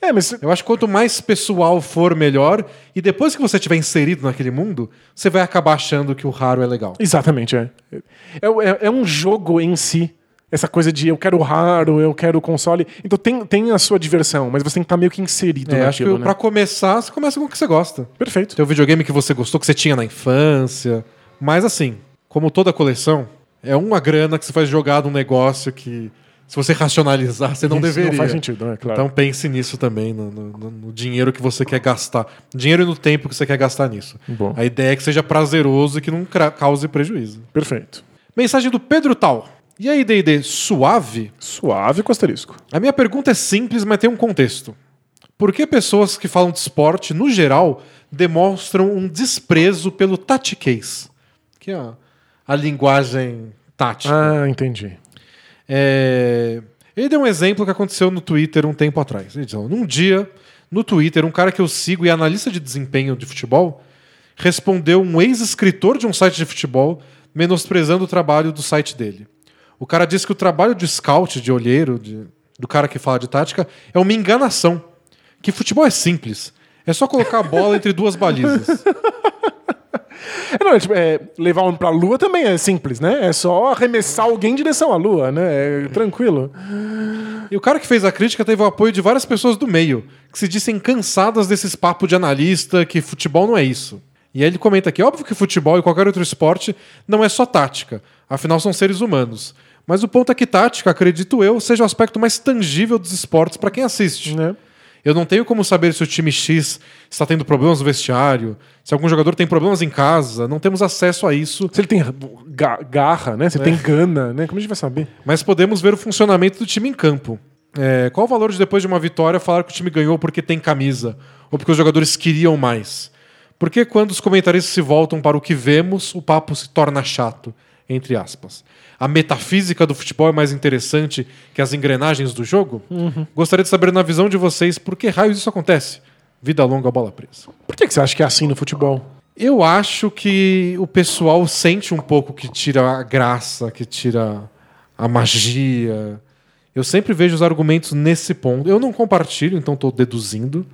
[SPEAKER 2] É, mas
[SPEAKER 1] Eu acho que quanto mais pessoal for, melhor. E depois que você estiver inserido naquele mundo, você vai acabar achando que o raro é legal.
[SPEAKER 2] Exatamente, é. É, é. é um jogo em si. Essa coisa de eu quero o raro, eu quero o console. Então tem, tem a sua diversão, mas você tem que estar meio que inserido
[SPEAKER 1] É, acho que
[SPEAKER 2] naquilo, né?
[SPEAKER 1] pra começar, você começa com o que você gosta.
[SPEAKER 2] Perfeito.
[SPEAKER 1] Tem o videogame que você gostou, que você tinha na infância. Mas assim, como toda coleção, é uma grana que você faz jogar num negócio que, se você racionalizar, você não
[SPEAKER 2] Isso
[SPEAKER 1] deveria.
[SPEAKER 2] Não faz sentido, é claro.
[SPEAKER 1] Então pense nisso também, no, no- no dinheiro que você quer gastar. Dinheiro e no tempo que você quer gastar nisso.
[SPEAKER 2] Bom.
[SPEAKER 1] A ideia é que seja prazeroso e que não cause prejuízo.
[SPEAKER 2] Perfeito.
[SPEAKER 1] Mensagem do Pedro Tal. E aí, D&D, suave?
[SPEAKER 2] Suave com asterisco.
[SPEAKER 1] A minha pergunta é simples, mas tem um contexto. Por que pessoas que falam de esporte, no geral, demonstram um desprezo pelo tactics? Que é a, a linguagem tática.
[SPEAKER 2] Ah, entendi.
[SPEAKER 1] É, Ele deu um exemplo que aconteceu no Twitter um tempo atrás. Ele disse, num dia, no Twitter, um cara que eu sigo e é analista de desempenho de futebol respondeu um ex-escritor de um site de futebol menosprezando o trabalho do site dele. O cara disse que o trabalho de scout, de olheiro, de- do cara que fala de tática, é uma enganação. Que futebol é simples. É só colocar a bola entre duas balizas.
[SPEAKER 2] É, não, é, tipo, é, levar um pra lua também é simples, né? É só arremessar alguém em direção à lua, né? É tranquilo.
[SPEAKER 1] E o cara que fez a crítica teve o apoio de várias pessoas do meio, que se dissem cansadas desses papos de analista, que futebol não é isso. E aí ele comenta aqui: óbvio que futebol e qualquer outro esporte não é só tática, afinal são seres humanos. Mas o ponto é que tática, acredito eu, seja o aspecto mais tangível dos esportes para quem assiste.
[SPEAKER 2] Né?
[SPEAKER 1] Eu não tenho como saber se o time X está tendo problemas no vestiário, se algum jogador tem problemas em casa, não temos acesso a isso,
[SPEAKER 2] Se ele tem ga- garra, né? Se ele tem gana, né? Como a gente vai saber?
[SPEAKER 1] mas podemos ver o funcionamento do time em campo. É, qual o valor de depois de uma vitória falar que o time ganhou porque tem camisa ou porque os jogadores queriam mais? Porque quando os comentaristas se voltam para o que vemos, o papo se torna chato, entre aspas. A metafísica do futebol é mais interessante que as engrenagens do jogo? Gostaria de saber na visão de vocês por que raios isso acontece. Vida longa, bola presa.
[SPEAKER 2] Por que, que você acha que é assim no futebol?
[SPEAKER 1] Eu acho que o pessoal sente um pouco que tira a graça, que tira a magia. Eu sempre vejo os argumentos nesse ponto. Eu não compartilho, então estou deduzindo.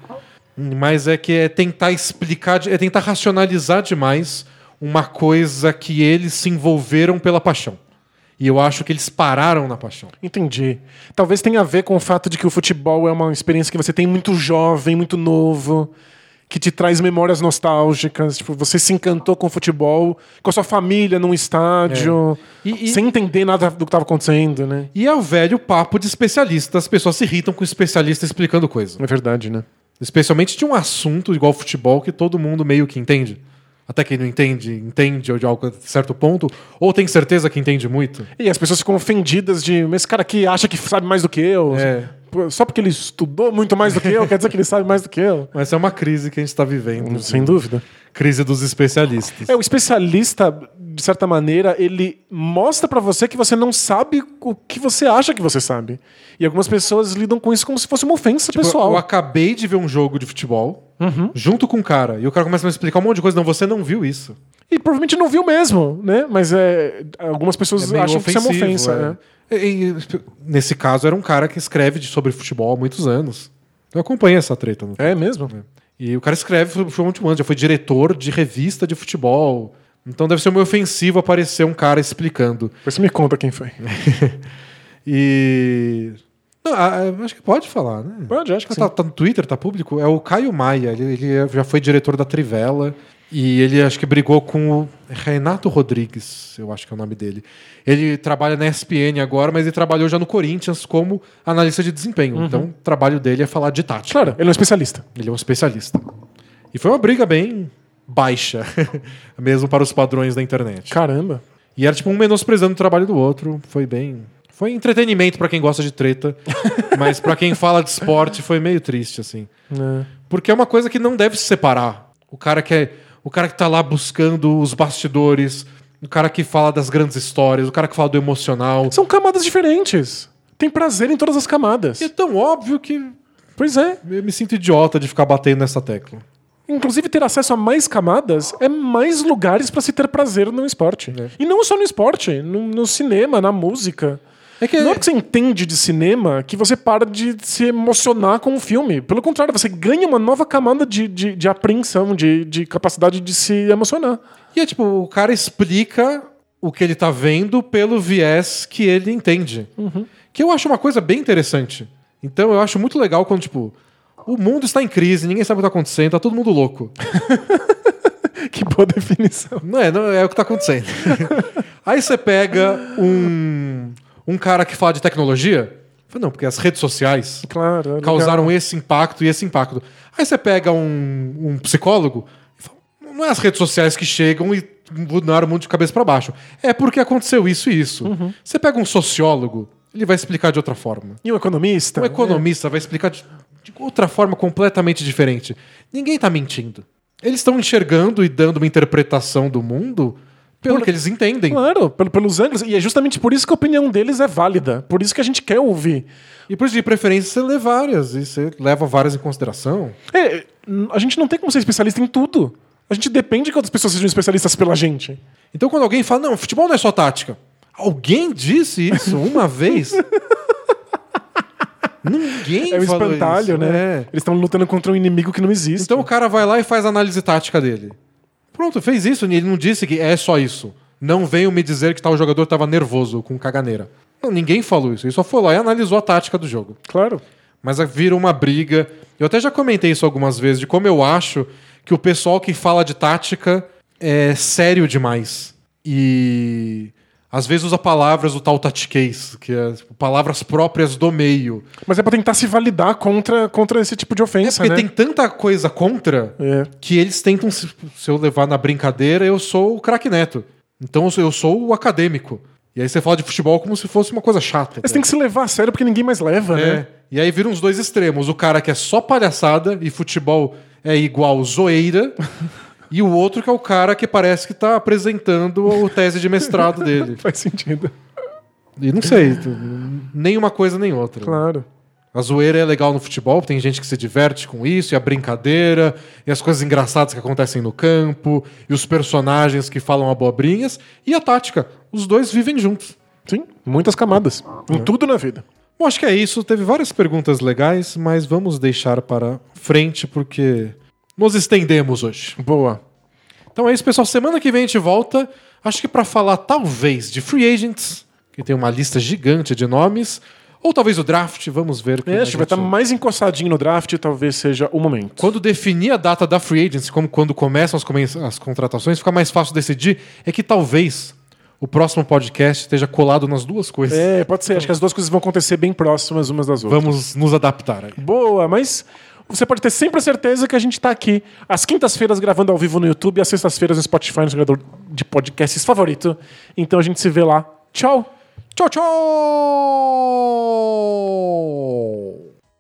[SPEAKER 1] Mas é que é tentar explicar, é tentar racionalizar demais uma coisa que eles se envolveram pela paixão. E eu acho que eles pararam na paixão.
[SPEAKER 2] Entendi. Talvez tenha a ver com o fato de que o futebol é uma experiência que você tem muito jovem, muito novo, que te traz memórias nostálgicas. Tipo, você se encantou com o futebol, com a sua família num estádio,
[SPEAKER 1] E- e-
[SPEAKER 2] sem entender nada do que estava acontecendo, né?
[SPEAKER 1] E é o velho papo de especialista. As pessoas se irritam com o especialista explicando coisa.
[SPEAKER 2] É verdade, né?
[SPEAKER 1] Especialmente de um assunto igual futebol que todo mundo meio que entende. Até quem não entende, entende de algo a certo ponto, ou tem certeza que entende muito.
[SPEAKER 2] E as pessoas ficam ofendidas de, mas esse cara aqui acha que sabe mais do que eu.
[SPEAKER 1] É.
[SPEAKER 2] Só porque ele estudou muito mais do que eu, quer dizer que ele sabe mais do que eu.
[SPEAKER 1] Mas é uma crise que a gente está vivendo.
[SPEAKER 2] Sem dúvida.
[SPEAKER 1] Crise dos especialistas.
[SPEAKER 2] É, o especialista, de certa maneira, ele mostra pra você que você não sabe o que você acha que você sabe. E algumas pessoas lidam com isso como se fosse uma ofensa
[SPEAKER 1] Tipo,
[SPEAKER 2] pessoal.
[SPEAKER 1] Eu acabei de ver um jogo de futebol
[SPEAKER 2] Uhum.
[SPEAKER 1] junto com um cara. E o cara começa a me explicar um monte de coisa. Não, você não viu isso.
[SPEAKER 2] E provavelmente não viu mesmo, né? Mas é, algumas pessoas
[SPEAKER 1] meio
[SPEAKER 2] acham que isso é uma ofensa.
[SPEAKER 1] é.
[SPEAKER 2] né?
[SPEAKER 1] E- nesse caso, era um cara que escreve sobre futebol há muitos anos. Eu acompanhei essa treta. No
[SPEAKER 2] É mesmo?
[SPEAKER 1] E o cara escreve sobre futebol há muitos anos. Já foi diretor de revista de futebol. Então deve ser meio ofensivo aparecer um cara explicando.
[SPEAKER 2] Você me conta quem foi.
[SPEAKER 1] E. Não, acho que pode falar, né?
[SPEAKER 2] Pode, acho que
[SPEAKER 1] tá, tá no Twitter, tá público. É o Caio Maia. Ele, ele já foi diretor da Trivela. E ele acho que brigou com o Renato Rodrigues, eu acho que é o nome dele. Ele trabalha na ESPN agora, mas ele trabalhou já no Corinthians como analista de desempenho. Então o trabalho dele é falar de tática.
[SPEAKER 2] Claro, ele é um especialista.
[SPEAKER 1] Ele é um especialista. E foi uma briga bem baixa, mesmo para os padrões da internet.
[SPEAKER 2] Caramba.
[SPEAKER 1] E era tipo um menosprezando o trabalho do outro. Foi bem. Foi entretenimento pra quem gosta de treta, mas pra quem fala de esporte foi meio triste, assim.
[SPEAKER 2] É.
[SPEAKER 1] Porque é uma coisa que não deve se separar. O cara que é. O cara que tá lá buscando os bastidores, o cara que fala das grandes histórias, o cara que fala do emocional.
[SPEAKER 2] São camadas diferentes. Tem prazer em todas as camadas.
[SPEAKER 1] E é tão óbvio que
[SPEAKER 2] Pois é.
[SPEAKER 1] eu me sinto idiota de ficar batendo nessa tecla.
[SPEAKER 2] Inclusive, ter acesso a mais camadas é mais lugares pra se ter prazer no esporte.
[SPEAKER 1] É.
[SPEAKER 2] E não só no esporte, no, no cinema, na música.
[SPEAKER 1] É que
[SPEAKER 2] Não é porque você entende de cinema que você para de se emocionar com o filme. Pelo contrário, você ganha uma nova camada de, de, de apreensão, de, de capacidade de se emocionar.
[SPEAKER 1] E é tipo, o cara explica o que ele tá vendo pelo viés que ele entende. Que eu acho uma coisa bem interessante. Então eu acho muito legal quando, tipo, o mundo está em crise, ninguém sabe o que tá acontecendo, tá todo mundo louco.
[SPEAKER 2] Que boa definição.
[SPEAKER 1] Não é, não é o que tá acontecendo. Aí você pega um, um cara que fala de tecnologia. Fala, Não, porque as redes sociais
[SPEAKER 2] Claro. é
[SPEAKER 1] causaram esse impacto e esse impacto. Aí você pega um, um psicólogo e fala, não é as redes sociais que chegam e mudaram o mundo de cabeça para baixo. É porque aconteceu isso e isso.
[SPEAKER 2] Uhum.
[SPEAKER 1] Você pega um sociólogo, ele vai explicar de outra forma.
[SPEAKER 2] E um economista?
[SPEAKER 1] Um economista vai explicar de, de outra forma completamente diferente. Ninguém tá mentindo. Eles estão enxergando e dando uma interpretação do mundo pelo
[SPEAKER 2] Por-
[SPEAKER 1] que eles entendem.
[SPEAKER 2] Claro, pelo- pelos ângulos. E é justamente por isso que a opinião deles é válida. Por isso que a gente quer ouvir.
[SPEAKER 1] E por isso, de preferência, você lê várias. E você leva várias em consideração.
[SPEAKER 2] É, a gente não tem como ser especialista em tudo. A gente depende que outras pessoas sejam especialistas pela gente.
[SPEAKER 1] Então, quando alguém fala, não, futebol não é só tática. Alguém disse isso uma vez? Ninguém
[SPEAKER 2] É um espantalho,
[SPEAKER 1] isso.
[SPEAKER 2] né?
[SPEAKER 1] É.
[SPEAKER 2] Eles estão lutando contra um inimigo que não existe.
[SPEAKER 1] Então o cara vai lá e faz a análise tática dele. Pronto, fez isso. E ele não disse que é só isso. Não venham me dizer que tal jogador estava nervoso, com caganeira. Não, ninguém falou isso. Ele só foi lá e analisou a tática do jogo.
[SPEAKER 2] Claro.
[SPEAKER 1] Mas vira uma briga. Eu até já comentei isso algumas vezes, de como eu acho que o pessoal que fala de tática é sério demais. E às vezes usa palavras do tal tatiquês, que é tipo, palavras próprias do meio.
[SPEAKER 2] Mas é pra tentar se validar contra, contra esse tipo de
[SPEAKER 1] É
[SPEAKER 2] ofensa,
[SPEAKER 1] porque
[SPEAKER 2] né?
[SPEAKER 1] tem tanta coisa contra
[SPEAKER 2] É.
[SPEAKER 1] que eles tentam, se, se eu levar na brincadeira, eu sou o craque neto. Então eu sou- eu sou o acadêmico. E aí você fala de futebol como se fosse uma coisa chata.
[SPEAKER 2] Mas tem que se levar a sério porque ninguém mais leva,
[SPEAKER 1] É.
[SPEAKER 2] né?
[SPEAKER 1] E aí viram os dois extremos. O cara que é só palhaçada e futebol é igual zoeira. e o outro que é o cara que parece que tá apresentando o tese de mestrado dele.
[SPEAKER 2] Faz sentido.
[SPEAKER 1] E não sei, nem uma coisa nem outra.
[SPEAKER 2] Claro.
[SPEAKER 1] A zoeira é legal no futebol, tem gente que se diverte com isso, e a brincadeira, e as coisas engraçadas que acontecem no campo, e os personagens que falam abobrinhas, e a tática. Os dois vivem juntos.
[SPEAKER 2] Sim, muitas camadas. Em tudo na vida.
[SPEAKER 1] Bom, acho que é isso. Teve várias perguntas legais, mas vamos deixar para frente porque nos estendemos hoje.
[SPEAKER 2] Boa.
[SPEAKER 1] Então é isso, pessoal. Semana que vem a gente volta. Acho que para falar talvez de free agents, que tem uma lista gigante de nomes, ou talvez o draft. Vamos ver.
[SPEAKER 2] É,
[SPEAKER 1] a
[SPEAKER 2] acho que vai estar mais encostadinho no draft, talvez seja o momento.
[SPEAKER 1] Quando definir a data da free agency, como quando começam as, come- as contratações, fica mais fácil decidir. É que talvez o próximo podcast esteja colado nas duas coisas.
[SPEAKER 2] É, pode ser. Acho que as duas coisas vão acontecer bem próximas umas das outras.
[SPEAKER 1] Vamos nos adaptar aí.
[SPEAKER 2] Boa, mas você pode ter sempre a certeza que a gente está aqui às quintas-feiras gravando ao vivo no YouTube e às sextas-feiras no Spotify, no jogador de podcasts favorito. Então a gente se vê lá. Tchau!
[SPEAKER 1] Tchau, tchau!